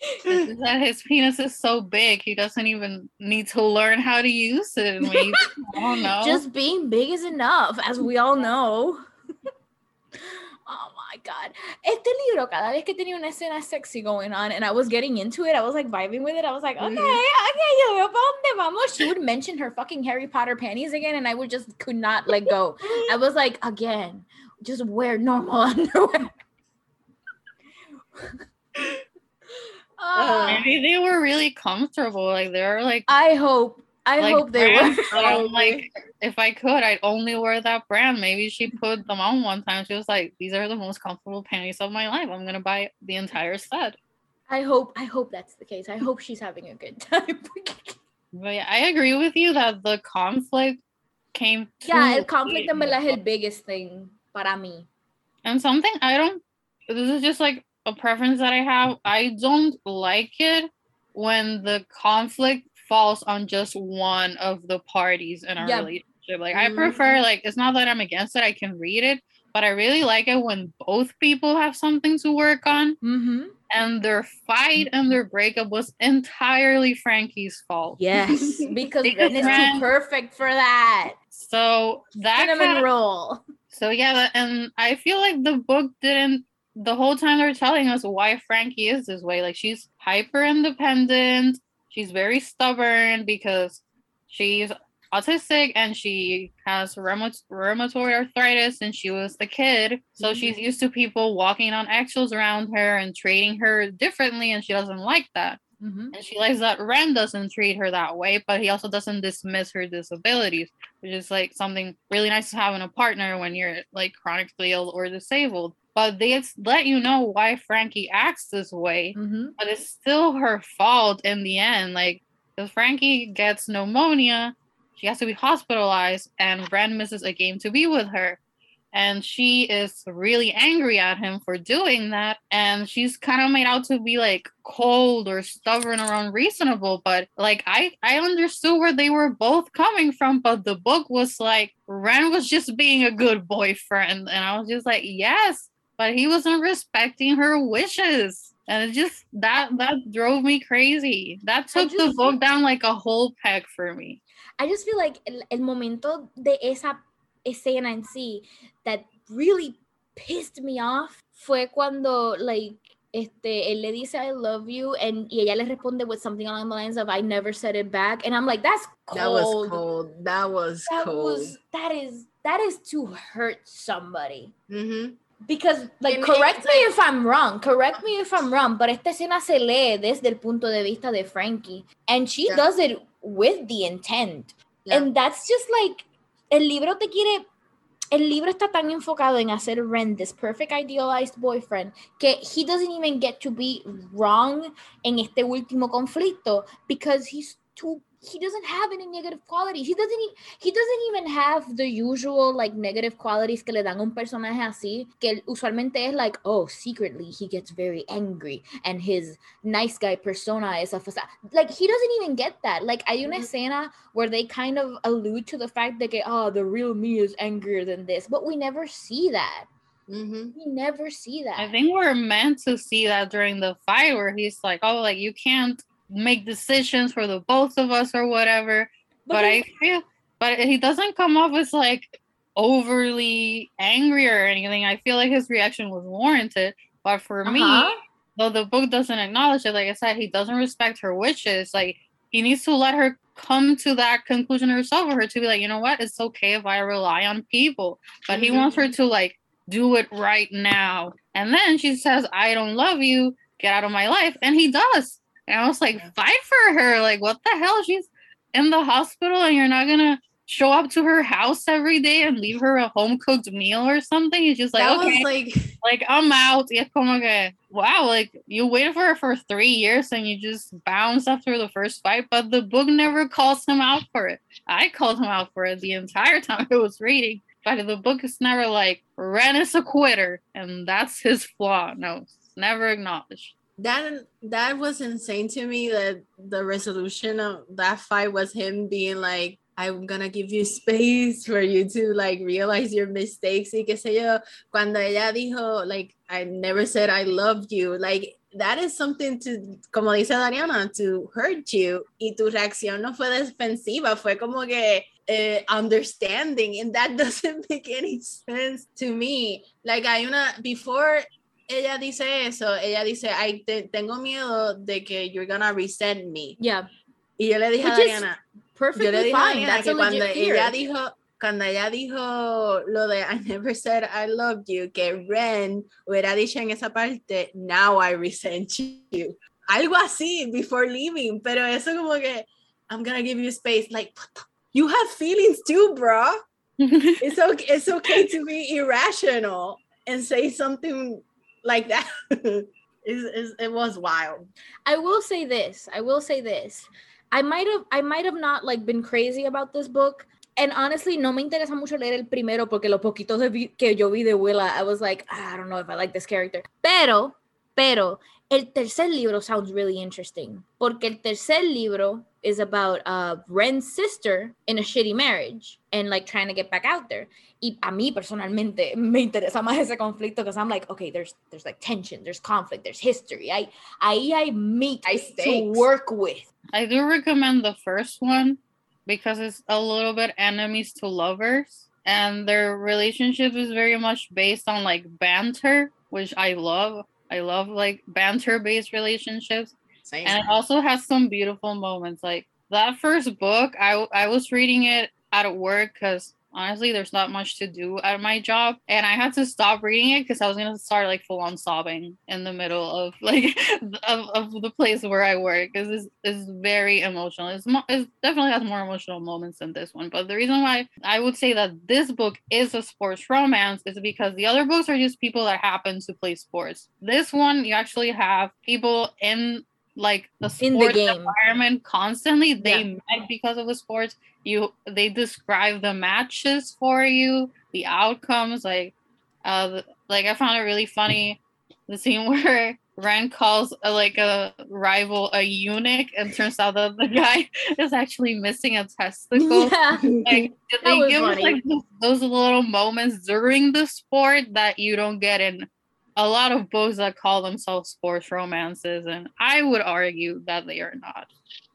[SPEAKER 3] That his penis is so big he doesn't even need to learn how to use it and we don't know
[SPEAKER 1] just being big is enough, as we all know. oh my god. Este libro, cada vez que tenía una escena sexy going on and I was getting into it, I was like vibing with it. I was like, okay,
[SPEAKER 2] Mhm.
[SPEAKER 1] okay, yo veo pa dónde vamos. She would mention her fucking Harry Potter panties again, and I would just could not let go. I was like, again, just wear normal underwear. Ah,
[SPEAKER 3] maybe they were really comfortable like they're like
[SPEAKER 1] I hope. I
[SPEAKER 3] like
[SPEAKER 1] hope they were.
[SPEAKER 3] I'm like if I could, I'd only wear that brand. Maybe she put them on one time. She was like, "These are the most comfortable panties of my life. I'm gonna buy the entire set."
[SPEAKER 1] I hope. I hope that's the case. I hope she's having a good time.
[SPEAKER 3] But yeah, I agree with you that the conflict came.
[SPEAKER 1] yeah, el conflict
[SPEAKER 3] in the
[SPEAKER 1] es el biggest thing para me.
[SPEAKER 3] And something I don't. This is just like a preference that I have. I don't like it when the conflict falls on just one of the parties in a relationship. Like I
[SPEAKER 2] Mhm.
[SPEAKER 3] prefer like it's not that I'm against it. I can read it, but I really like it when both people have something to work on.
[SPEAKER 1] Mm-hmm.
[SPEAKER 3] And their fight and their breakup was entirely Frankie's fault.
[SPEAKER 1] Yes, because Ren is too perfect for that.
[SPEAKER 3] So that
[SPEAKER 1] Cinnamon
[SPEAKER 3] kinda-
[SPEAKER 1] roll.
[SPEAKER 3] So yeah, and I feel like the book didn't the whole time they're telling us why Frankie is this way. Like she's hyper independent, she's very stubborn because she's autistic and she has rheumatoid arthritis and she was the kid. So she's used to people walking on eggshells around her and treating her differently and she doesn't like that.
[SPEAKER 1] Mm-hmm.
[SPEAKER 3] And she likes that Ren doesn't treat her that way, but he also doesn't dismiss her disabilities, which is like something really nice to have in a partner when you're like chronically ill or disabled. But they let you know why Frankie acts this way,
[SPEAKER 1] Mm-hmm.
[SPEAKER 3] but it's still her fault in the end. Like, if Frankie gets pneumonia, she has to be hospitalized, and Ren misses a game to be with her. and she is really angry at him for doing that and she's kind of made out to be like cold or stubborn or unreasonable but like i i understood where they were both coming from but the book was like ren was just being a good boyfriend and i was just like yes but he wasn't respecting her wishes and it just that that drove me crazy that took the book down like a whole peg for me
[SPEAKER 1] i just feel like el, el momento de esa escena en sí that really pissed me off fue cuando like este él le dice I love you and y ella le responde with something along the lines of I never said it back and I'm like that's cold.
[SPEAKER 2] That was cold. That was
[SPEAKER 1] that
[SPEAKER 2] cold.
[SPEAKER 1] Was, that is that is to hurt somebody.
[SPEAKER 2] Mm-hmm.
[SPEAKER 1] Because like correct me if I'm wrong, correct me if I'm wrong, but esta escena se lee desde el punto de vista de Frankie and she
[SPEAKER 2] Yeah.
[SPEAKER 1] does it with the intent.
[SPEAKER 2] Yeah.
[SPEAKER 1] And that's just like el libro te quiere el libro está tan enfocado en hacer Ren this perfect idealized boyfriend que he doesn't even get to be wrong en este último conflicto because he's too he doesn't have any negative qualities. He doesn't e- he doesn't even have the usual like negative qualities que le dan a un personaje así que usualmente es like oh secretly he gets very angry and his nice guy persona is a facade. Like he doesn't even get that. Like hay una
[SPEAKER 2] Mhm.
[SPEAKER 1] escena where they kind of allude to the fact that que, oh the real me is angrier than this, but we never see that.
[SPEAKER 2] Mm-hmm.
[SPEAKER 1] We never see that.
[SPEAKER 3] I think we're meant to see that during the fight where he's like, oh, like you can't make decisions for the both of us or whatever. But I feel, but he doesn't come off as like overly angry or anything. I feel like his reaction was warranted. But for me,
[SPEAKER 1] Uh-huh.
[SPEAKER 3] though the book doesn't acknowledge it, like I said, he doesn't respect her wishes. Like he needs to let her come to that conclusion herself, or her to be like, you know what, it's okay if I rely on people. But he
[SPEAKER 2] Mhm.
[SPEAKER 3] wants her to like do it right now. And then she says, I don't love you, get out of my life. And he does. And I was like,
[SPEAKER 2] Yeah.
[SPEAKER 3] fight for her. Like, what the hell? She's in the hospital and you're not gonna show up to her house every day and leave her a home cooked meal or something. It's just like,
[SPEAKER 2] that
[SPEAKER 3] okay,
[SPEAKER 2] was like
[SPEAKER 3] like I'm out. Y es como que, wow, like you waited for her for three years and you just bounced after the first fight, but the book never calls him out for it. I called him out for it the entire time I was reading, but the book is never like Ren is a quitter and that's his flaw. No, it's never acknowledged.
[SPEAKER 2] That that was insane to me that the resolution of that fight was him being like I'm gonna give you space for you to like realize your mistakes. Y qué sé yo cuando ella dijo like I never said I loved you. Like that is something to como dice Dariana to hurt you. Y tu reacción no fue defensiva fue como que eh, understanding. And that doesn't make any sense to me. Like hay una before ella dice eso, ella dice, ay, te- tengo miedo de que you're gonna resent me.
[SPEAKER 1] Yeah,
[SPEAKER 2] Y yo le dije a
[SPEAKER 1] Which is
[SPEAKER 2] Diana, yo le dije a. Diana que
[SPEAKER 1] a
[SPEAKER 2] cuando
[SPEAKER 1] fear.
[SPEAKER 2] ella dijo, cuando ella dijo lo de I never said I loved you, que Ren hubiera dicho en esa parte, now I resent you. Algo así, before leaving, pero eso como que, I'm gonna give you space, like, what the- you have feelings too, bro. It's okay, it's okay to be irrational and say something like that. It's- it's- it was wild.
[SPEAKER 1] I will say this. I will say this. I might have I might have not like been crazy about this book. And honestly, no me interesa mucho leer el primero porque lo poquito que yo vi de Willa, I was like, "Ah, I don't know if I like this character. Pero, pero, el tercer libro sounds really interesting. Porque el tercer libro is about uh, Ren's sister in a shitty marriage and like trying to get back out there. Y a mí personalmente me interesa más ese conflicto because I'm like, okay, there's there's like tension, there's conflict, there's history. I ahí hay meat
[SPEAKER 2] Hay
[SPEAKER 1] to work with.
[SPEAKER 3] I do recommend the first one because it's a little bit enemies to lovers and their relationship is very much based on like banter, which I love. I love like banter based relationships
[SPEAKER 2] Same.
[SPEAKER 3] and it also has some beautiful moments like that first book i i was reading it at work because honestly there's not much to do at my job and i had to stop reading it because i was gonna start like full on sobbing in the middle of like of, of the place where i work because it's, it's very emotional. It's, mo- it definitely has more emotional moments than this one but the reason why i would say that this book is a sports romance is because the other books are just people that happen to play sports. This one you actually have people in like the
[SPEAKER 1] In the
[SPEAKER 3] sports
[SPEAKER 1] game.
[SPEAKER 3] environment constantly. They
[SPEAKER 1] Yeah.
[SPEAKER 3] met because of the sports. You they describe the matches for you, the outcomes. Like, uh, like I found it really funny the scene where Ren calls a, like a rival a eunuch, and turns out that the guy is actually missing a testicle.
[SPEAKER 1] Yeah.
[SPEAKER 3] Like, did they give us like those little moments during the sport that you don't get in a lot of books that call themselves sports romances, and I would argue that they are not.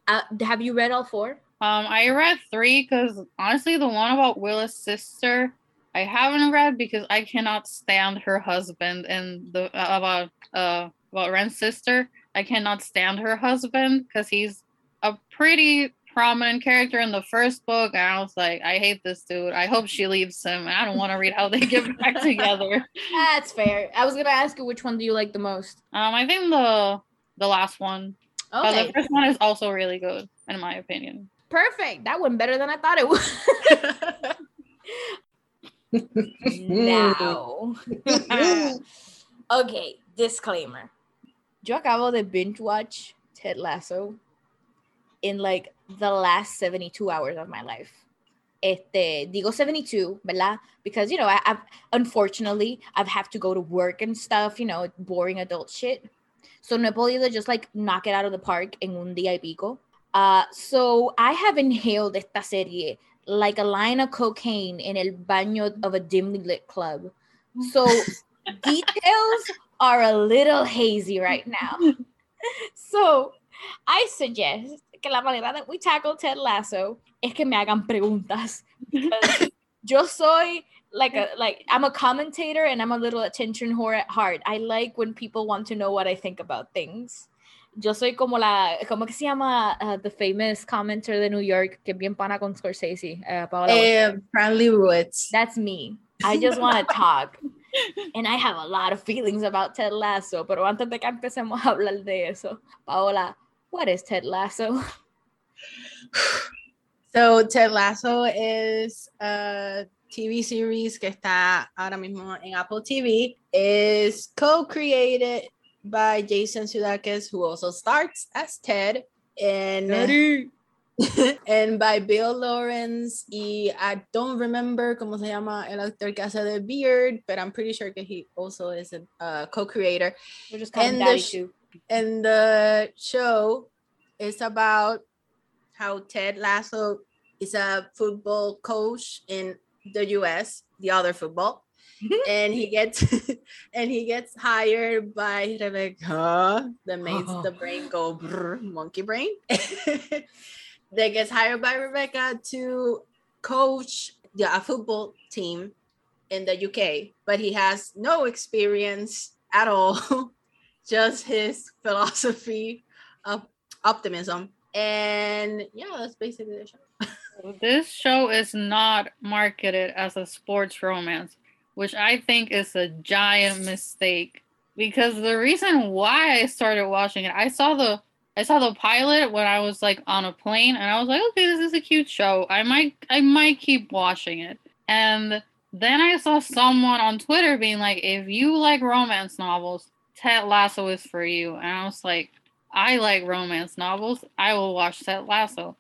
[SPEAKER 1] Uh, have you read all four?
[SPEAKER 3] Um, I read three because honestly, the one about Willa's sister, I haven't read because I cannot stand her husband, and the uh, about uh about Ren's sister, I cannot stand her husband because he's a pretty prominent character in the first book, and I was like, I hate this dude. I hope she leaves him. I don't want to read how they get back together.
[SPEAKER 1] That's fair. I was gonna ask you which one do you like the most.
[SPEAKER 3] Um, I think the the last one, but
[SPEAKER 1] Okay,
[SPEAKER 3] the first one is also really good in my opinion.
[SPEAKER 1] perfect. That went better than I thought it would. now. okay, disclaimer. Yo acabo de binge watch Ted Lasso in like the last 72 hours of my life. Este, digo 72, ¿verdad? Because, you know, I, I've unfortunately, I've have to go to work and stuff, you know, boring adult shit. So no he podido just like knock it out of the park en un día y pico. Uh, so I have inhaled esta serie like a line of cocaine in el baño of a dimly lit club. So details are a little hazy right now. So I suggest que la manera that we tackle Ted Lasso es que me hagan preguntas. Yo soy like a like I'm a commentator and I'm a little attention whore at heart. I like when people want to know what I think about things. Yo soy como la, ¿cómo que se llama uh, the famous commenter de New York que bien pana con Scorsese? Uh, Paola
[SPEAKER 2] Eh, Ruiz.
[SPEAKER 1] That's me. I just want to talk. And I have a lot of feelings about Ted Lasso, pero antes de que empecemos a hablar de eso, Paola, what is Ted Lasso?
[SPEAKER 2] So Ted Lasso is a TV series que está ahora mismo en Apple TV. Is co-created by Jason Sudeikis, who also starts as Ted, and and by Bill Lawrence. Y I don't remember cómo se llama el actor que hace de Beard, but I'm pretty sure that he also is a uh, co-creator.
[SPEAKER 1] We're just calling
[SPEAKER 2] And the
[SPEAKER 1] Daddy
[SPEAKER 2] sh-
[SPEAKER 1] too.
[SPEAKER 2] And the show is about how Ted Lasso is a football coach in the US, the other football, mm-hmm. and he gets and he gets hired by Rebecca that makes oh. the brain go brr, monkey brain. that gets hired by Rebecca to coach yeah, a football team in the UK, but he has no experience at all just his philosophy of optimism. And yeah, that's basically the show.
[SPEAKER 3] This show is not marketed as a sports romance, which I think is a giant mistake. Because the reason why I started watching it, I saw the I saw the pilot when I was like on a plane and I was like, okay, this is a cute show. I might I might keep watching it. And then I saw someone on Twitter being like, if you like romance novels, Ted Lasso is for you. And I was like, I like romance novels. I will watch Ted Lasso.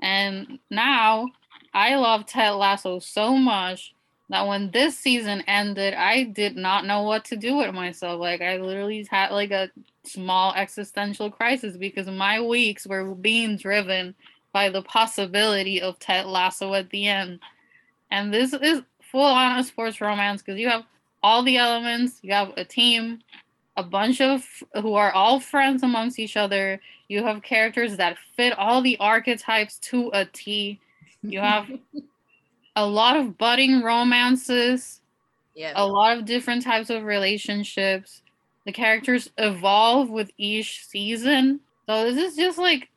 [SPEAKER 3] And now I love Ted Lasso so much that when this season ended, I did not know what to do with myself. Like I literally had like a small existential crisis because my weeks were being driven by the possibility of Ted Lasso at the end. And this is full on a sports romance because you have all the elements, you have a team, a bunch of who are all friends amongst each other. You have characters that fit all the archetypes to a T. You have a lot of budding romances,
[SPEAKER 2] Yeah.
[SPEAKER 3] a lot of different types of relationships. The characters evolve with each season. So this is just like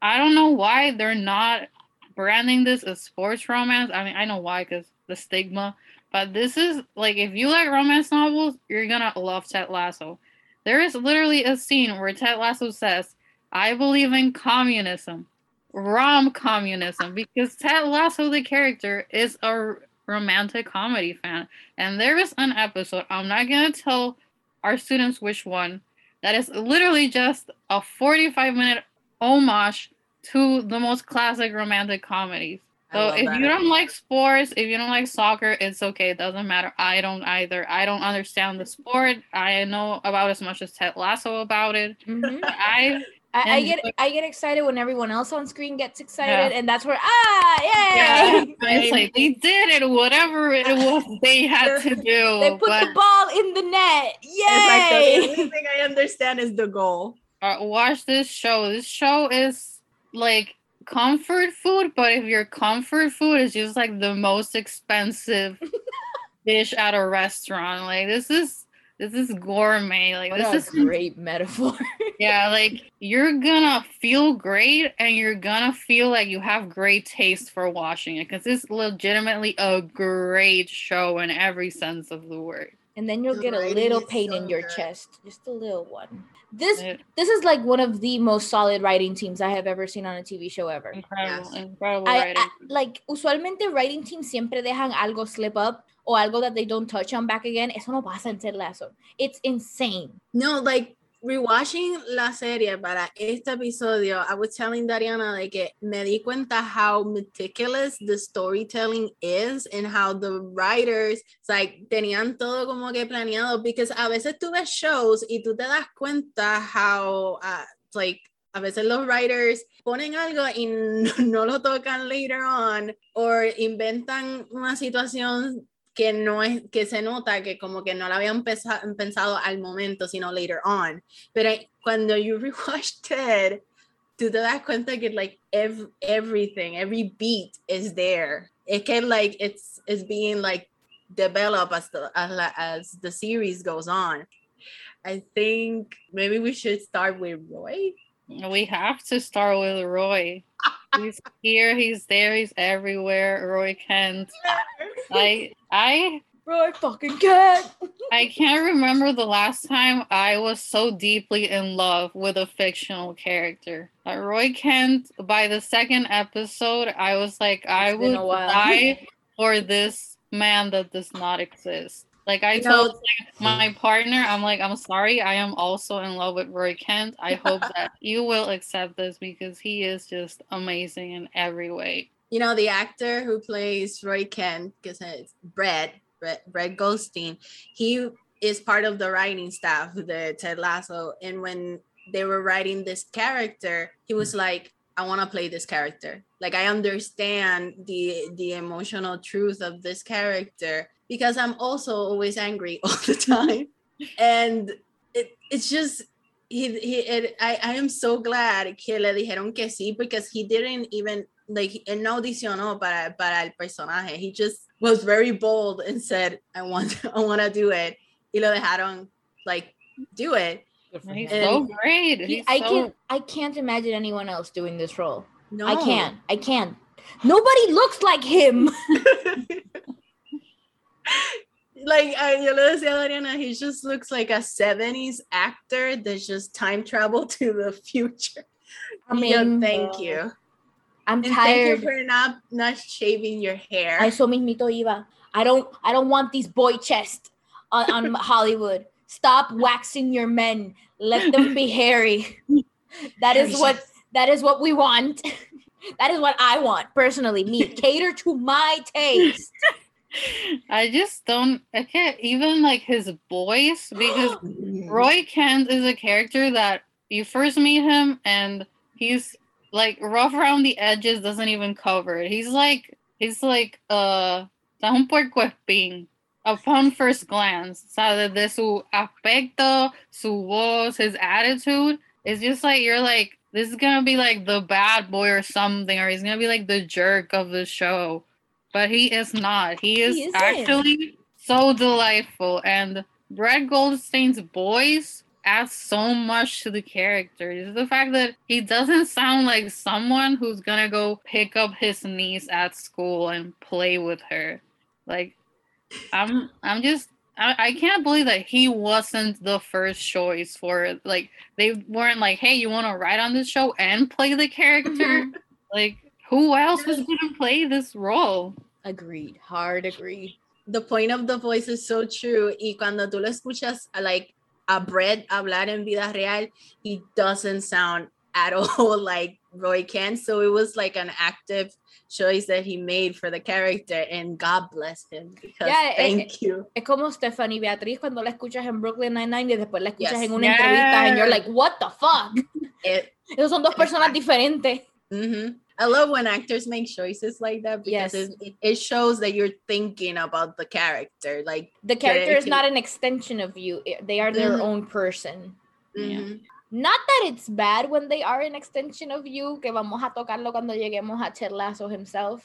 [SPEAKER 3] I don't know why they're not branding this as sports romance. I mean, I know why cuz the stigma, but this is like if you like romance novels, you're to love Ted Lasso. There is literally a scene where Ted Lasso says, "I believe in communism." Rom communism because Ted Lasso, the character, is a romantic comedy fan. And there is an episode, I'm not to tell our students which one, that is literally just a 45 minute homage to the most classic romantic comedies.
[SPEAKER 2] I
[SPEAKER 3] So if
[SPEAKER 2] that.
[SPEAKER 3] you don't like sports, if you don't like soccer, it's okay. It doesn't matter. I don't either. I don't understand the sport. I know about as much as Ted Lasso about it.
[SPEAKER 1] Mhm.
[SPEAKER 3] I
[SPEAKER 1] I, I get I get excited when everyone else on screen gets excited,
[SPEAKER 3] Yeah.
[SPEAKER 1] and that's where ah
[SPEAKER 3] yeah,
[SPEAKER 1] yay!
[SPEAKER 3] it's like they did it, whatever it was they had to do.
[SPEAKER 1] They put
[SPEAKER 3] but
[SPEAKER 1] the ball in the net.
[SPEAKER 2] It's like the only thing I understand is the goal.
[SPEAKER 3] uh, watch this show. This show is like comfort food, but if your comfort food is just like the most expensive dish at a restaurant, like this is this is gourmet. Like
[SPEAKER 1] What
[SPEAKER 3] this
[SPEAKER 1] a
[SPEAKER 3] is
[SPEAKER 1] great metaphor.
[SPEAKER 3] yeah, like you're gonna feel great and you're gonna feel like you have great taste for watching it because it's legitimately a great show in every sense of the word.
[SPEAKER 1] And then you'll
[SPEAKER 2] The
[SPEAKER 1] get a little pain
[SPEAKER 2] so
[SPEAKER 1] in your
[SPEAKER 2] good.
[SPEAKER 1] chest, just a little one. Mm. This
[SPEAKER 3] It-
[SPEAKER 1] this is like one of the most solid writing teams I have ever seen on a TV show ever.
[SPEAKER 3] incredible,
[SPEAKER 2] Yes.
[SPEAKER 3] incredible
[SPEAKER 1] I,
[SPEAKER 3] writing.
[SPEAKER 1] I- like usualmente writing teams siempre dejan algo slip up or algo that they don't touch on back again. Eso no pasa en Ted Lasso. It's insane.
[SPEAKER 2] No, like rewatching la serie para este episodio, I was telling Dariana like que me di cuenta how meticulous the storytelling is and how the writers like tenían todo como que planeado because a veces tú ves shows y tú te das cuenta how uh, like a veces los writers ponen algo y no, no lo tocan later on or inventan una situación que no es que se nota que como que no la habían pesa- pensado al momento sino later on. Pero cuando you rewatch Ted tú te das cuenta que like ev- everything every beat is there. It can like it's it's being like developed as the as, as the series goes on. I think maybe we should start with Roy.
[SPEAKER 3] We have to start with Roy. He's here, he's there, he's everywhere. Roy Kent. I I
[SPEAKER 1] Roy fucking cat.
[SPEAKER 3] I can't remember the last time I was so deeply in love with a fictional character. Roy Kent, by the second episode, I was like, I
[SPEAKER 1] It's
[SPEAKER 3] would die for this man that does not exist. Like I
[SPEAKER 2] You know-
[SPEAKER 3] told like, my partner, I'm like, I'm sorry, I am also in love with Roy Kent. I hope that you will accept this because he is just amazing in every way.
[SPEAKER 2] you know the actor who plays Roy Kent, because it's Brett, Brett, Brett Goldstein. He is part of the writing staff, the Ted Lasso, and when they were writing this character, he was like, "I want to play this character. Like I understand the the emotional truth of this character because I'm also always angry all the time, and it, it's just." He, he it, I, I am so glad que le dijeron que sí because he didn't even like él no audicionó para, para el personaje. He just was very bold and said, I want I want to do it. Y lo dejaron like do it.
[SPEAKER 3] He's
[SPEAKER 2] And-
[SPEAKER 3] so great.
[SPEAKER 1] He-
[SPEAKER 3] He's
[SPEAKER 1] I
[SPEAKER 3] so-
[SPEAKER 1] can't I can't imagine anyone else doing this role.
[SPEAKER 2] No.
[SPEAKER 1] I can't. I can't. Nobody looks like him.
[SPEAKER 2] like I, yo le decía a Adriana, he just looks like a 70s actor that's just time travel to the future.
[SPEAKER 1] I
[SPEAKER 2] Yo, thank you.
[SPEAKER 1] I'm
[SPEAKER 2] And thank you
[SPEAKER 1] tired.
[SPEAKER 2] for not not shaving your hair.
[SPEAKER 1] I so mismito iba. I don't I don't want these boy chests on, on Hollywood. Stop waxing your men. Let them be hairy. That is what that is what we want. That is what I want personally. Me cater to my taste.
[SPEAKER 3] I just don't. I can't even like his voice because Roy Kent is a character that you first meet him and he's like rough around the edges, doesn't even cover it. He's like he's like uh un puerco espín upon first glance. O sea, desde su aspecto, su voz, his attitude, it's just like you're like this is gonna be like the bad boy or something, or he's gonna be like the jerk of the show. But he is not. He is
[SPEAKER 1] isn't.
[SPEAKER 3] actually so delightful and Brett Goldstein's voice adds so much to the character. Just the fact that he doesn't sound like someone who's gonna go pick up his niece at school and play with her. Like, I'm, I'm just, I, I can't believe that he wasn't the first choice for it. Like, they weren't like, hey, you want to write on this show and play the character? Mm-hmm. like, who else was gonna play this role?
[SPEAKER 1] Agreed. Hard agreed.
[SPEAKER 2] the point of the voice is so true. Y cuando tú lo escuchas, like a Brett hablar en vida real, he doesn't sound at all like Roy Kent. So it was like an active choice that he made for the character, and God bless him because
[SPEAKER 1] Yeah,
[SPEAKER 2] thank you.
[SPEAKER 1] Es como Stephanie Beatriz cuando la escuchas en Brooklyn Nine-Nine y después la escuchas
[SPEAKER 2] Yes.
[SPEAKER 1] en una entrevista and you're like, what the fuck?
[SPEAKER 2] It,
[SPEAKER 1] Esos son dos personas diferentes.
[SPEAKER 2] mhm. I love when actors make choices like that because
[SPEAKER 1] Yes.
[SPEAKER 2] it, it, shows that you're thinking about the character. Like,
[SPEAKER 1] The character is not an extension of you. They are their
[SPEAKER 2] Mhm.
[SPEAKER 1] own person.
[SPEAKER 3] Yeah.
[SPEAKER 2] mhm.
[SPEAKER 1] Not that it's bad when they are an extension of you, que vamos a tocarlo cuando lleguemos a Ted Lasso himself.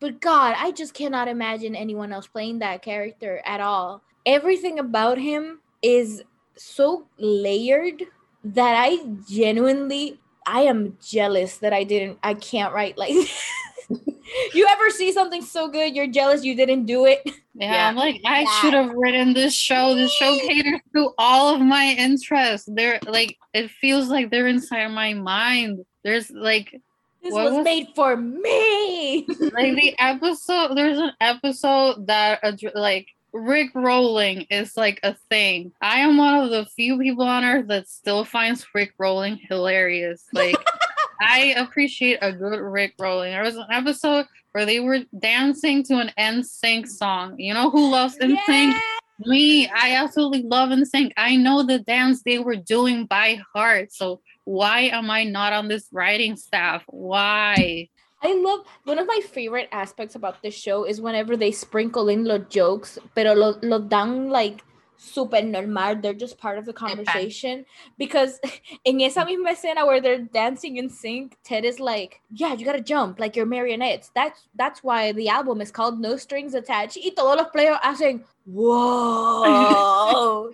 [SPEAKER 1] but God, I just cannot imagine anyone else playing that character at all. Everything about him is so layered that I genuinely I am jealous that I didn't I can't write like you ever see something so good you're jealous you didn't do it
[SPEAKER 3] Yeah,
[SPEAKER 2] Yeah.
[SPEAKER 3] I'm like, I
[SPEAKER 1] Yeah.
[SPEAKER 3] should have written this show. This show caters to all of my interests. They're like, it feels like they're inside my mind. There's like,
[SPEAKER 1] this was
[SPEAKER 3] was-
[SPEAKER 1] made for me
[SPEAKER 3] like the episode. There's an episode that like Rick rolling is like a thing. I am one of the few people on earth that still finds Rick rolling hilarious. Like, I appreciate a good Rick rolling. There was an episode where they were dancing to an NSYNC song. You know who loves NSYNC?
[SPEAKER 1] Yeah.
[SPEAKER 3] Me, I absolutely love NSYNC. I know the dance they were doing by heart. So why am I not on this writing staff? Why?
[SPEAKER 1] I love one of my favorite aspects about this show is whenever they sprinkle in los jokes, pero lo, lo dan like super normal. They're just part of the conversation. Because in esa misma escena where they're dancing in sync, Ted is like, Yeah, you gotta jump like you're marionettes. That's that's why the album is called No Strings Attached. Y todos los players hacen, Whoa.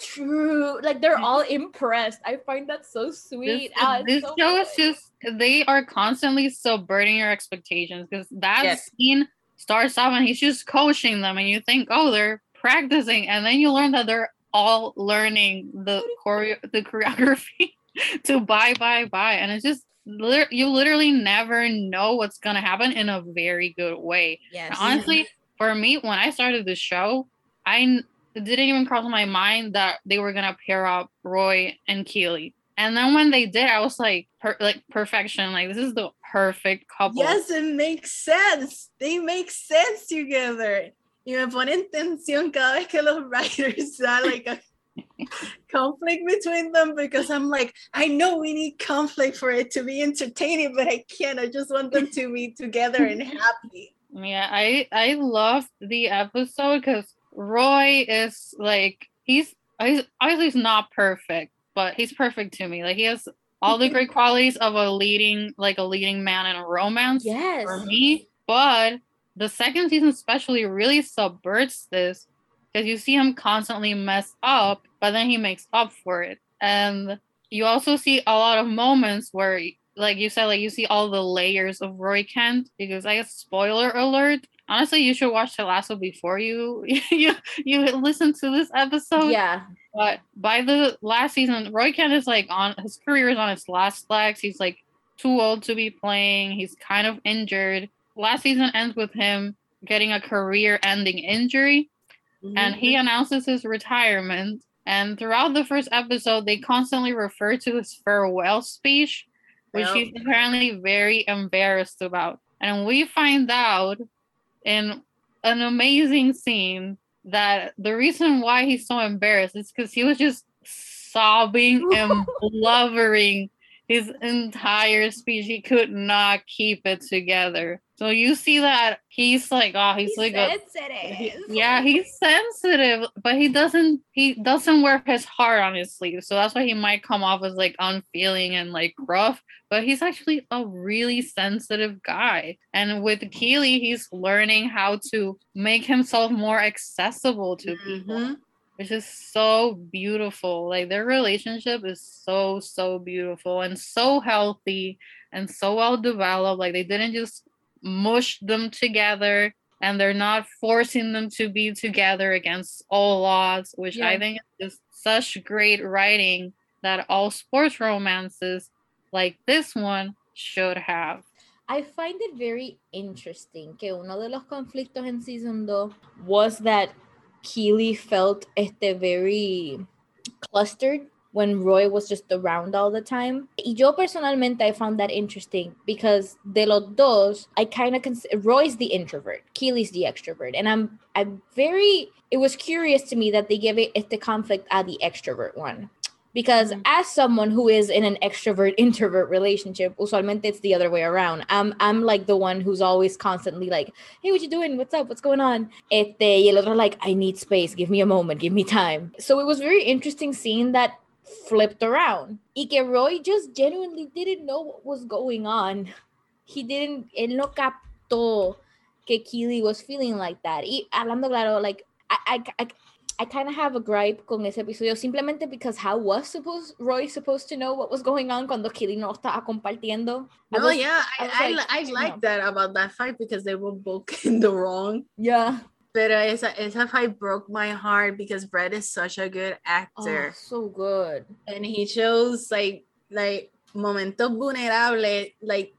[SPEAKER 1] True. Like they're all impressed. I find that so sweet. Ah, it's
[SPEAKER 3] this
[SPEAKER 1] so
[SPEAKER 3] show is just they are constantly subverting your expectations because that
[SPEAKER 2] Yes.
[SPEAKER 3] scene starts off and he's just coaching them and you think, oh, they're practicing, and then you learn that they're all learning the choreo the choreography to bye bye bye. And it's just you literally never know what's gonna happen in a very good way.
[SPEAKER 1] yes.
[SPEAKER 3] And honestly, for me, when I started the show, I it didn't even cross my mind that they were gonna pair up Roy and Keely. And then when they did, I was like, per- like perfection. Like this is the perfect couple.
[SPEAKER 2] Yes, it makes sense. They make sense together. Y me ponen tensión cada vez que los writers like a conflict between them because I'm like, I know we need conflict for it to be entertaining, but I can't. I just want them to be together and happy.
[SPEAKER 3] Yeah, I I loved the episode because Roy is like he's he's obviously he's not perfect, but he's perfect to me. Like he has all the great qualities of a leading like a leading man in a romance.
[SPEAKER 1] Yes.
[SPEAKER 3] for me. But the second season, especially, really subverts this because you see him constantly mess up, but then he makes up for it. And you also see a lot of moments where, like you said, like you see all the layers of Roy Kent. Because I guess spoiler alert. Honestly, you should watch Lasso before you you you listen to this episode.
[SPEAKER 1] yeah.
[SPEAKER 3] But by the last season, Roy Kent is like on his career is on its last legs. He's like too old to be playing. He's kind of injured. Last season ends with him getting a career ending injury and he mm-hmm. announces his retirement. And throughout the first episode, they constantly refer to his farewell speech, which
[SPEAKER 2] Well.
[SPEAKER 3] he's apparently very embarrassed about. And we find out in an amazing scene that the reason why he's so embarrassed is because he was just sobbing and blubbering his entire speech. He could not keep it together. So you see that he's like, oh, he's, like a he-
[SPEAKER 1] sensitive.
[SPEAKER 3] yeah he's sensitive but he doesn't he doesn't wear his heart on his sleeve so that's why he might come off as like unfeeling and like rough but he's actually a really sensitive guy and with keely he's learning how to make himself more accessible to people
[SPEAKER 2] Mhm.
[SPEAKER 3] Which is so beautiful. Like their relationship is so so beautiful and so healthy and so well developed. Like they didn't just mush them together and they're not forcing them to be together against all odds which i think is just such great writing that all sports romances like this one should have.
[SPEAKER 1] I find it very interesting que uno de los conflictos en season 2 was that Keely felt este very clustered when Roy was just around all the time. Y yo personalmente I found that interesting because de los dos, I kind of consider Roy's the introvert, Keely's the extrovert, and I'm I'm very. It was curious to me that they gave it este conflict at the extrovert one. Because
[SPEAKER 2] Mhm.
[SPEAKER 1] as someone who is in an extrovert introvert relationship, usualmente it's the other way around. I'm I'm like the one who's always constantly like, hey, what you doing? What's up? What's going on? Este, y el otro like, I need space. Give me a moment. Give me time. So it was very interesting seeing that flipped around. Y que Roy just genuinely didn't know what was going on. He didn't, él no captó que Keely was feeling like that. Y hablando claro, like, I, I, I, I kind of have a gripe con ese episodio simplemente because how was supposed Roy supposed to know what was going on cuando Keely no estaba compartiendo? I
[SPEAKER 2] No,
[SPEAKER 1] was-
[SPEAKER 2] yeah, I,
[SPEAKER 1] I was
[SPEAKER 2] I,
[SPEAKER 1] like,
[SPEAKER 2] I, like that about that fight because they were both in the wrong.
[SPEAKER 1] Yeah.
[SPEAKER 2] Pero esa, esa fight broke my heart because Brett is such a good
[SPEAKER 1] Oh,
[SPEAKER 2] actor.
[SPEAKER 1] so good.
[SPEAKER 2] and he shows like like momentos vulnerables like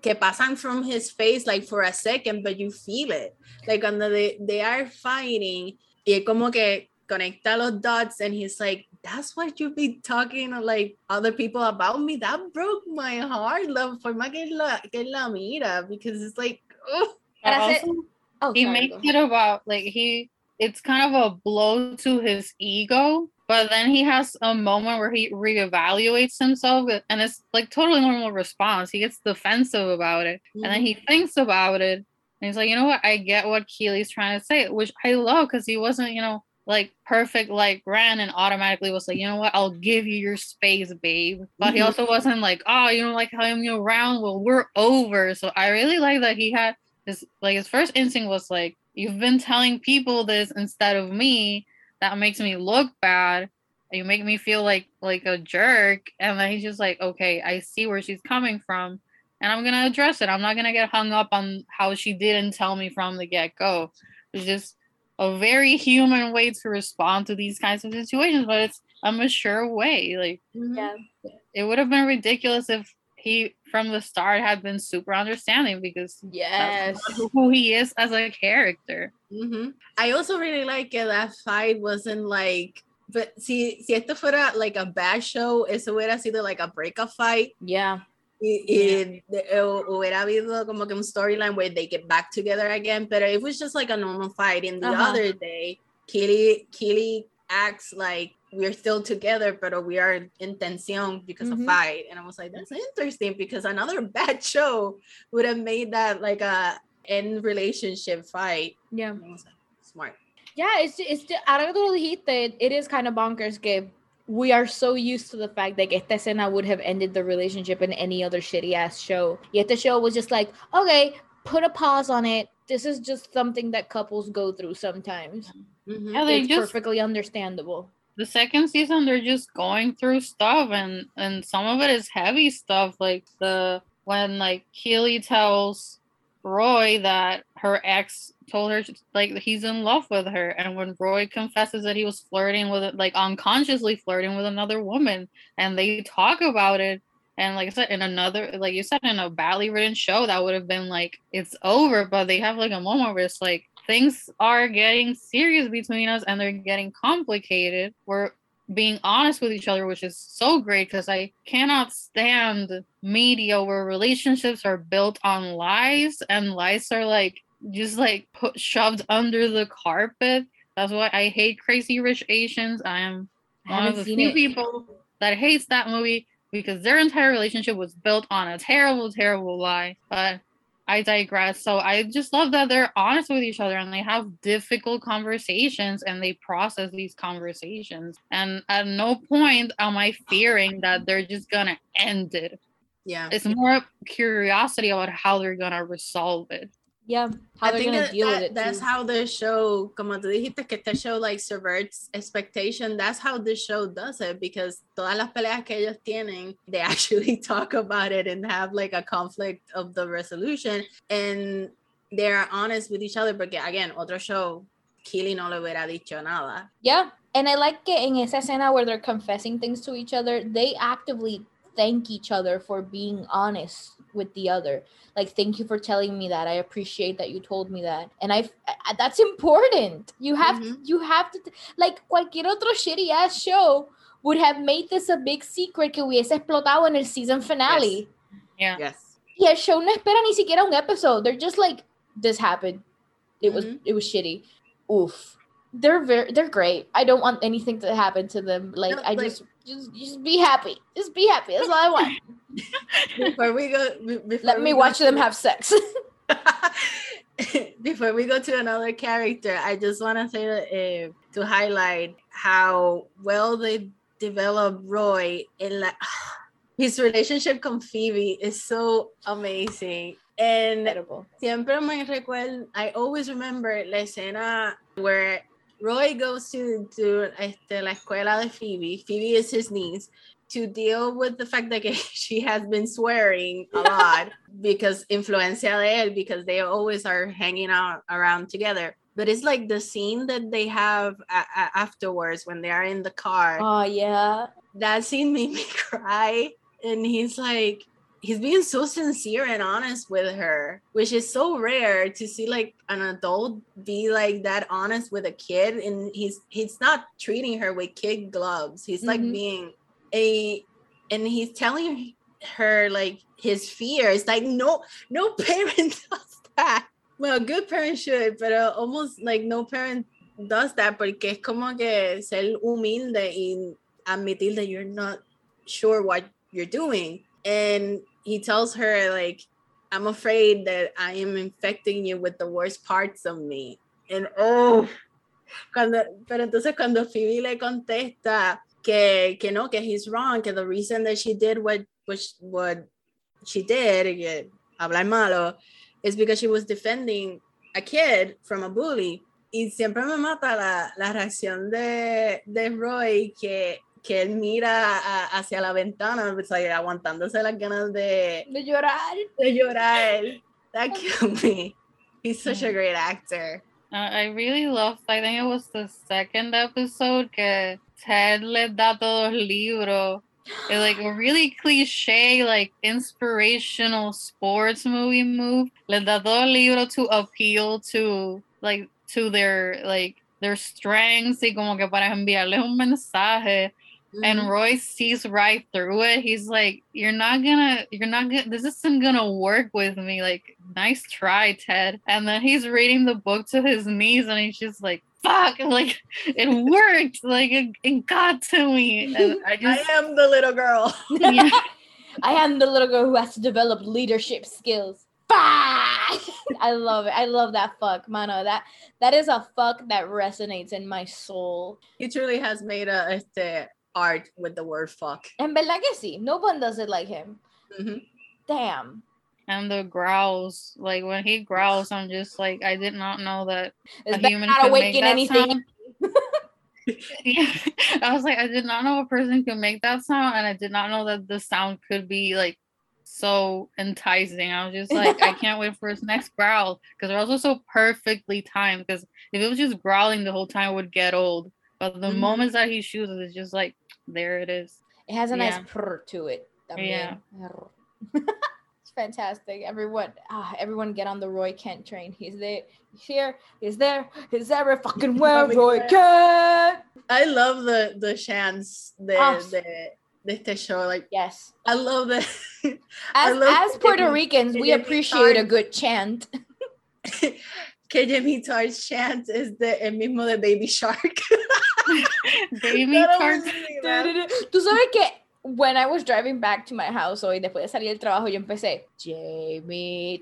[SPEAKER 2] que pasan from his face like for a second but you feel it like when they, they are fighting y es como que conecta los dots and he's like that's what you be talking like other people about me. That broke my heart la forma que la, que la mira because it's like oh.
[SPEAKER 3] But
[SPEAKER 1] Para hacer-
[SPEAKER 3] also,
[SPEAKER 1] Oh,
[SPEAKER 3] he
[SPEAKER 1] sorry,
[SPEAKER 3] makes it about like he it's kind of a blow to his ego but then he has a moment where he reevaluates himself and it's like totally normal response. He gets defensive about it and then he mm-hmm. thinks about it and he's like you know what? I get what keely's trying to say which i love because he wasn't you know like perfect like ran and automatically was like you know what? I'll give you your space babe. But he
[SPEAKER 2] Mhm.
[SPEAKER 3] also wasn't like oh you don't like having me around? Well we're over. So i really like that he had his like his first instinct was like you've been telling people this instead of me. That makes me look bad. You make me feel like like a jerk. And then he's just like okay i see where she's coming from and i'm gonna address it i'm not gonna get hung up on how she didn't tell me from the get-go it's just a very human way to respond to these kinds of situations but it's a mature way like
[SPEAKER 2] Mhm.
[SPEAKER 1] Yeah.
[SPEAKER 3] it would have been ridiculous if he from the start had been super understanding because
[SPEAKER 1] Yes.
[SPEAKER 3] who he is as a character
[SPEAKER 2] Mhm. I also really like it that fight wasn't like but si, si esto fuera like a bad show, eso hubiera sido like a breakup fight.
[SPEAKER 1] Yeah.
[SPEAKER 2] Y, y de- eh, hubiera habido como que un storyline where they get back together again. But it was just like a normal fight. In the
[SPEAKER 1] Uh-huh.
[SPEAKER 2] other day, Keely, Keely acts like we're still together, but we are in tension because
[SPEAKER 1] Mhm.
[SPEAKER 2] of fight. And I was like, that's interesting because another bad show would have made that like a end relationship fight.
[SPEAKER 1] Yeah.
[SPEAKER 2] And I was like, smart.
[SPEAKER 1] Yeah, it's it's ahora que tú lo dijiste, it is kind of bonkers que we are so used to the fact that esta escena would have ended the relationship in any other shitty ass show. Yet the show was just like, okay, put a pause on it. This is just something that couples go through sometimes.
[SPEAKER 2] Mhm.
[SPEAKER 3] yeah they
[SPEAKER 1] It's
[SPEAKER 3] just
[SPEAKER 1] perfectly understandable.
[SPEAKER 3] the second season they're just going through stuff and and some of it is heavy stuff like the when like Keely tells Roy that her ex told her like he's in love with her. And when Roy confesses that he was flirting with like unconsciously flirting with another woman and they talk about it and like I said in another like you said in a badly written show that would have been like it's over. But they have like a moment where it's like things are getting serious between us and they're getting complicated. We're being honest with each other which is so great because i cannot stand media where relationships are built on lies and lies are like just like put shoved under the carpet that's why i hate crazy rich asians i am
[SPEAKER 1] I
[SPEAKER 3] one of the few
[SPEAKER 1] it.
[SPEAKER 3] people that hates that movie because their entire relationship was built on a terrible, terrible lie. But I digress. So I just love that they're honest with each other and they have difficult conversations and they process these conversations. And at no point am I fearing that they're just gonna end it.
[SPEAKER 2] Yeah.
[SPEAKER 3] It's more curiosity about how they're gonna resolve it.
[SPEAKER 1] Yeah. How
[SPEAKER 2] I
[SPEAKER 1] they're gonna
[SPEAKER 2] that,
[SPEAKER 1] deal with
[SPEAKER 2] that-
[SPEAKER 1] it.
[SPEAKER 2] that's
[SPEAKER 1] too.
[SPEAKER 2] how the show, como tú dijiste, que este show like subverts expectation. That's how the show does it because todas las peleas que ellos tienen, they actually talk about it and have like a conflict of the resolution and they're honest with each other. Porque again, otro show, Keely no le hubiera dicho nada.
[SPEAKER 1] Yeah. And I like que en esa escena where they're confessing things to each other, they actively thank each other for being honest with the other. Like, thank you for telling me that. I appreciate that you told me that. And I, I that's important. You have
[SPEAKER 2] Mhm.
[SPEAKER 1] you have to like cualquier otro shitty ass show would have made this a big secret que hubiese explotado en el season finale.
[SPEAKER 3] Yeah.
[SPEAKER 2] Yes.
[SPEAKER 1] Y el show no espera ni siquiera un episode. They're just like, this happened. It was
[SPEAKER 2] Mhm.
[SPEAKER 1] it was shitty. Oof. They're very they're great. I don't want anything to happen to them. Like
[SPEAKER 2] No,
[SPEAKER 1] I
[SPEAKER 2] like-
[SPEAKER 1] just just just be happy. Just be happy. That's all I want.
[SPEAKER 2] Before we go, before
[SPEAKER 1] Let me watch
[SPEAKER 2] to-
[SPEAKER 1] them have sex.
[SPEAKER 2] before we go to another character, I just want to say that, uh, to highlight how well they develop Roy in la- his relationship con Phoebe is so amazing. And
[SPEAKER 1] Incredible.
[SPEAKER 2] siempre me recuerdo, I always remember la escena where Roy goes to, to este, la escuela de Phoebe. Phoebe is his niece to deal with the fact that she has been swearing a lot because influencia de él, because they always are hanging out around together. But it's like the scene that they have afterwards when they are in the car.
[SPEAKER 1] Oh yeah.
[SPEAKER 2] That scene made me cry. And he's like, he's being so sincere and honest with her, which is so rare to see like an adult be like that honest with a kid. And he's he's not treating her with kid gloves. He's like
[SPEAKER 1] Mhm.
[SPEAKER 2] being a and he's telling her like his fears. Like no, no parent does that. Well, good parent should, but uh, almost like no parent does that porque es como que ser humilde y admitir that you're not sure what you're doing. And he tells her like, I'm afraid that I am infecting you with the worst parts of me. And oh, cuando, pero entonces cuando Phoebe le contesta que, que no, que he's wrong, que the reason that she did what, what, sh- what she did, que hablar malo, is because she was defending a kid from a bully. Y siempre me mata la, la reacción de, de Roy que, que él mira a- hacia la ventana, pues, like, aguantándose las ganas de,
[SPEAKER 1] De llorar.
[SPEAKER 2] de llorar. That killed me. He's such a great actor.
[SPEAKER 3] Uh, I really loved, I think it was the second episode que Ted le da todo el libro. It's like a really cliche, like inspirational sports movie move. Le da todo el libro to appeal to, like, to their, like, their strengths y como que para enviarles un mensaje. And
[SPEAKER 2] Mhm.
[SPEAKER 3] Roy sees right through it. He's like, "You're not gonna, you're not gonna. This isn't gonna work with me." Like, nice try, Ted. And then he's reading the book to his niece, and he's just like, "Fuck!" Like, it worked. Like, it, it got to me. And I
[SPEAKER 2] I am the little girl.
[SPEAKER 3] yeah,
[SPEAKER 1] I am the little girl who has to develop leadership skills. Bah! I love it. I love that fuck, mano. That that is a fuck that resonates in my soul.
[SPEAKER 2] he truly has made a este, art with the word fuck.
[SPEAKER 1] En verdad que sí. No one does it like him.
[SPEAKER 2] Mhm.
[SPEAKER 1] Damn.
[SPEAKER 3] and the growls. Like when he growls, I'm just like, I did not know that
[SPEAKER 1] Is
[SPEAKER 3] a
[SPEAKER 1] that
[SPEAKER 3] human
[SPEAKER 1] not
[SPEAKER 3] could make that
[SPEAKER 1] anything?
[SPEAKER 3] sound. yeah, I was like, I did not know a person could make that sound, and I did not know that the sound could be like so enticing. I was just like, I can't wait for his next growl because they're also so perfectly timed. Because if it was just growling the whole time, it would get old. But the
[SPEAKER 2] Mhm.
[SPEAKER 3] moments that he shoots, it's just like there it is.
[SPEAKER 1] It has a nice
[SPEAKER 3] Yeah.
[SPEAKER 1] purr to it.
[SPEAKER 3] Yeah.
[SPEAKER 1] también. it's fantastic. Everyone, ah, everyone get on the Roy Kent train. He's there. He's here. He's there. He's every fucking where. Roy Kent.
[SPEAKER 2] I love the the chants de,
[SPEAKER 1] Ah.
[SPEAKER 2] de, de show. Like
[SPEAKER 1] Yes.
[SPEAKER 2] I love the
[SPEAKER 1] As,
[SPEAKER 2] love
[SPEAKER 1] as
[SPEAKER 2] that
[SPEAKER 1] Puerto Ricans, we appreciate a good chant.
[SPEAKER 2] que Jamie Tartt's chant is the el mismo de Baby Shark.
[SPEAKER 3] Baby
[SPEAKER 2] That
[SPEAKER 3] Tartt.
[SPEAKER 2] always made me laugh.
[SPEAKER 1] Tú sabes que when I was driving back to my house hoy, después de salir del trabajo, yo empecé Jamie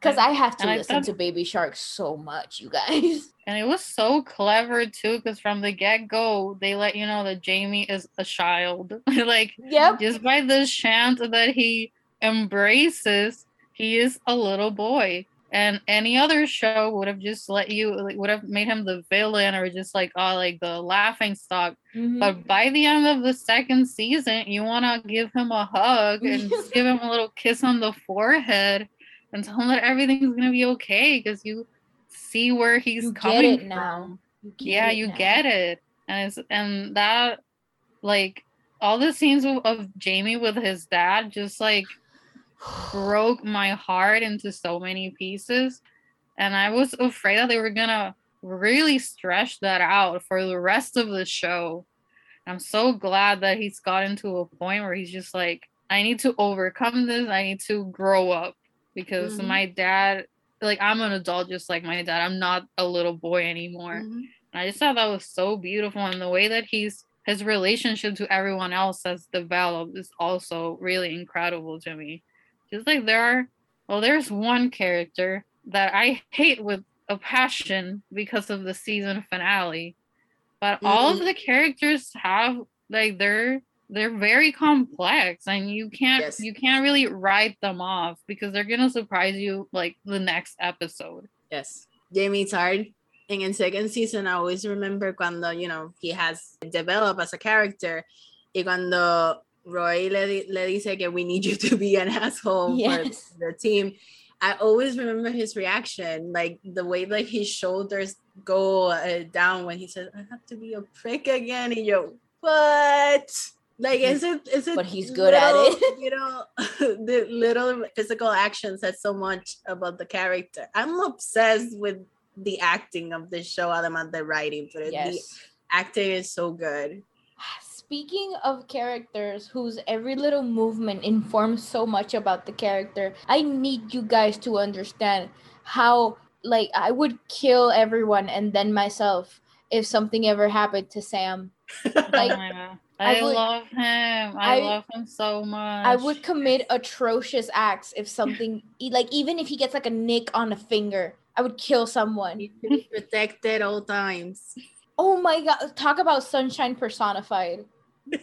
[SPEAKER 1] because I have to
[SPEAKER 3] And
[SPEAKER 1] listen
[SPEAKER 3] thought-
[SPEAKER 1] to Baby Shark so much, you guys.
[SPEAKER 3] And it was so clever too, because from the get go, they let you know that Jamie is a child. like,
[SPEAKER 1] Yep.
[SPEAKER 3] just by the chant that he embraces, he is a little boy. And any other show would have just let you, like, would have made him the villain or just like, oh, like the laughing stock.
[SPEAKER 1] Mhm.
[SPEAKER 3] But by the end of the second season, you want to give him a hug and just give him a little kiss on the forehead and tell him that everything's going to be okay because you see where he's
[SPEAKER 1] You get
[SPEAKER 3] coming
[SPEAKER 1] it now. You
[SPEAKER 3] yeah you
[SPEAKER 1] now.
[SPEAKER 3] get it and it's and that like all the scenes of, of Jamie with his dad just like broke my heart into so many pieces. And I was afraid that they were gonna really stretch that out for the rest of the show. I'm so glad that he's gotten to a point where he's just like, I need to overcome this. I need to grow up because
[SPEAKER 2] Mhm.
[SPEAKER 3] my dad, like, I'm an adult just like my dad. I'm not a little boy anymore.
[SPEAKER 2] Mhm.
[SPEAKER 3] And I just thought that was so beautiful. And the way that he's, his relationship to everyone else has developed is also really incredible to me. Just like there are, well, there's one character that I hate with a passion because of the season finale. But all of the characters have like they're they're very complex and you can't
[SPEAKER 2] Yes.
[SPEAKER 3] you can't really write them off because they're gonna surprise you like the next episode.
[SPEAKER 2] Yes. Jamie Tartt in second season, I always remember cuando, you know, he has developed as a character y cuando Roy le, le dice que we need you to be an asshole
[SPEAKER 1] Yes.
[SPEAKER 2] for the team. I always remember his reaction, like the way that his shoulders go uh, down when he says, I have to be a prick again. And yo, what? Like, is it, is it,
[SPEAKER 1] But he's good at it.
[SPEAKER 2] You know, the little physical action says so much about the character. I'm obsessed with the acting of this show, además the writing, but the
[SPEAKER 1] Yes.
[SPEAKER 2] acting is so good.
[SPEAKER 1] Speaking of characters whose every little movement informs so much about the character, I need you guys to understand how like I would kill everyone and then myself if something ever happened to Sam. Like
[SPEAKER 3] my god.
[SPEAKER 1] I
[SPEAKER 3] I,
[SPEAKER 1] would-
[SPEAKER 3] love him.
[SPEAKER 1] I-
[SPEAKER 3] I, love him so much.
[SPEAKER 1] I would commit atrocious acts if something like even if he gets like a nick on a finger, I would kill someone.
[SPEAKER 2] Need to be protected all times.
[SPEAKER 1] Oh my god, talk about sunshine personified.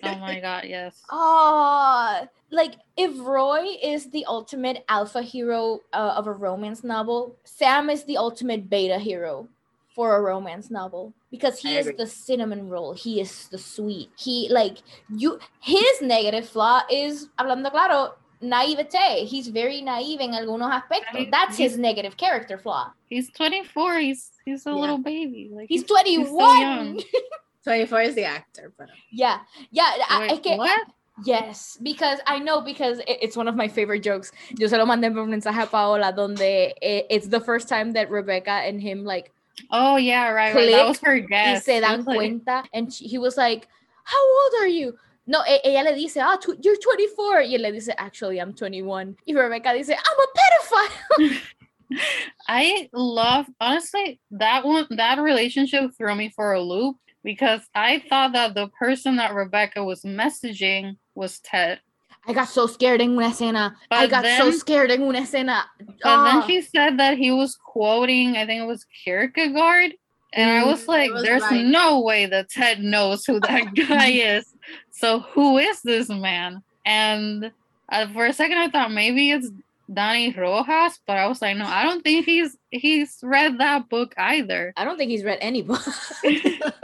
[SPEAKER 3] Oh my god, yes.
[SPEAKER 1] Ah, like if Roy is the ultimate alpha hero uh, of a romance novel, Sam is the ultimate beta hero for a romance novel because he
[SPEAKER 2] I
[SPEAKER 1] is
[SPEAKER 2] agree.
[SPEAKER 1] the cinnamon roll. He is the sweet. He like you. His negative flaw is hablando claro. Naivete. He's very naive in algunos aspectos.
[SPEAKER 3] Right.
[SPEAKER 1] That's his negative character flaw.
[SPEAKER 3] He's 24. He's he's a
[SPEAKER 2] Yeah.
[SPEAKER 3] little baby. Like
[SPEAKER 1] He's
[SPEAKER 3] so
[SPEAKER 1] 21.
[SPEAKER 3] young.
[SPEAKER 2] 24 is the actor, but
[SPEAKER 1] yeah. Yeah. I-
[SPEAKER 3] Wait,
[SPEAKER 1] es que-
[SPEAKER 3] what?
[SPEAKER 1] Yes, because I know because it- it's one of my favorite jokes. Yo se lo mandé por mensaje a Paola donde eh, it's the first time that Rebecca and him like
[SPEAKER 3] Oh yeah, right, right. That was her
[SPEAKER 1] y
[SPEAKER 3] guess.
[SPEAKER 1] se dan
[SPEAKER 3] like-
[SPEAKER 1] cuenta and she- he was like, "How old are you?" No, ella le dice, "Ah, you're 24." Y él le dice, "Actually, I'm 21." Y Rebecca dice, "I'm a pedophile."
[SPEAKER 3] I love honestly that one that relationship threw me for a loop because I thought that the person that Rebecca was messaging was Ted.
[SPEAKER 1] I got so scared in una escena. I
[SPEAKER 3] But
[SPEAKER 1] got so scared in una escena.
[SPEAKER 3] But
[SPEAKER 1] Ah.
[SPEAKER 3] then she said that he was quoting, I think it was Kierkegaard. And I was
[SPEAKER 2] Mm,
[SPEAKER 3] like,
[SPEAKER 2] was
[SPEAKER 3] there's
[SPEAKER 2] like-
[SPEAKER 3] no way that Ted knows who that guy is. So who is this man? And uh, for a second, I thought maybe it's Dani Rojas, but I was like, no, I don't think he's he's read that book either.
[SPEAKER 1] I don't think he's read any book.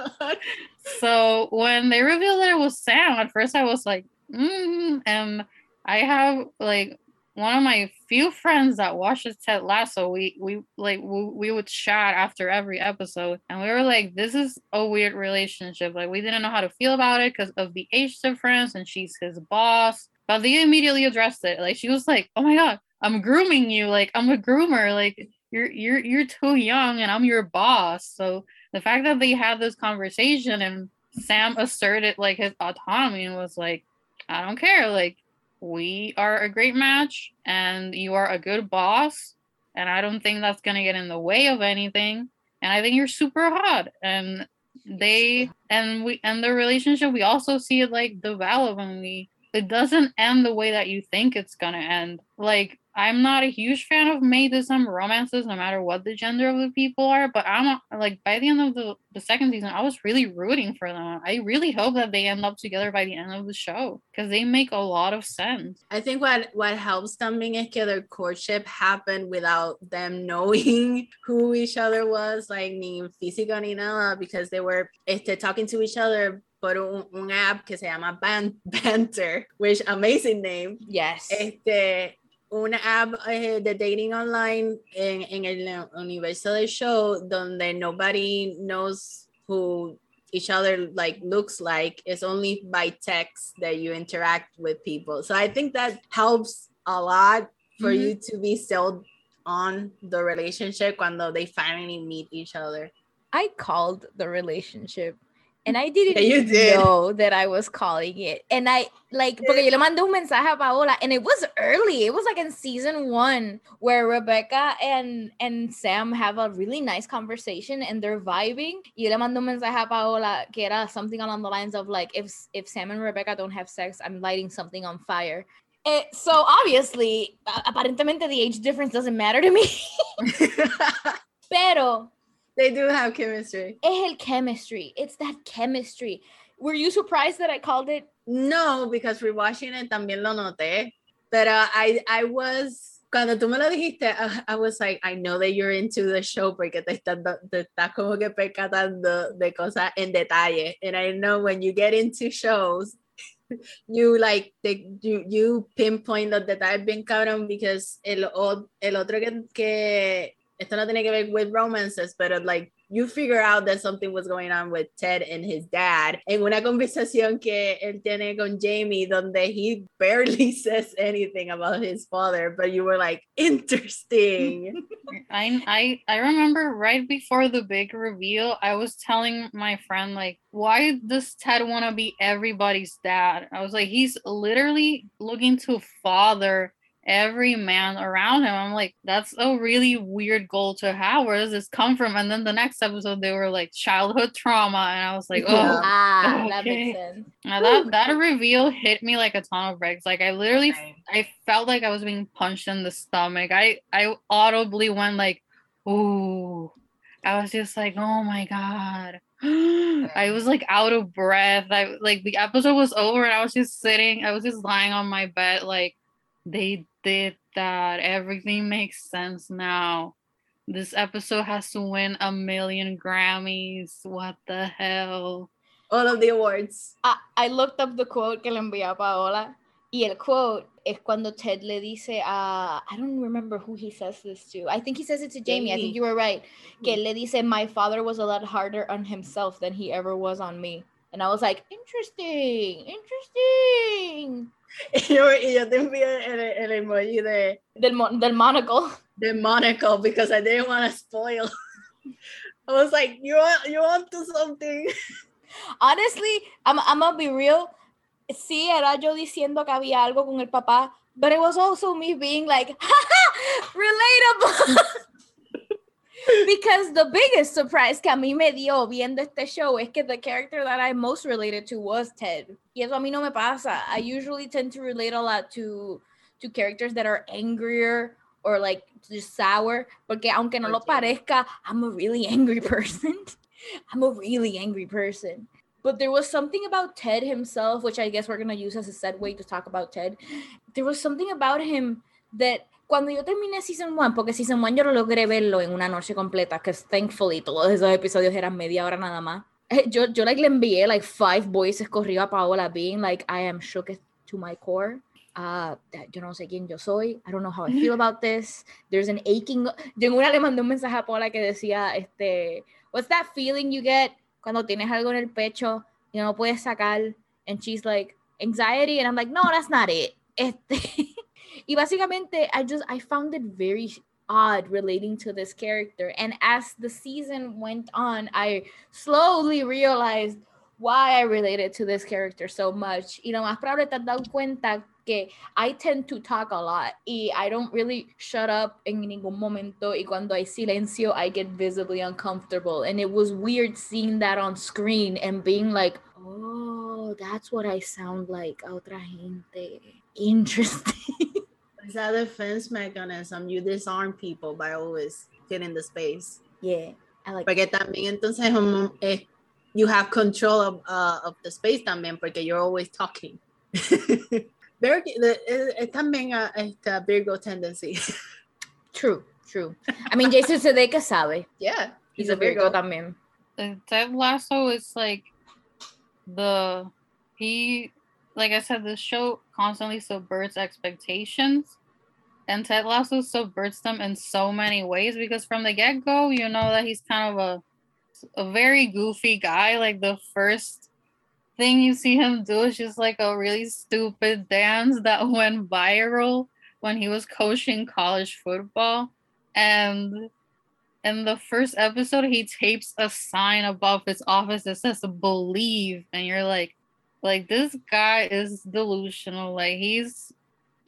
[SPEAKER 3] So when they revealed that it was Sam, at first I was like, mm, and I have like one of my few friends that watches Ted Lasso. We we like we, we would chat after every episode, and we were like, this is a weird relationship. Like we didn't know how to feel about it because of the age difference, and she's his boss. But they immediately addressed it. Like she was like, oh my god, I'm grooming you. Like I'm a groomer. Like you're you're you're too young, and I'm your boss. So the fact that they had this conversation and Sam asserted like his autonomy and was like, I don't care, like we are a great match and you are a good boss and I don't think that's gonna get in the way of anything. And I think you're super hot. And they and we and the relationship we also see it like develop and we it doesn't end the way that you think it's gonna end. Like I'm not a huge fan of May December romances, no matter what the gender of the people are. But I'm not, like by the end of the, the second season, I was really rooting for them. I really hope that they end up together by the end of the show because they make a lot of sense.
[SPEAKER 2] I think what what helps también es que their courtship happened without them knowing who each other was, like ni física ni nada, because they were este, talking to each other por un, un app que se llama Ban Bantr, which amazing name.
[SPEAKER 1] yes.
[SPEAKER 2] Este, una app eh, de dating online en, en el universo del show donde nobody knows who each other like looks like. It's only by text that you interact with people. So i think that helps a lot for mm-hmm. you to be sold on the relationship when they finally meet each other.
[SPEAKER 1] I called the relationship and I didn't yeah, did. know that I was calling it. And I like porque yo le mandé un mensaje a Paola and it was early. It was like in season 1 where Rebecca and and Sam have a really nice conversation and they're vibing. Y yo le mandé un mensaje a Paola que era something along the lines of like if if Sam and Rebecca don't have sex, I'm lighting something on fire. Eh, so obviously, aparentemente the age difference doesn't matter to me. Pero
[SPEAKER 2] they do have chemistry.
[SPEAKER 1] Es el chemistry. It's that chemistry. Were you surprised that I called it?
[SPEAKER 2] No, because rewatching it también lo noté. But uh, I, I was cuando tú me lo dijiste, uh, I was like, I know that you're into the show porque te estás, te estás como que percatando de cosas en detalle. And I know when you get into shows, you like the, you, you pinpoint los detalles bien cabrón because el, el otro que, que esto no tiene que ver with romances, pero like you figure out that something was going on with Ted and his dad en una conversación que él tiene con Jamie donde he barely says anything about his father but you were like interesting.
[SPEAKER 3] I I I remember right before the big reveal I was telling my friend like why does Ted want to be everybody's dad? I was like he's literally looking to father every man around him. I'm like, that's a really weird goal to have. Where does this come from? And then the next episode, they were like childhood trauma, and I was like, oh, ah, okay. that makes sense. Now that that reveal hit me like a ton of bricks. Like I literally, right. I felt like I was being punched in the stomach. I I audibly went like, ooh. I was just like, oh my god. I was like out of breath. I like the episode was over and I was just sitting, I was just lying on my bed, like they did that. Everything makes sense now. This episode has to win a million Grammys. What the hell?
[SPEAKER 2] All of the awards.
[SPEAKER 1] I, I looked up the quote que le envié a Paola. Y el quote es cuando Ted le dice a, I don't remember who he says this to. I think he says it to Jamie. Jamie. I think you were right. Que le dice, my father was a lot harder on himself than he ever was on me. And I was like, interesting, interesting.
[SPEAKER 2] Y yo, y yo te envié el, el emoji de
[SPEAKER 1] del, del monocle.
[SPEAKER 2] The monocle because I didn't want to spoil. I was like, you want you want to something.
[SPEAKER 1] Honestly, I'm, I'm gonna be real. Sí, era yo diciendo que había algo con el papá, but it was also me being like, ha ha, relatable. Because the biggest surprise que a mí me dio viendo este show es que the character that I most related to was Ted. Y eso a mí no me pasa. I usually tend to relate a lot to to characters that are angrier or like just sour, porque aunque no lo parezca, I'm a really angry person. I'm a really angry person. But there was something about Ted himself, which I guess we're gonna use as a segue to talk about Ted. There was something about him that cuando yo terminé Season 1, porque Season 1 yo lo logré verlo en una noche completa, que thankfully todos esos episodios eran media hora nada más. Eh, yo, yo like, le envié like five voices corrido a Paola being like, I am shook to my core. Uh, yo no sé quién yo soy. I don't know how I feel about this. There's an aching. Yo en una le mandé un mensaje a Paola que decía, este, what's that feeling you get cuando tienes algo en el pecho y no puedes sacar? And she's like, anxiety. And I'm like, no, that's not it. Este, Y básicamente, I just, I found it very odd relating to this character. And as the season went on, I slowly realized why I related to this character so much. Y lo más probable te has dado cuenta que I tend to talk a lot y I don't really shut up en ningún momento y cuando hay silencio I get visibly uncomfortable and it was weird seeing that on screen and being like oh that's what I sound like a otra gente interesting
[SPEAKER 2] It's a defense mechanism. You disarm people by always getting the space.
[SPEAKER 1] Yeah, I like
[SPEAKER 2] Porque también entonces eh, you have control of, uh, of the space también porque you're always talking. Very, es también a, esta Virgo tendency.
[SPEAKER 1] True, true. I mean, Jason Sudeikis sabe.
[SPEAKER 2] Yeah,
[SPEAKER 1] he's, he's a, Virgo, Virgo también.
[SPEAKER 3] Ted Lasso is like the he like I said, the show constantly subverts expectations and Ted Lasso subverts them in so many ways because from the get go, you know that he's kind of a a very goofy guy. Like the first thing you see him do is just like a really stupid dance that went viral when he was coaching college football. And in the first episode, he tapes a sign above his office that says believe. And you're like, like this guy is delusional. Like he's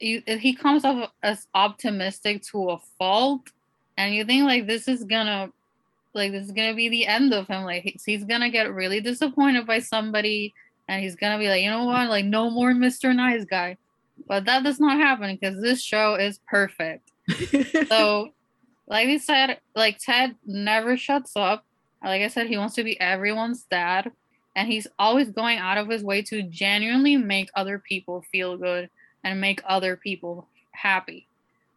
[SPEAKER 3] he, he comes off as optimistic to a fault. And you think like this is gonna like this is gonna be the end of him. Like he's, he's gonna get really disappointed by somebody and he's gonna be like, you know what, like no more Mr. Nice Guy. But that does not happen because this show is perfect. so like we said, like Ted never shuts up. Like I said, he wants to be everyone's dad, and he's always going out of his way to genuinely make other people feel good and make other people happy.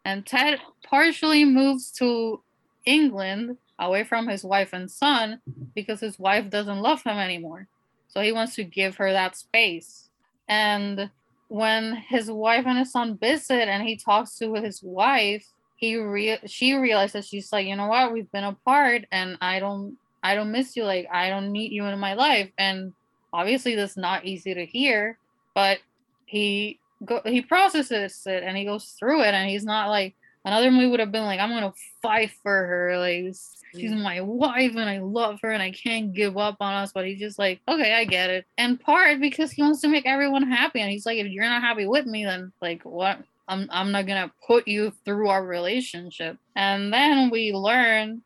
[SPEAKER 3] And Ted partially moves to England away from his wife and son because his wife doesn't love him anymore. So he wants to give her that space. And when his wife and his son visit and he talks to his wife, he re- she realizes she's like, you know what, we've been apart and I don't I don't miss you. Like I don't need you in my life. And obviously that's not easy to hear, but he go he processes it and he goes through it and he's not like another movie would have been like, I'm gonna fight for her, like she's mm. my wife and I love her and I can't give up on us. But he's just like, okay, I get it. And part because he wants to make everyone happy. And he's like, if you're not happy with me, then like what I'm I'm not gonna put you through our relationship. And then we learn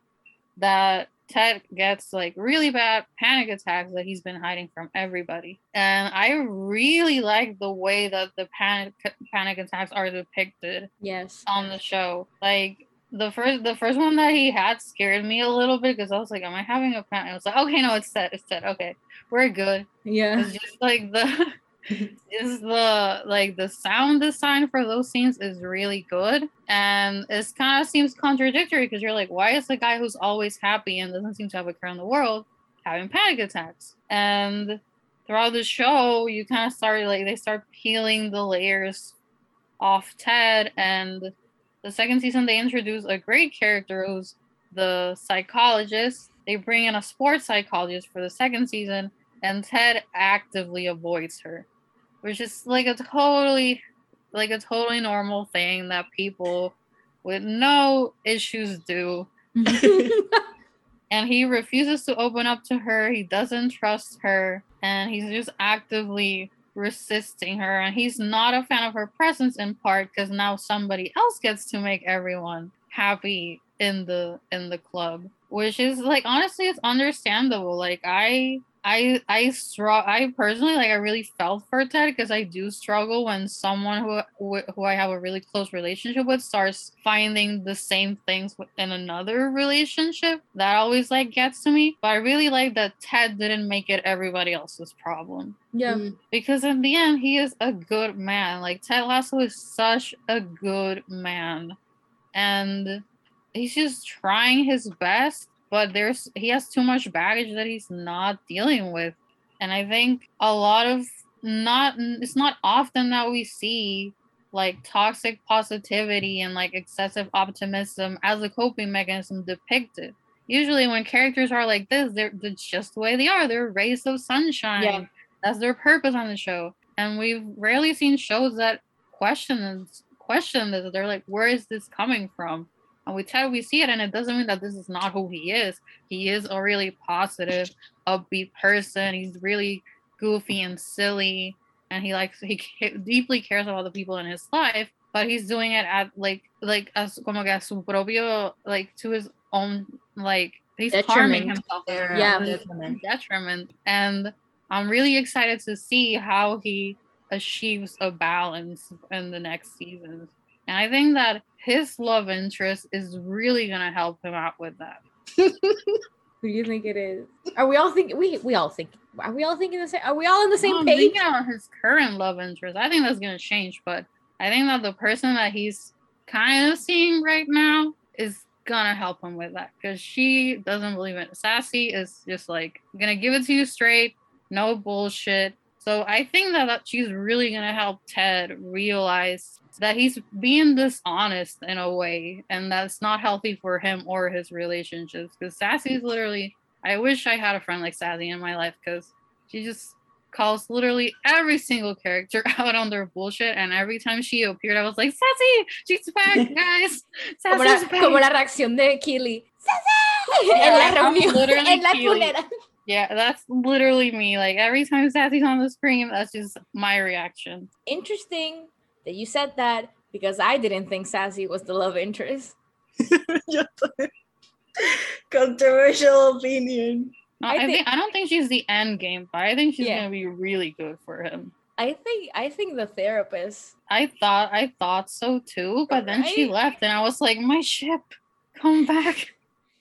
[SPEAKER 3] that Ted gets like really bad panic attacks that he's been hiding from everybody. And I really like the way that the panic panic attacks are depicted.
[SPEAKER 1] Yes.
[SPEAKER 3] On the show. Like the first the first one that he had scared me a little bit because I was like, Am I having a panic? I was like, okay, no, it's Ted, it's Ted. Okay, we're good.
[SPEAKER 1] Yeah.
[SPEAKER 3] It's just like the is the like the sound design for those scenes is really good and it kind of seems contradictory because you're like why is the guy who's always happy and doesn't seem to have a care in the world having panic attacks? And throughout the show you kind of start like they start peeling the layers off ted and the second season they introduce a great character who's the psychologist. They bring in a sports psychologist for the second season and Ted actively avoids her which is like a totally like a totally normal thing that people with no issues do. and he refuses to open up to her. He doesn't trust her and he's just actively resisting her and he's not a fan of her presence in part because now somebody else gets to make everyone happy in the in the club which is like honestly it's understandable like i I I struggle. I personally like I really felt for Ted because I do struggle when someone who who I have a really close relationship with starts finding the same things in another relationship. That always like gets to me. But I really like that Ted didn't make it everybody else's problem.
[SPEAKER 1] Yeah. Mm.
[SPEAKER 3] Because in the end, he is a good man. Like Ted Lasso is such a good man, and he's just trying his best but there's he has too much baggage that he's not dealing with. And i think a lot of not it's not often that we see like toxic positivity and like excessive optimism as a coping mechanism depicted. Usually when characters are like this they're that's just the way they are. They're rays of sunshine. Yeah. that's their purpose on the show. And we've rarely seen shows that question question this. They're like where is this coming from and we tell we see it and it doesn't mean that this is not who he is. He is a really positive upbeat person. He's really goofy and silly and he likes he deeply cares about the people in his life but he's doing it at like like as como que a su propio like to his own like he's detriment. harming himself.
[SPEAKER 1] There yeah.
[SPEAKER 3] Detriment. detriment. And i'm really excited to see how he achieves a balance in the next seasons and i think that his love interest is really gonna help him out with that.
[SPEAKER 1] Who do you think it is? Are we all thinking? We we all think. Are we all thinking the same? Are we all on the same page?
[SPEAKER 3] on his current love interest. I think that's gonna change, but I think that the person that he's kind of seeing right now is gonna help him with that because she doesn't believe in it. Sassy is just like gonna give it to you straight, no bullshit. So I think that, that she's really gonna help Ted realize that he's being dishonest in a way, and that's not healthy for him or his relationships. Because Sassy's literally I wish I had a friend like Sassy in my life because she just calls literally every single character out on their bullshit. And every time she appeared, I was like, Sassy, she's back, guys. Sassy's back.
[SPEAKER 1] como la reacción de Keely. ¡Sasá!
[SPEAKER 3] Yeah,
[SPEAKER 1] en la reunión, en la culera.
[SPEAKER 3] Yeah, that's literally me. Like every time Sassy's on the screen, that's just my reaction.
[SPEAKER 1] Interesting that you said that because I didn't think Sassy was the love interest.
[SPEAKER 2] Controversial opinion.
[SPEAKER 3] No,
[SPEAKER 1] I
[SPEAKER 3] I,
[SPEAKER 1] think-
[SPEAKER 3] think I don't think she's the end game, but I think she's
[SPEAKER 1] Yeah.
[SPEAKER 3] gonna be really good for him.
[SPEAKER 1] I think I think the therapist.
[SPEAKER 3] I thought I thought so too, but then she left, and I was like, my ship, come back.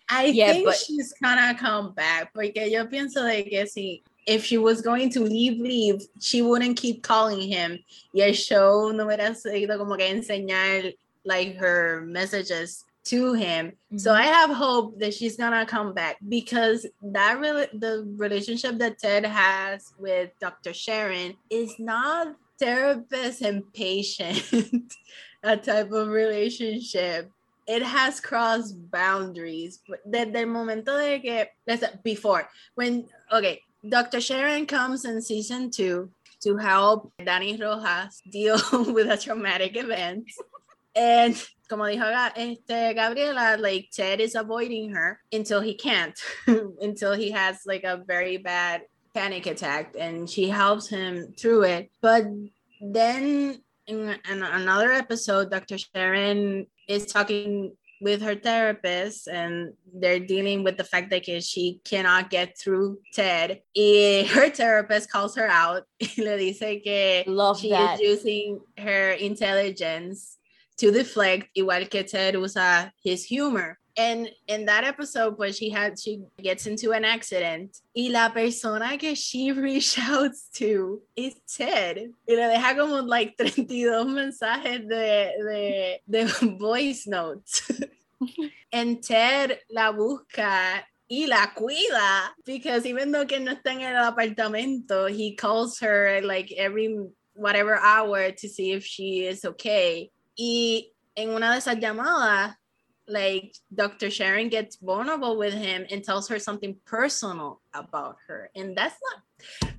[SPEAKER 2] I
[SPEAKER 1] Yeah,
[SPEAKER 2] think
[SPEAKER 1] but-
[SPEAKER 2] she's gonna come back porque yo pienso de que si if she was going to leave, leave, she wouldn't keep calling him. Y el show no hubiera seguido como que enseñar like her messages to him. So
[SPEAKER 1] Mhm.
[SPEAKER 2] I have hope that she's gonna come back because that really the relationship that Ted has with Dr. Sharon is not therapist and patient a type of relationship. It has crossed boundaries. Desde el momento de que before when okay, Dr. Sharon comes in season two to help Dani Rojas deal with a traumatic event. And como dijo este, Gabriela, like Ted is avoiding her until he can't, until he has like a very bad panic attack, and she helps him through it. But then in, in another episode, Dr. Sharon is talking with her therapist and they're dealing with the fact that she cannot get through Ted. Y eh, her therapist calls her out le dice que
[SPEAKER 1] Love
[SPEAKER 2] she
[SPEAKER 1] that.
[SPEAKER 2] is using her intelligence to deflect, igual que Ted usa his humor. And in that episode, where she had she gets into an accident y la persona que she reach out to is Ted. Y le deja como like 32 mensajes de, de, de voice notes. and Ted la busca y la cuida because even though que no está en el apartamento, he calls her like every whatever hour to see if she is okay. Y en una de esas llamadas, like Dr. Sharon gets vulnerable with him and tells her something personal about her. And that's not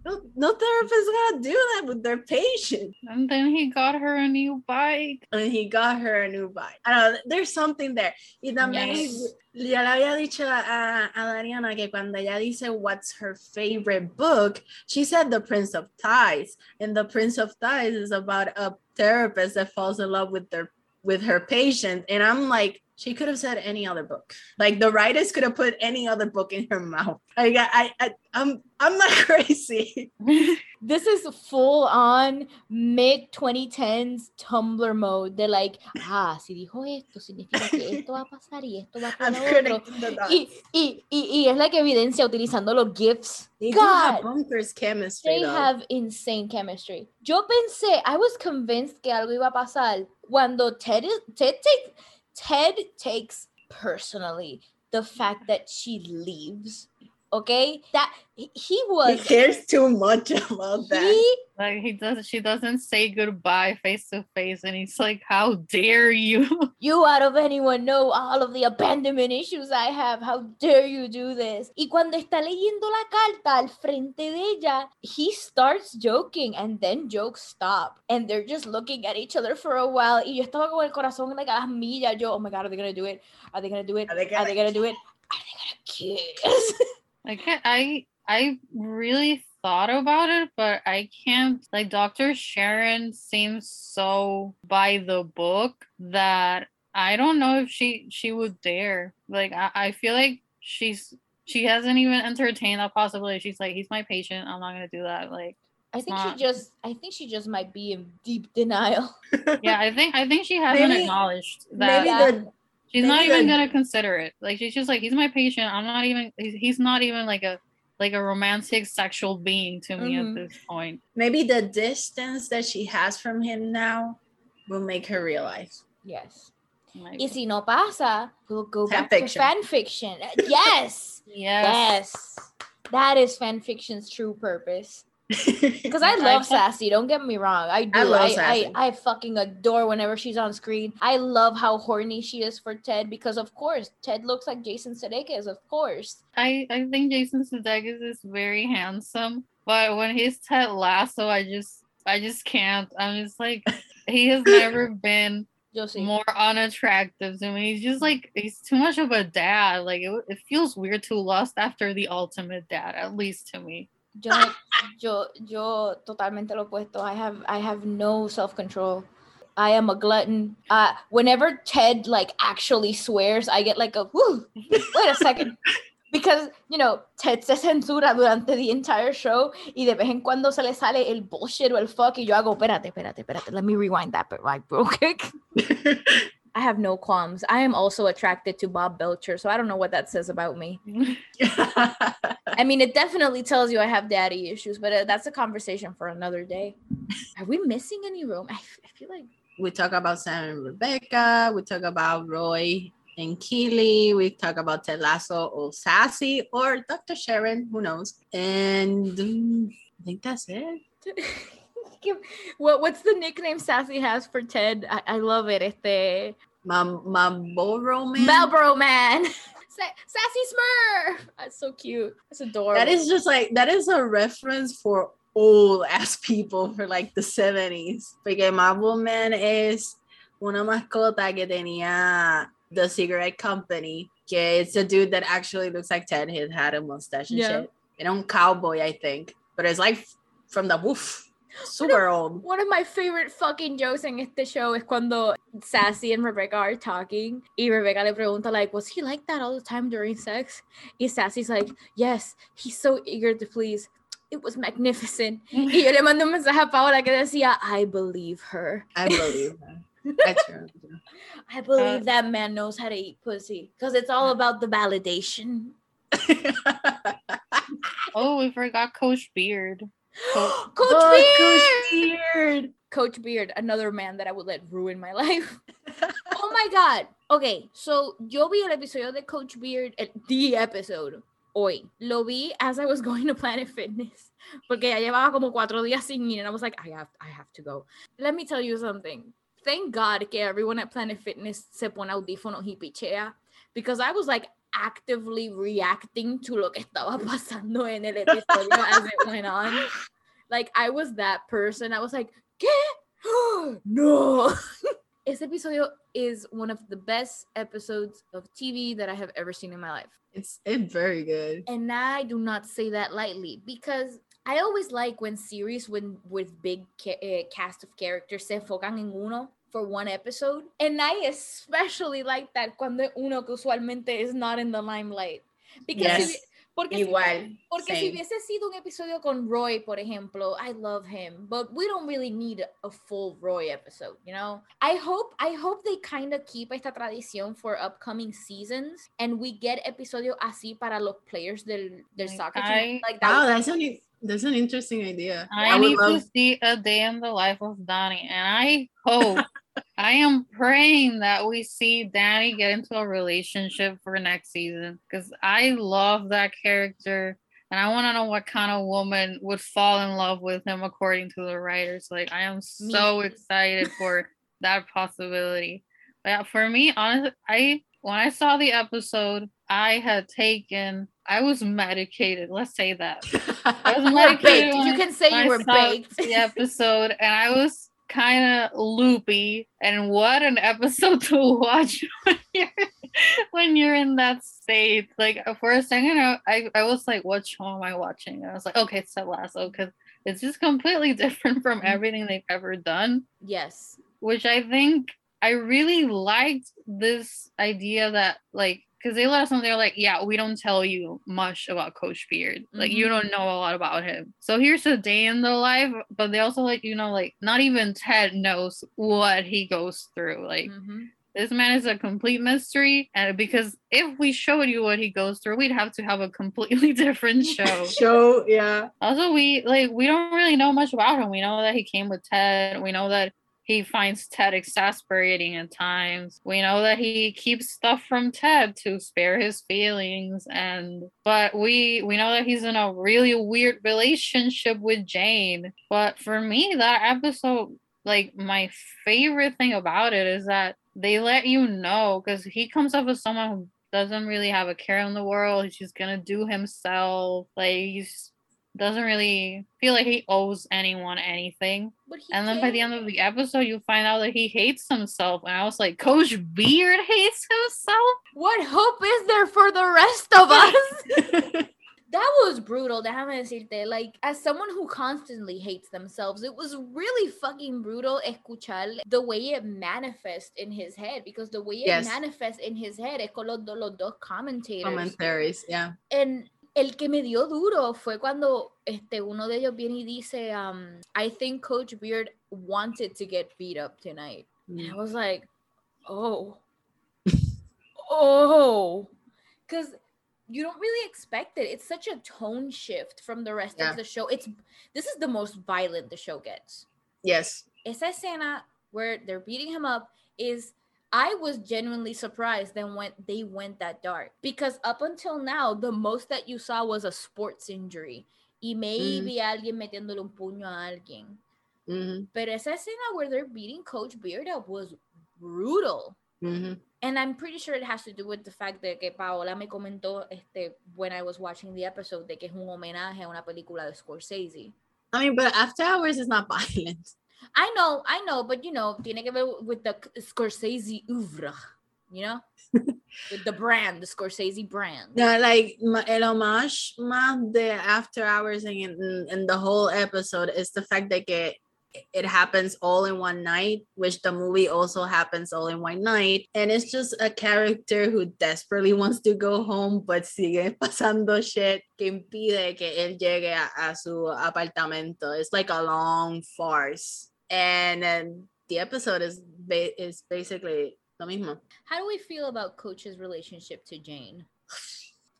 [SPEAKER 2] no, no therapist gonna do that with their patient.
[SPEAKER 3] And then he got her a new bike.
[SPEAKER 2] And he got her a new bike. I don't know, there's something there. Y también
[SPEAKER 3] Yes.
[SPEAKER 2] ya le había dicho a, a Dariana que cuando ella dice what's her favorite book, she said The Prince of Tides. And The Prince of Tides is about a therapist that falls in love with their with her patient. And I'm like, she could have said any other book. Like the writers could have put any other book in her mouth. Like I, I, I I'm I'm not crazy.
[SPEAKER 1] This is full on mid 2010s Tumblr mode. They're like, ah, si dijo esto, significa que esto va a pasar y esto va a
[SPEAKER 2] I'm
[SPEAKER 1] pasar otro.
[SPEAKER 2] connecting the.
[SPEAKER 1] Y, y, y, y es like evidencia utilizando los GIFs.
[SPEAKER 2] They do have
[SPEAKER 1] God,
[SPEAKER 2] bunkers chemistry.
[SPEAKER 1] they
[SPEAKER 2] though.
[SPEAKER 1] have insane chemistry. Yo pensé, I was convinced que algo iba a pasar cuando Ted, Ted, take, Ted takes personally the fact that she leaves. Okay, that he was
[SPEAKER 2] he cares too much about that.
[SPEAKER 1] he
[SPEAKER 3] Like he does, she doesn't say goodbye face to face, and he's like, "How dare you?"
[SPEAKER 1] You out of anyone know all of the abandonment issues I have. How dare you do this? Y cuando está leyendo la carta al frente de ella, he starts joking and then jokes stop. And they're just looking at each other for a while. Y yo estaba con el corazón like a las millas. Yo, oh my God, are they gonna do it? Are they gonna do it?
[SPEAKER 2] Are they
[SPEAKER 1] Are they
[SPEAKER 2] gonna
[SPEAKER 1] gonna do it? Are they gonna kiss?
[SPEAKER 3] Like I, I really thought about it, but I can't. Like Dr. Sharon seems so by the book that I don't know if she she would dare. Like I, I feel like she's she hasn't even entertained that possibility. She's like, he's my patient. I'm not gonna do that. Like,
[SPEAKER 1] I think
[SPEAKER 3] not-
[SPEAKER 1] she just, I think she just might be in deep denial.
[SPEAKER 3] yeah, I think I think she hasn't
[SPEAKER 2] Maybe-
[SPEAKER 3] acknowledged that.
[SPEAKER 2] Maybe the
[SPEAKER 3] She's not even gonna consider it. Like she's just like he's my patient. I'm not even. He's, he's not even like a like a romantic sexual being to me
[SPEAKER 1] Mhm.
[SPEAKER 3] at this point.
[SPEAKER 2] maybe the distance that she has from him now will make her realize.
[SPEAKER 1] Yes.
[SPEAKER 3] Like,
[SPEAKER 1] Y si no pasa, we'll go
[SPEAKER 2] Fan
[SPEAKER 1] back
[SPEAKER 2] fiction.
[SPEAKER 1] to fan fiction. Yes.
[SPEAKER 3] yes.
[SPEAKER 1] Yes. That is fan fiction's true purpose. Because I love Sassy. Don't get me wrong. I do.
[SPEAKER 2] I
[SPEAKER 1] I,
[SPEAKER 2] love
[SPEAKER 1] I,
[SPEAKER 2] Sassy.
[SPEAKER 1] I, fucking adore whenever she's on screen. I love how horny she is for Ted because, of course, Ted looks like Jason Sudeikis. Of course.
[SPEAKER 3] I, I think Jason Sudeikis is very handsome, but when he's Ted Lasso, I just I just can't. I'm just like he has never been more unattractive to me. He's just like he's too much of a dad. Like it, it feels weird to lust after the ultimate dad, at least to me.
[SPEAKER 1] Yo, yo, yo totalmente lo opuesto. I have, I have no self control. I am a glutton. Uh, whenever Ted like actually swears, I get like a. Wait a second. Because, you know, Ted se censura durante the entire show y de vez en cuando se le sale el bullshit o el fuck y yo hago, espérate, espérate, espérate, let me rewind that but right real quick. I have no qualms. I am also attracted to Bob Belcher, so I don't know what that says about me. I mean, it definitely tells you I have daddy issues, but uh, that's a conversation for another day. Are we missing any room? I, feel like
[SPEAKER 2] we talk about Sam and Rebecca. We talk about Roy and Keely. We talk about Ted Lasso or Sassy or Dr. Sharon. Who knows? And um, I think that's it.
[SPEAKER 1] what what's the nickname Sassy has for Ted? I, I love it. Este
[SPEAKER 2] My my Boro man.
[SPEAKER 1] Marlboro man, Sa- Sassy Smurf. That's so cute. That's adorable.
[SPEAKER 2] That is just like that is a reference for old ass people for like the 70s. Porque Marlboro Man es una mascota que tenía the cigarette company. Que it's a dude that actually looks like Ted. He had a mustache and
[SPEAKER 1] Yeah.
[SPEAKER 2] shit. And un cowboy, I think. But it's like from the woof. Super old.
[SPEAKER 1] One of my favorite fucking jokes in este show is cuando Sassy and Rebecca are talking y Rebecca le pregunta like, was he like that all the time during sex? Y Sassy's like, yes, he's so eager to please. It was magnificent. Y yo le mando un mensaje a Paola que decía, I believe her.
[SPEAKER 2] I believe that. I truly do.
[SPEAKER 1] I believe uh, that man knows how to eat pussy because it's all uh. about the validation.
[SPEAKER 3] Oh, we forgot Coach Beard.
[SPEAKER 1] Coach
[SPEAKER 2] Oh,
[SPEAKER 1] Beard!
[SPEAKER 2] Coach Beard.
[SPEAKER 1] Coach Beard, another man that I would let ruin my life. oh my god. Okay, so yo vi el episodio de Coach Beard, el, the episode, hoy. Lo vi as I was going to Planet Fitness. Porque ya llevaba como cuatro días sin ir, and I was like, I have, I have to go. Let me tell you something. Thank God que everyone at Planet Fitness se pone audífonos y pichea. Because I was like actively reacting to lo que estaba pasando en el episodio as it went on. Like I was that person. I was like, ¿Qué? no. Este episodio is one of the best episodes of TV that I have ever seen in my life.
[SPEAKER 2] It's it's very good.
[SPEAKER 1] And I do not say that lightly because I always like when series when with big ca- eh, cast of characters se enfocan en uno for one episode. And I especially like that cuando uno que usualmente is not in the limelight. Because si-
[SPEAKER 2] Yes.
[SPEAKER 1] porque si-
[SPEAKER 2] Igual.
[SPEAKER 1] porque si
[SPEAKER 2] same.
[SPEAKER 1] hubiese sido un episodio con Roy, por ejemplo, I love him, but we don't really need a full Roy episode, you know? I hope I hope they kind of keep esta tradición for upcoming seasons and we get episodio así para los players del, del
[SPEAKER 3] Like,
[SPEAKER 1] soccer team.
[SPEAKER 3] I-
[SPEAKER 1] Like that
[SPEAKER 2] Wow, that's an that's an interesting idea.
[SPEAKER 3] I,
[SPEAKER 2] would
[SPEAKER 3] need
[SPEAKER 2] love-
[SPEAKER 3] to see a day in the life of Donnie, and I hope, I am praying that we see Dani get into a relationship for next season because I love that character, and I want to know what kind of woman would fall in love with him according to the writers. Like, I am so excited for that possibility. But for me, honestly, I when I saw the episode, I had taken, I was medicated. Let's say that. I was
[SPEAKER 1] You
[SPEAKER 3] medicated
[SPEAKER 1] You
[SPEAKER 3] I-
[SPEAKER 1] can say you were baked.
[SPEAKER 3] The episode, and I was kind of loopy. And what an episode to watch when you're when you're in that state. Like for a second, I, I, was like, "What show am I watching?" And I was like, "Okay, it's Ted Lasso," because it's just completely different from
[SPEAKER 1] Mhm.
[SPEAKER 3] everything they've ever done.
[SPEAKER 1] Yes.
[SPEAKER 3] Which I think I really liked this idea that like because they let us know they're like, yeah, we don't tell you much about Coach Beard. Like you
[SPEAKER 1] Mhm.
[SPEAKER 3] don't know a lot about him. So here's a day in the life, but they also let you know like not even Ted knows what he goes through. Like
[SPEAKER 1] Mhm.
[SPEAKER 3] this man is a complete mystery. And because if we showed you what he goes through, we'd have to have a completely different show.
[SPEAKER 2] Show, yeah.
[SPEAKER 3] Also, we like we don't really know much about him. We know that he came with Ted. We know that he finds Ted exasperating at times. We know that he keeps stuff from Ted to spare his feelings and but we we know that he's in a really weird relationship with Jane. But for me that episode like my favorite thing about it is that they let you know because he comes up as someone who doesn't really have a care in the world. He's just gonna do himself. Like he's doesn't really feel like he owes anyone anything. And then by the end of the episode, you find out that he hates himself. And I was like, Coach Beard hates himself?
[SPEAKER 1] What hope is there for the rest of us? that was brutal. Déjame decirte, like, as someone who constantly hates themselves, it was really fucking brutal escuchar the way it manifests in his head because the way it
[SPEAKER 2] Yes.
[SPEAKER 1] manifests in his head es con los, los dos commentators.
[SPEAKER 2] Commentaries, yeah.
[SPEAKER 1] En el que me dio duro fue cuando este, uno de ellos viene y dice, um, I think Coach Beard wanted to get beat up tonight. And I was like, oh, oh, because you don't really expect it. It's such a tone shift from the rest
[SPEAKER 2] Yeah.
[SPEAKER 1] of the show. It's this is the most violent the show gets.
[SPEAKER 2] Yes.
[SPEAKER 1] Esa escena where they're beating him up is. I was genuinely surprised then when they went that dark because up until now the most that you saw was a sports injury y maybe alguien metiéndole un puño a alguien.
[SPEAKER 2] hmm
[SPEAKER 1] Pero esa escena where they're beating Coach Beard up was brutal.
[SPEAKER 2] hmm
[SPEAKER 1] And I'm pretty sure it has to do with the fact that que Paola me comentó este, when I was watching the episode de que es un homenaje a una película de Scorsese.
[SPEAKER 2] I mean, but After Hours is not violent.
[SPEAKER 1] I know, I know, but you know, tiene que ver with the Scorsese oeuvre, you know? with the brand, the Scorsese brand.
[SPEAKER 2] Yeah, like el homage más de After Hours and in, in the whole episode is the fact that que it happens all in one night, which the movie also happens all in one night. And it's just a character who desperately wants to go home, but sigue pasando shit que impide que él llegue a, a su apartamento. It's like a long farce. And then the episode is ba- is basically lo mismo.
[SPEAKER 1] How do we feel about Coach's relationship to Jane?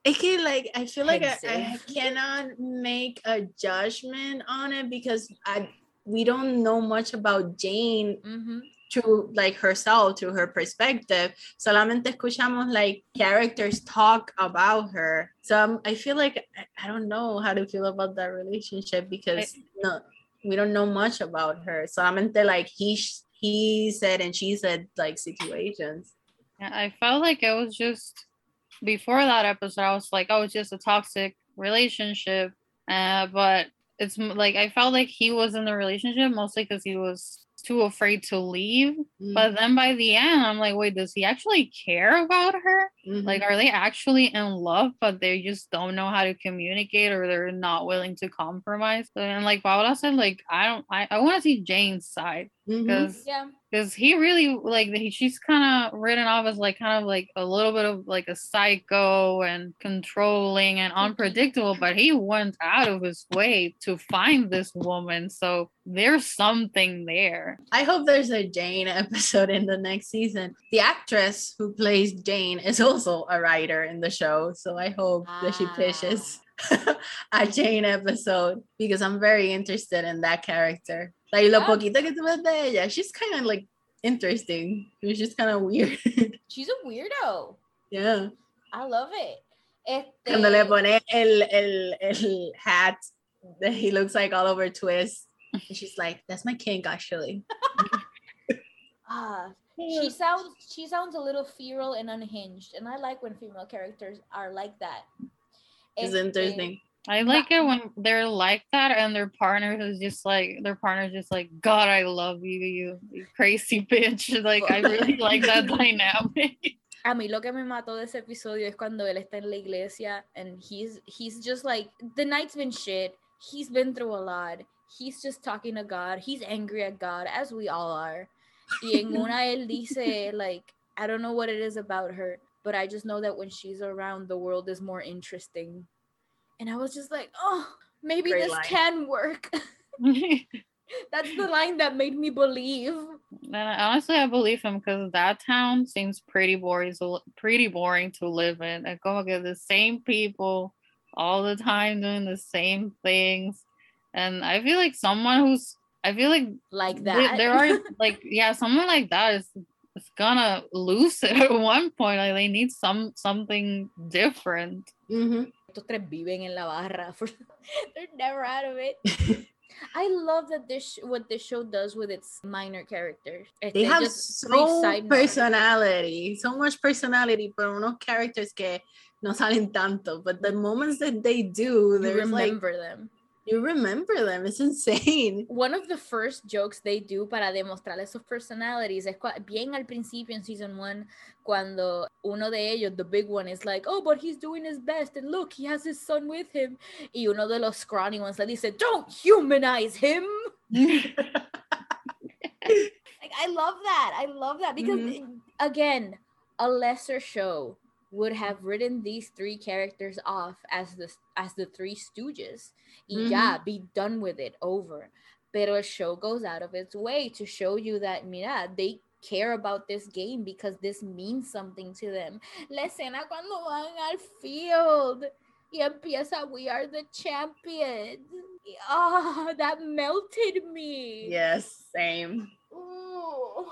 [SPEAKER 2] I can like I feel like I, I cannot make a judgment on it because I we don't know much about Jane
[SPEAKER 1] Mm-hmm.
[SPEAKER 2] through like herself through her perspective. Solamente escuchamos like characters talk about her. So um, I feel like I, I don't know how to feel about that relationship because no we don't know much about her. Solamente like he he said and she said like situations.
[SPEAKER 3] Yeah, I felt like it was just before that episode. I was like, oh, it's just a toxic relationship. Uh, but it's like I felt like he was in the relationship mostly because he was too afraid to leave. But then by the end, I'm like, wait, does he actually care about her?
[SPEAKER 2] Mhm.
[SPEAKER 3] Like, are they actually in love, but they just don't know how to communicate or they're not willing to compromise? And like Paola said, like, I don't, I, I want to see Jane's side because
[SPEAKER 1] Yeah.
[SPEAKER 3] Because he really like he, she's kind of written off as like kind of like a little bit of like a psycho and controlling and unpredictable but he went out of his way to find this woman so there's something there
[SPEAKER 2] I hope there's a Jane episode in the next season. The actress who plays Jane is also a writer in the show, so I hope that she
[SPEAKER 1] Ah.
[SPEAKER 2] pitches a Jane episode because I'm very interested in that character. Like lo
[SPEAKER 1] Yeah.
[SPEAKER 2] poquito que tú ves de ella, she's kind of like interesting. She's just kind of weird.
[SPEAKER 1] She's a weirdo.
[SPEAKER 2] yeah.
[SPEAKER 1] I love it. Este,
[SPEAKER 2] Cuando le pone el, el, el hat that he looks like Oliver Twist. And she's like, that's my kink actually.
[SPEAKER 1] ah, she sounds she sounds a little feral and unhinged, and I like when female characters are like that.
[SPEAKER 2] It's
[SPEAKER 1] Este,
[SPEAKER 2] interesting.
[SPEAKER 3] I like it when they're like that and their partner is just like their partner's just like god i love you you, you crazy bitch like i really like that dynamic
[SPEAKER 1] A mí lo que me mató de ese episodio es cuando él está en la iglesia and he's he's just like the night's been shit. He's been through a lot. He's just talking to God. He's angry at God as we all are. Y en una él dice like I don't know what it is about her, but I just know that when she's around the world is more interesting. And I was just like, "Oh, maybe
[SPEAKER 2] Great
[SPEAKER 1] this
[SPEAKER 2] line.
[SPEAKER 1] can work." That's the line that made me believe.
[SPEAKER 3] And honestly, I believe him because that town seems pretty boring. To, pretty boring to live in. And como que the same people all the time doing the same things. And I feel like someone who's I feel like
[SPEAKER 1] like that.
[SPEAKER 3] there are like yeah, someone like that is is gonna lose it at one point. Like they need some something different.
[SPEAKER 2] Mhm.
[SPEAKER 1] Estos tres viven en la barra. They're never out of it. I love that this what this show does with its minor characters.
[SPEAKER 2] They
[SPEAKER 1] Este,
[SPEAKER 2] have
[SPEAKER 1] just three
[SPEAKER 2] so personality, so much personality, pero unos characters que no salen tanto. But the moments that they do, like
[SPEAKER 1] remember them.
[SPEAKER 2] You remember them. It's insane.
[SPEAKER 1] One of the first jokes they do para demostrarle sus personalities es bien al principio en season one cuando uno de ellos, the big one, is like, oh, but he's doing his best and look, he has his son with him. Y uno de los scrawny ones le dice, don't humanize him. Like I love that. I love that because
[SPEAKER 2] Mhm.
[SPEAKER 1] again, a lesser show would have written these three characters off as the as the three stooges. Y ya, mm-hmm. be done with it over. Pero el show goes out of its way to show you that mira, they care about this game because this means something to them. La escena cuando van al field y empieza we are the champions. Oh, that melted me.
[SPEAKER 2] yes, same.
[SPEAKER 1] Ooh,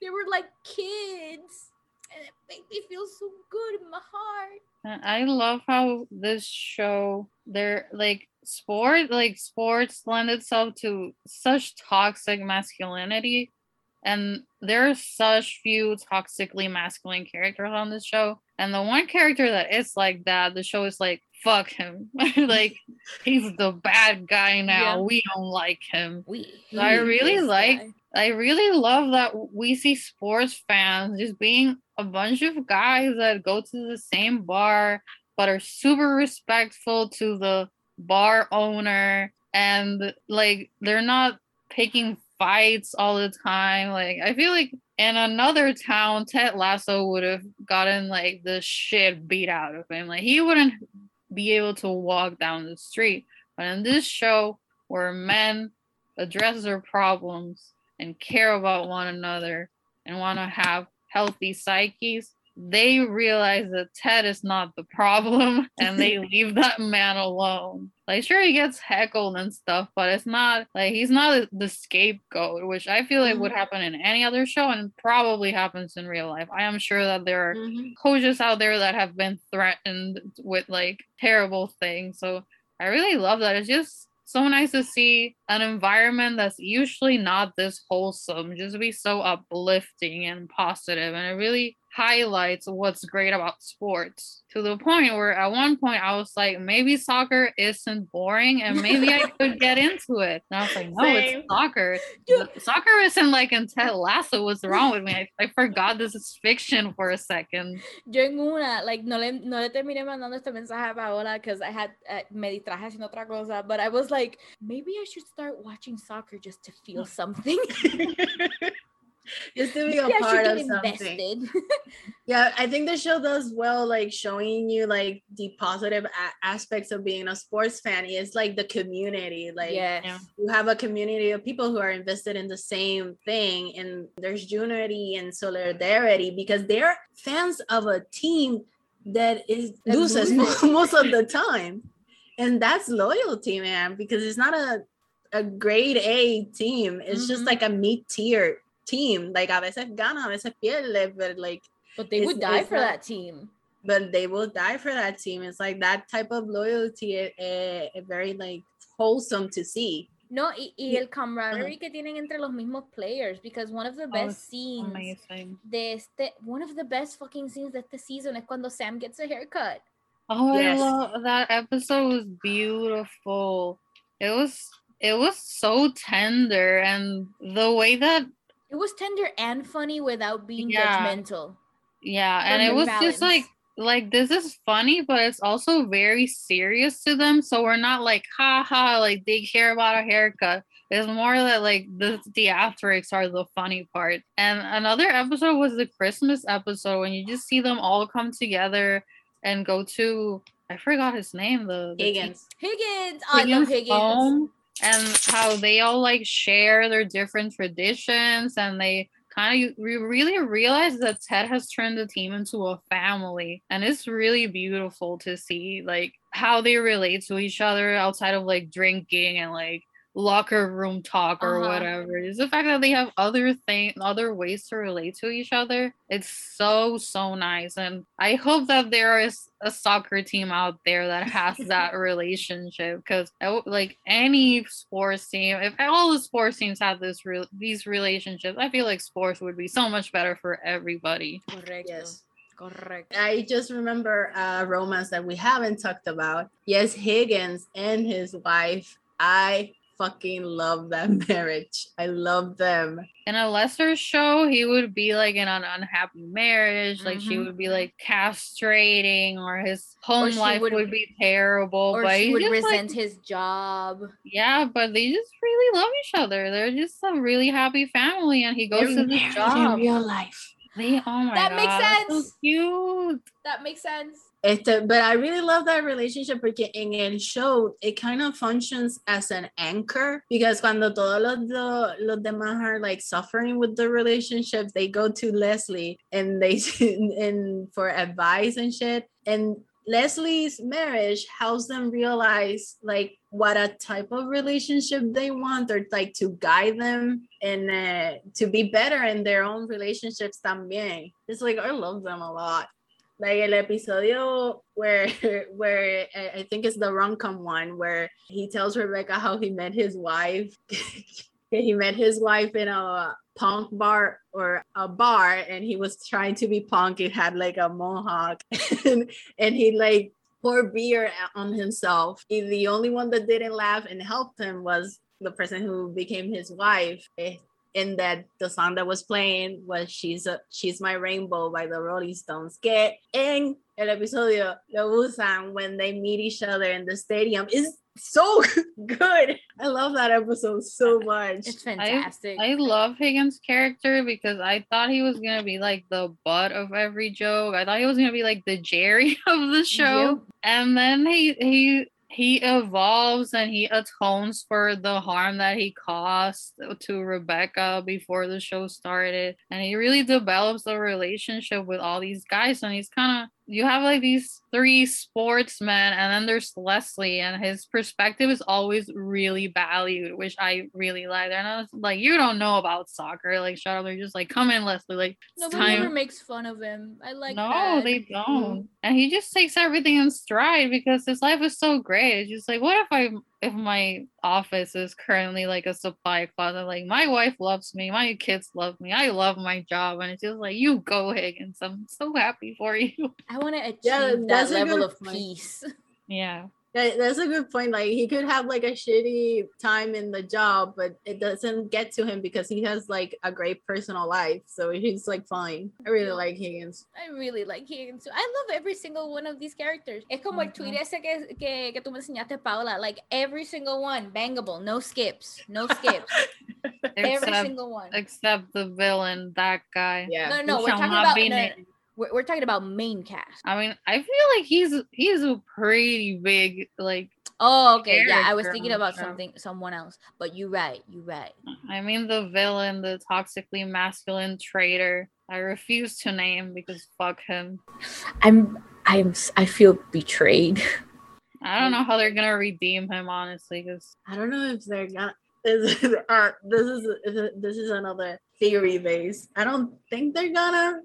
[SPEAKER 1] they were like kids. And it made me feel so good in my heart.
[SPEAKER 3] I love how this show, they're like sport, like sports lend itself to such toxic masculinity. And there are such few toxically masculine characters on this show. And the one character that is like that, the show is like, fuck him. like, he's the bad guy now.
[SPEAKER 1] Yeah.
[SPEAKER 3] We don't like him.
[SPEAKER 1] We.
[SPEAKER 3] I really like-
[SPEAKER 1] guy.
[SPEAKER 3] I really love that we see sports fans just being a bunch of guys that go to the same bar but are super respectful to the bar owner and like they're not picking fights all the time. Like I feel like in another town, Ted Lasso would have gotten like the shit beat out of him. Like he wouldn't be able to walk down the street. But in this show where men address their problems and care about one another and want to have healthy psyches, they realize that Ted is not the problem and they leave that man alone. Like, sure, he gets heckled and stuff, but it's not like he's not the scapegoat, which I feel like would happen in any other show and probably happens in real life. I am sure that there are
[SPEAKER 2] Mhm.
[SPEAKER 3] coaches out there that have been threatened with like terrible things. So I really love that. It's just so nice to see an environment that's usually not this wholesome just be so uplifting and positive. And it really highlights what's great about sports to the point where at one point I was like maybe soccer isn't boring and maybe I could get into it and I was like no
[SPEAKER 2] Same.
[SPEAKER 3] it's soccer
[SPEAKER 1] Yeah.
[SPEAKER 3] soccer isn't like in Ted Lasso what's wrong with me I, I forgot this is fiction for a second
[SPEAKER 1] Yo en una, like, no le, no le terminé mandando este mensaje a Paola because I had, uh, me distraje haciendo otra cosa, but I was like, maybe I should start watching soccer just to feel something.
[SPEAKER 2] Just to be a
[SPEAKER 1] maybe
[SPEAKER 2] part of something. Yeah, I think the show does well, like showing you like the positive a- aspects of being a sports fan. It's like the community, like
[SPEAKER 1] yes.
[SPEAKER 2] You have a community of people who are invested in the same thing, and there's unity and solidarity because they're fans of a team that is
[SPEAKER 1] That
[SPEAKER 2] loses
[SPEAKER 1] loses.
[SPEAKER 2] most of the time, and that's loyalty, man. Because it's not a a grade A team; it's just
[SPEAKER 1] Mhm.
[SPEAKER 2] like a mid tier team. Like a veces gana, a veces pierde, but like
[SPEAKER 1] But they would die for
[SPEAKER 2] not-
[SPEAKER 1] that team.
[SPEAKER 2] but they will die for that team. It's like that type of loyalty, eh, eh, very like wholesome to see.
[SPEAKER 1] No, y, y
[SPEAKER 2] Y-
[SPEAKER 1] el camaraderie que tienen entre los mismos players, because one of the
[SPEAKER 3] Oh,
[SPEAKER 1] best
[SPEAKER 3] it's
[SPEAKER 1] scenes
[SPEAKER 3] amazing
[SPEAKER 1] de este, one of the best fucking scenes de este season es cuando Sam gets a haircut.
[SPEAKER 3] Oh,
[SPEAKER 2] Yes.
[SPEAKER 3] I love that episode was beautiful. It was it was so tender and the way that
[SPEAKER 1] It was tender and funny without being
[SPEAKER 3] Yeah.
[SPEAKER 1] judgmental.
[SPEAKER 3] yeah, and it was
[SPEAKER 1] balance.
[SPEAKER 3] just like like this is funny, but it's also very serious to them. So we're not like ha ha like they care about a haircut. It's more that like the theatrics are the funny part. And another episode was the Christmas episode when you just see them all come together and go to I forgot his name, the, the
[SPEAKER 2] Higgins.
[SPEAKER 1] Higgins, oh, I love
[SPEAKER 3] Higgins
[SPEAKER 1] Higgins.
[SPEAKER 3] home and how they all like share their different traditions and they kind of really realize that Ted has turned the team into a family and it's really beautiful to see like how they relate to each other outside of like drinking and like locker room talk or
[SPEAKER 1] Uh-huh.
[SPEAKER 3] whatever. It's the fact that they have other thing, other ways to relate to each other. It's so so nice, and I hope that there is a soccer team out there that has that relationship because like any sports team, if all the sports teams had this real these relationships, I feel like sports would be so much better for everybody.
[SPEAKER 1] Correct.
[SPEAKER 2] Yes.
[SPEAKER 1] Correcto.
[SPEAKER 2] I just remember a romance that we haven't talked about. Yes, Higgins and his wife. I fucking love that marriage. I love them.
[SPEAKER 3] in a lesser show, he would be like in an unhappy marriage, like she
[SPEAKER 1] Mhm.
[SPEAKER 3] would be like castrating, or his home
[SPEAKER 1] she
[SPEAKER 3] life
[SPEAKER 1] would-
[SPEAKER 3] would, be terrible.
[SPEAKER 1] Or
[SPEAKER 3] but
[SPEAKER 1] she
[SPEAKER 3] he
[SPEAKER 1] would
[SPEAKER 3] just, like-
[SPEAKER 1] resent his job.
[SPEAKER 3] yeah, but they just really love each other. They're just a really happy family, and he goes
[SPEAKER 2] They're
[SPEAKER 3] to the job.
[SPEAKER 2] in real life.
[SPEAKER 3] They, oh my
[SPEAKER 1] That makes
[SPEAKER 3] God, that's
[SPEAKER 1] sense.
[SPEAKER 3] So cute.
[SPEAKER 1] That makes sense.
[SPEAKER 2] Este, but I really love that relationship porque en el show it kind of functions as an anchor because cuando todos los, do- los demás are like suffering with the relationship, they go to Leslie and they and for advice and shit. And Leslie's marriage helps them realize like what a type of relationship they want or like to guide them and uh, to be better in their own relationships también. It's like I love them a lot like el episodio where where I I think it's the rom-com one where he tells Rebecca how he met his wife. he met his wife in a punk bar or a bar and he was trying to be punk. He had like a mohawk and, and he like poured beer on himself. And the only one that didn't laugh and helped him was the person who became his wife. Eh, And that the song that was playing was she's a, she's my rainbow by the rolling stones. Que en el episodio lo usan when they meet each other in the stadium is so good. I love that episode so much.
[SPEAKER 1] It's fantastic.
[SPEAKER 3] I love Higgins' character because I thought he was gonna be like the butt of every joke. I thought he was gonna be like the Jerry of the show, and then he he he evolves and he atones for the harm that he caused to Rebecca before the show started, and he really develops a relationship with all these guys. And he's kind of you have like these three sportsmen, and then there's Leslie, and his perspective is always really valued, which I really like. They're not like you don't know about soccer, like shut up. They're just like come in, Leslie, like
[SPEAKER 1] Nobody ever makes fun of him. I like
[SPEAKER 3] no,
[SPEAKER 1] that.
[SPEAKER 3] they don't. And he just takes everything in stride because his life is so great. It's just like, what if I if my office is currently like a supply closet? Like my wife loves me, my kids love me, I love my job, and it's just like you go Higgins. I'm so happy for you.
[SPEAKER 1] I want to achieve
[SPEAKER 2] Yeah,
[SPEAKER 1] that level of peace.
[SPEAKER 3] Yeah.
[SPEAKER 2] That- that's a good point like he could have like a shitty time in the job but it doesn't get to him because he has like a great personal life so he's like fine i really like higgins
[SPEAKER 1] I really like Higgins. too. I love every single one of these characters. Es como el mm-hmm. tweet ese que, que, que tú me enseñaste, Paola. Like every single one, bangable, no skips, no skips. every
[SPEAKER 3] Except
[SPEAKER 1] single one.
[SPEAKER 3] except the villain, that guy.
[SPEAKER 2] yeah
[SPEAKER 1] No, no,
[SPEAKER 3] Who
[SPEAKER 1] we're talking about
[SPEAKER 3] be
[SPEAKER 1] no, no,
[SPEAKER 3] named.
[SPEAKER 1] We're, we're talking about main cast.
[SPEAKER 3] I mean, I feel like he's he's a pretty big like
[SPEAKER 1] Oh, okay. Yeah, I was thinking about something, someone else. But you right, you right.
[SPEAKER 3] I mean the villain, the toxically masculine traitor. I refuse to name because fuck him.
[SPEAKER 1] I'm, I'm, I feel betrayed.
[SPEAKER 3] I don't know how they're gonna redeem him honestly, because
[SPEAKER 2] I don't know if they're gonna. This is, uh, this is this is another theory base. I don't think they're gonna,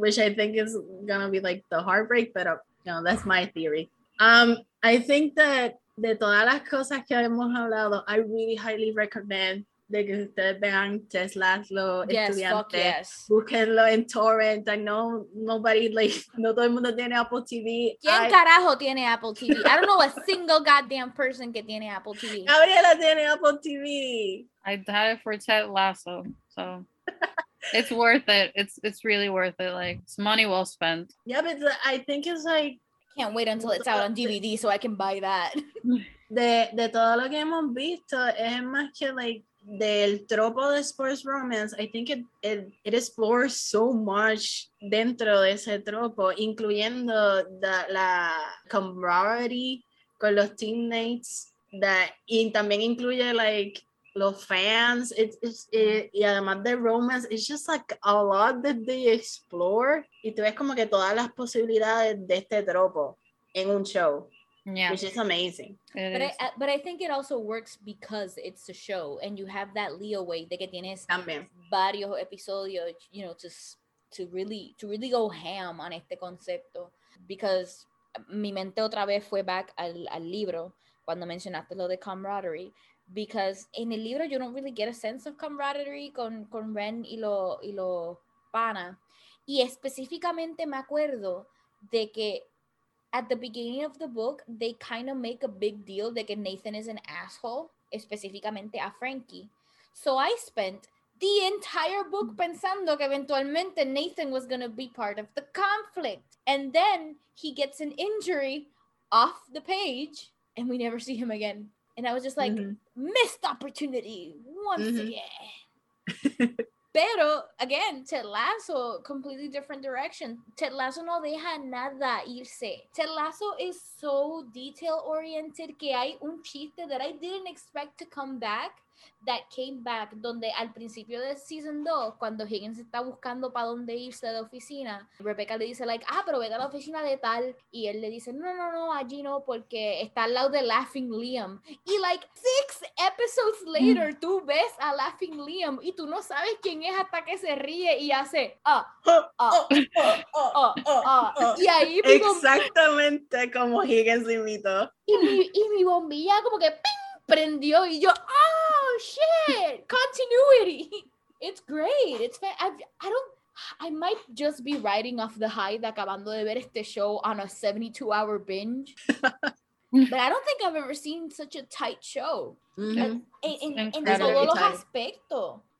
[SPEAKER 2] which I think is gonna be like the heartbreak, but uh, you know that's my theory. Um, I think that de todas las cosas que hemos hablado, I really highly recommend de que ustedes vean Ted Lasso,
[SPEAKER 1] yes, fuck
[SPEAKER 2] Estudiante.
[SPEAKER 1] yes.
[SPEAKER 2] Búsquenlo en torrent. I know nobody like no todo el mundo tiene Apple TV.
[SPEAKER 1] ¿Quién
[SPEAKER 2] I-
[SPEAKER 1] carajo tiene Apple TV? I don't know a single goddamn person que tiene Apple TV.
[SPEAKER 2] Gabriela tiene Apple TV.
[SPEAKER 3] I had it for Ted Lasso, so it's worth it. It's it's really worth it. Like it's money well spent.
[SPEAKER 2] Yeah, but the- I think it's like
[SPEAKER 1] Can't wait until it's out on DVD so I can buy that.
[SPEAKER 2] de, de todo lo que hemos visto, es más que like del tropo de sports romance. I think it, it, it explores so much dentro de ese tropo, incluyendo the- la camaraderie con los teammates, that, y también incluye like los fans, it's, it's, it- y además de romance, it's just like a lot that they explore, y tú ves como que todas las posibilidades de este tropo en un show.
[SPEAKER 3] Yeah,
[SPEAKER 2] which is amazing.
[SPEAKER 3] it
[SPEAKER 1] But
[SPEAKER 3] is.
[SPEAKER 1] I, I- but I think it also works because it's a show and you have that leeway de que tienes
[SPEAKER 2] También.
[SPEAKER 1] varios episodios, you know, to s- to really to really go ham on este concepto because mi mente otra vez fue back al, al libro cuando mencionaste lo de camaraderie because en el libro you don't really get a sense of camaraderie con, con Ren y lo y lo pana y específicamente me acuerdo de que at the beginning of the book they kind of make a big deal de que Nathan is an asshole específicamente a Frankie so I spent the entire book pensando que eventualmente Nathan was going to be part of the conflict. And then he gets an injury off the page and we never see him again. And I was just like,
[SPEAKER 2] Mhm.
[SPEAKER 1] missed opportunity once
[SPEAKER 2] Mhm.
[SPEAKER 1] again. Pero, again, Ted Lasso, completely different direction. Ted Lasso no deja nada irse. Ted Lasso is so detail oriented que hay un chiste that I didn't expect to come back that came back donde al principio de season 2 cuando Higgins está buscando para dónde irse de oficina Rebecca le dice like ah pero vete a la oficina de tal y él le dice no no no allí no porque está al lado de Laughing Liam y like six episodes later tú ves a Laughing Liam y tú no sabes quién es hasta que se ríe y hace ah ah
[SPEAKER 2] Oh,
[SPEAKER 1] ah ah
[SPEAKER 2] oh.
[SPEAKER 1] y ahí mi bom-
[SPEAKER 2] Exactamente como Higgins imitó.
[SPEAKER 1] y mi, y mi bombilla como que ¡ping! prendió y yo oh shit. Continuity. It's great. It's fa- I don't I might just be riding off the high de acabando de ver este show on a 72 hour binge. But I don't think I've ever seen such a tight show.
[SPEAKER 2] Mhm.
[SPEAKER 1] todos los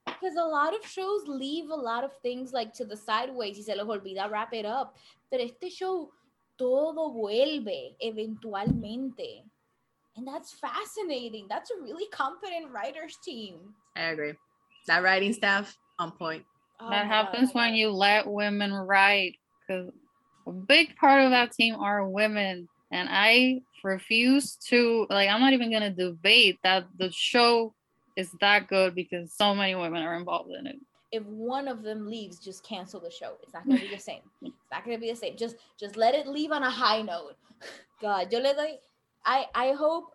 [SPEAKER 1] because a lot of shows leave a lot of things like to the sideways y se les olvida wrap it up. Pero este show todo vuelve eventualmente and that's fascinating. That's a really competent writers team.
[SPEAKER 2] I agree. That writing staff on point.
[SPEAKER 1] Oh
[SPEAKER 3] that
[SPEAKER 1] my God,
[SPEAKER 3] happens when you let women write because a big part of that team are women. And i refuse to like i'm not even gonna debate that the show is that good because so many women are involved in it.
[SPEAKER 1] If one of them leaves just cancel the show. It's not going to be the same. It's not going to be the same. Just just let it leave on a high note. God yo le doy i i hope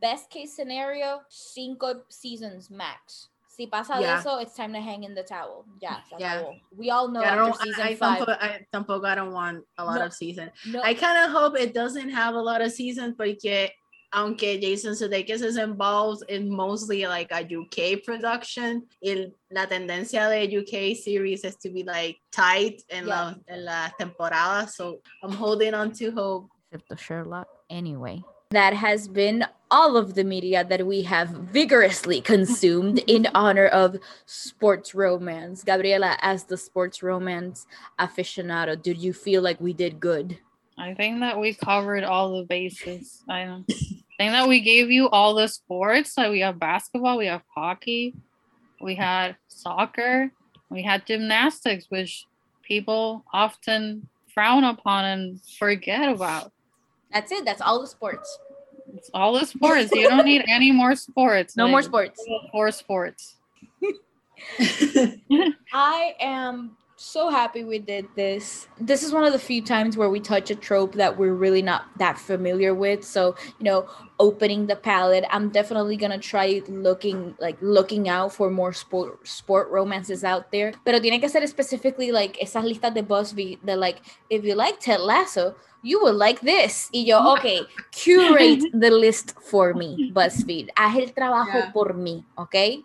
[SPEAKER 1] best case scenario cinco seasons max si pasa de
[SPEAKER 2] Yeah.
[SPEAKER 1] eso it's time to hang in the towel ya se
[SPEAKER 2] Yeah.
[SPEAKER 1] acabó. we all know
[SPEAKER 2] Yeah, I
[SPEAKER 1] after
[SPEAKER 2] don't,
[SPEAKER 1] season
[SPEAKER 2] I, I,
[SPEAKER 1] five
[SPEAKER 2] tampoco, I, tampoco I don't want a lot
[SPEAKER 1] No.
[SPEAKER 2] of season.
[SPEAKER 1] no
[SPEAKER 2] I kind of hope it doesn't have a lot of seasons porque aunque Jason Sudeikis is involved in mostly like a UK production, el, la tendencia de UK series is to be like tight en, la, en la temporada. So I'm holding on to hope.
[SPEAKER 1] except the Sherlock anyway. That has been all of the media that we have vigorously consumed in honor of sports romance. Gabriela, as the sports romance aficionado, did you feel like we did good?
[SPEAKER 3] i think that we covered all the bases i think that we gave you all the sports like we have basketball we have hockey we had soccer we had gymnastics which people often frown upon and forget about
[SPEAKER 1] That's it. That's all the sports.
[SPEAKER 3] It's all the sports. You don't need any more sports.
[SPEAKER 1] No more sports.
[SPEAKER 3] Four sports.
[SPEAKER 1] I am so happy we did this. This is one of the few times where we touch a trope that we're really not that familiar with. So, you know, opening the palette. I'm definitely gonna try looking like looking out for more sport sport romances out there. Pero tiene que ser specifically like esas listas de BuzzFeed that like if you like Ted Lasso, you will like this. Y yo, okay, curate the list for me, BuzzFeed. Haz el trabajo
[SPEAKER 2] Yeah.
[SPEAKER 1] por mí, okay?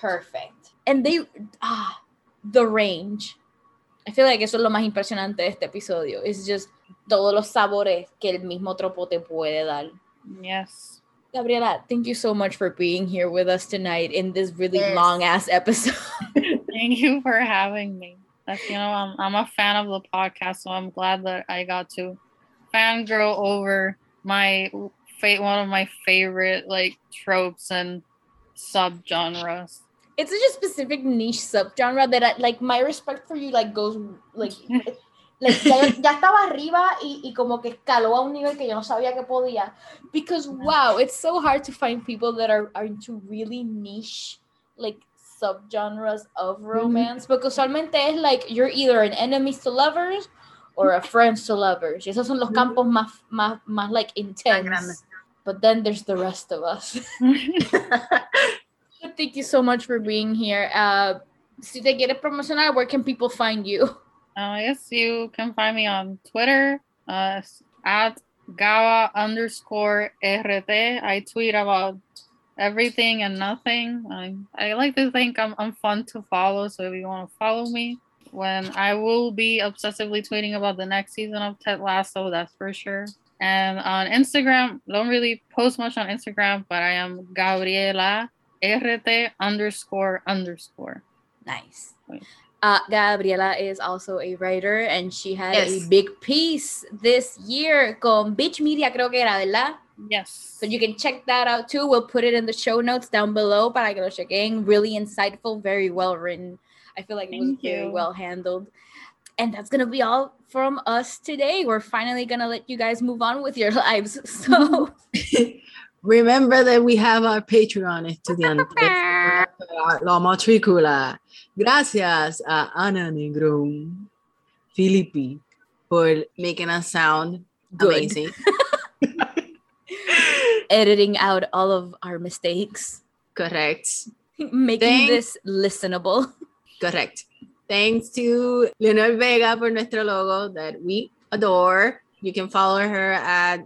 [SPEAKER 1] Perfect. And they ah the range. I feel like eso es lo más impresionante de este episodio. It's just todos los sabores que el mismo tropo te puede dar.
[SPEAKER 3] Yes.
[SPEAKER 1] Gabriela, thank you so much for being here with us tonight in this really
[SPEAKER 2] Yes.
[SPEAKER 1] long ass episode.
[SPEAKER 3] Thank you for having me. That's you know, I'm I'm a fan of the podcast, so I'm glad that I got to fangirl over my fate one of my favorite like tropes and subgenres.
[SPEAKER 1] It's such a specific niche subgenre that I, like my respect for you like goes like like ya, ya estaba arriba y, y como que escaló a un nivel que yo no sabía que podía because wow it's so hard to find people that are, are into really niche like subgenres of mm-hmm. romance porque usualmente es like you're either an enemies to lovers or a friends to lovers. Y esos son los mm-hmm. campos más, más, más like intense. But then there's the rest of us. Thank you so much for being here. Uh, si te quieres promocionar, where can people find you?
[SPEAKER 3] Uh, yes, you can find me on Twitter uh, at Gawa underscore RT. I tweet about everything and nothing. I, I like to think I'm, I'm fun to follow. So if you want to follow me, when I will be obsessively tweeting about the next season of Ted Lasso, that's for sure. And on Instagram, don't really post much on Instagram, but I am Gabriela RT underscore underscore.
[SPEAKER 1] Nice. Uh, Gabriela is also a writer and she had
[SPEAKER 2] Yes.
[SPEAKER 1] a big piece this year con Bitch Media, creo que era, ¿verdad?
[SPEAKER 3] Yes.
[SPEAKER 1] So you can check that out too. We'll put it in the show notes down below para que lo chequen. Really insightful, very well written. I feel like it was
[SPEAKER 3] Thank
[SPEAKER 1] very well handled. And that's gonna be all from us today. We're finally gonna let you guys move on with your lives. So
[SPEAKER 2] Remember that we have our Patreon estudiantes. La matrícula. Gracias a Ana Negron, Filippi, for making us sound
[SPEAKER 1] Good.
[SPEAKER 2] amazing.
[SPEAKER 1] editing out all of our mistakes,
[SPEAKER 2] Correct.
[SPEAKER 1] making
[SPEAKER 2] Thank-
[SPEAKER 1] this listenable.
[SPEAKER 2] Correct. Thanks to Leonor Vega for nuestro logo that we adore. You can follow her at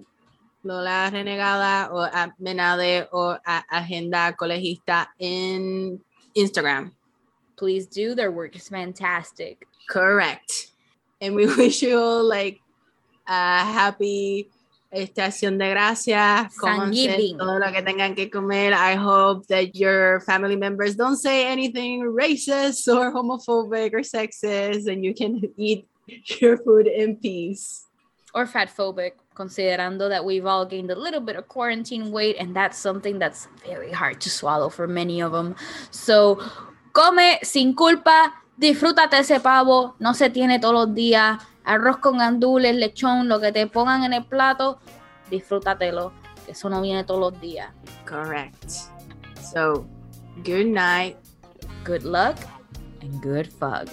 [SPEAKER 2] Lola Renegada or at Menade or at Agenda Colegista in Instagram.
[SPEAKER 1] Please do. Their work is fantastic.
[SPEAKER 2] Correct. And we wish you all like a happy Estación de Gracias.
[SPEAKER 1] Thanksgiving.
[SPEAKER 2] todo lo que tengan que comer. I hope that your family members don't say anything racist or homophobic or sexist and you can eat your food in peace.
[SPEAKER 1] Or fat phobic, considerando that we've all gained a little bit of quarantine weight, and that's something that's very hard to swallow for many of them. So, come sin culpa, disfrútate ese pavo, no se tiene todos los días. Arroz con gandules, lechón, lo que te pongan en el plato, disfrútatelo, que eso no viene todos los días.
[SPEAKER 2] Correct. So, good night.
[SPEAKER 1] Good luck and good fuck.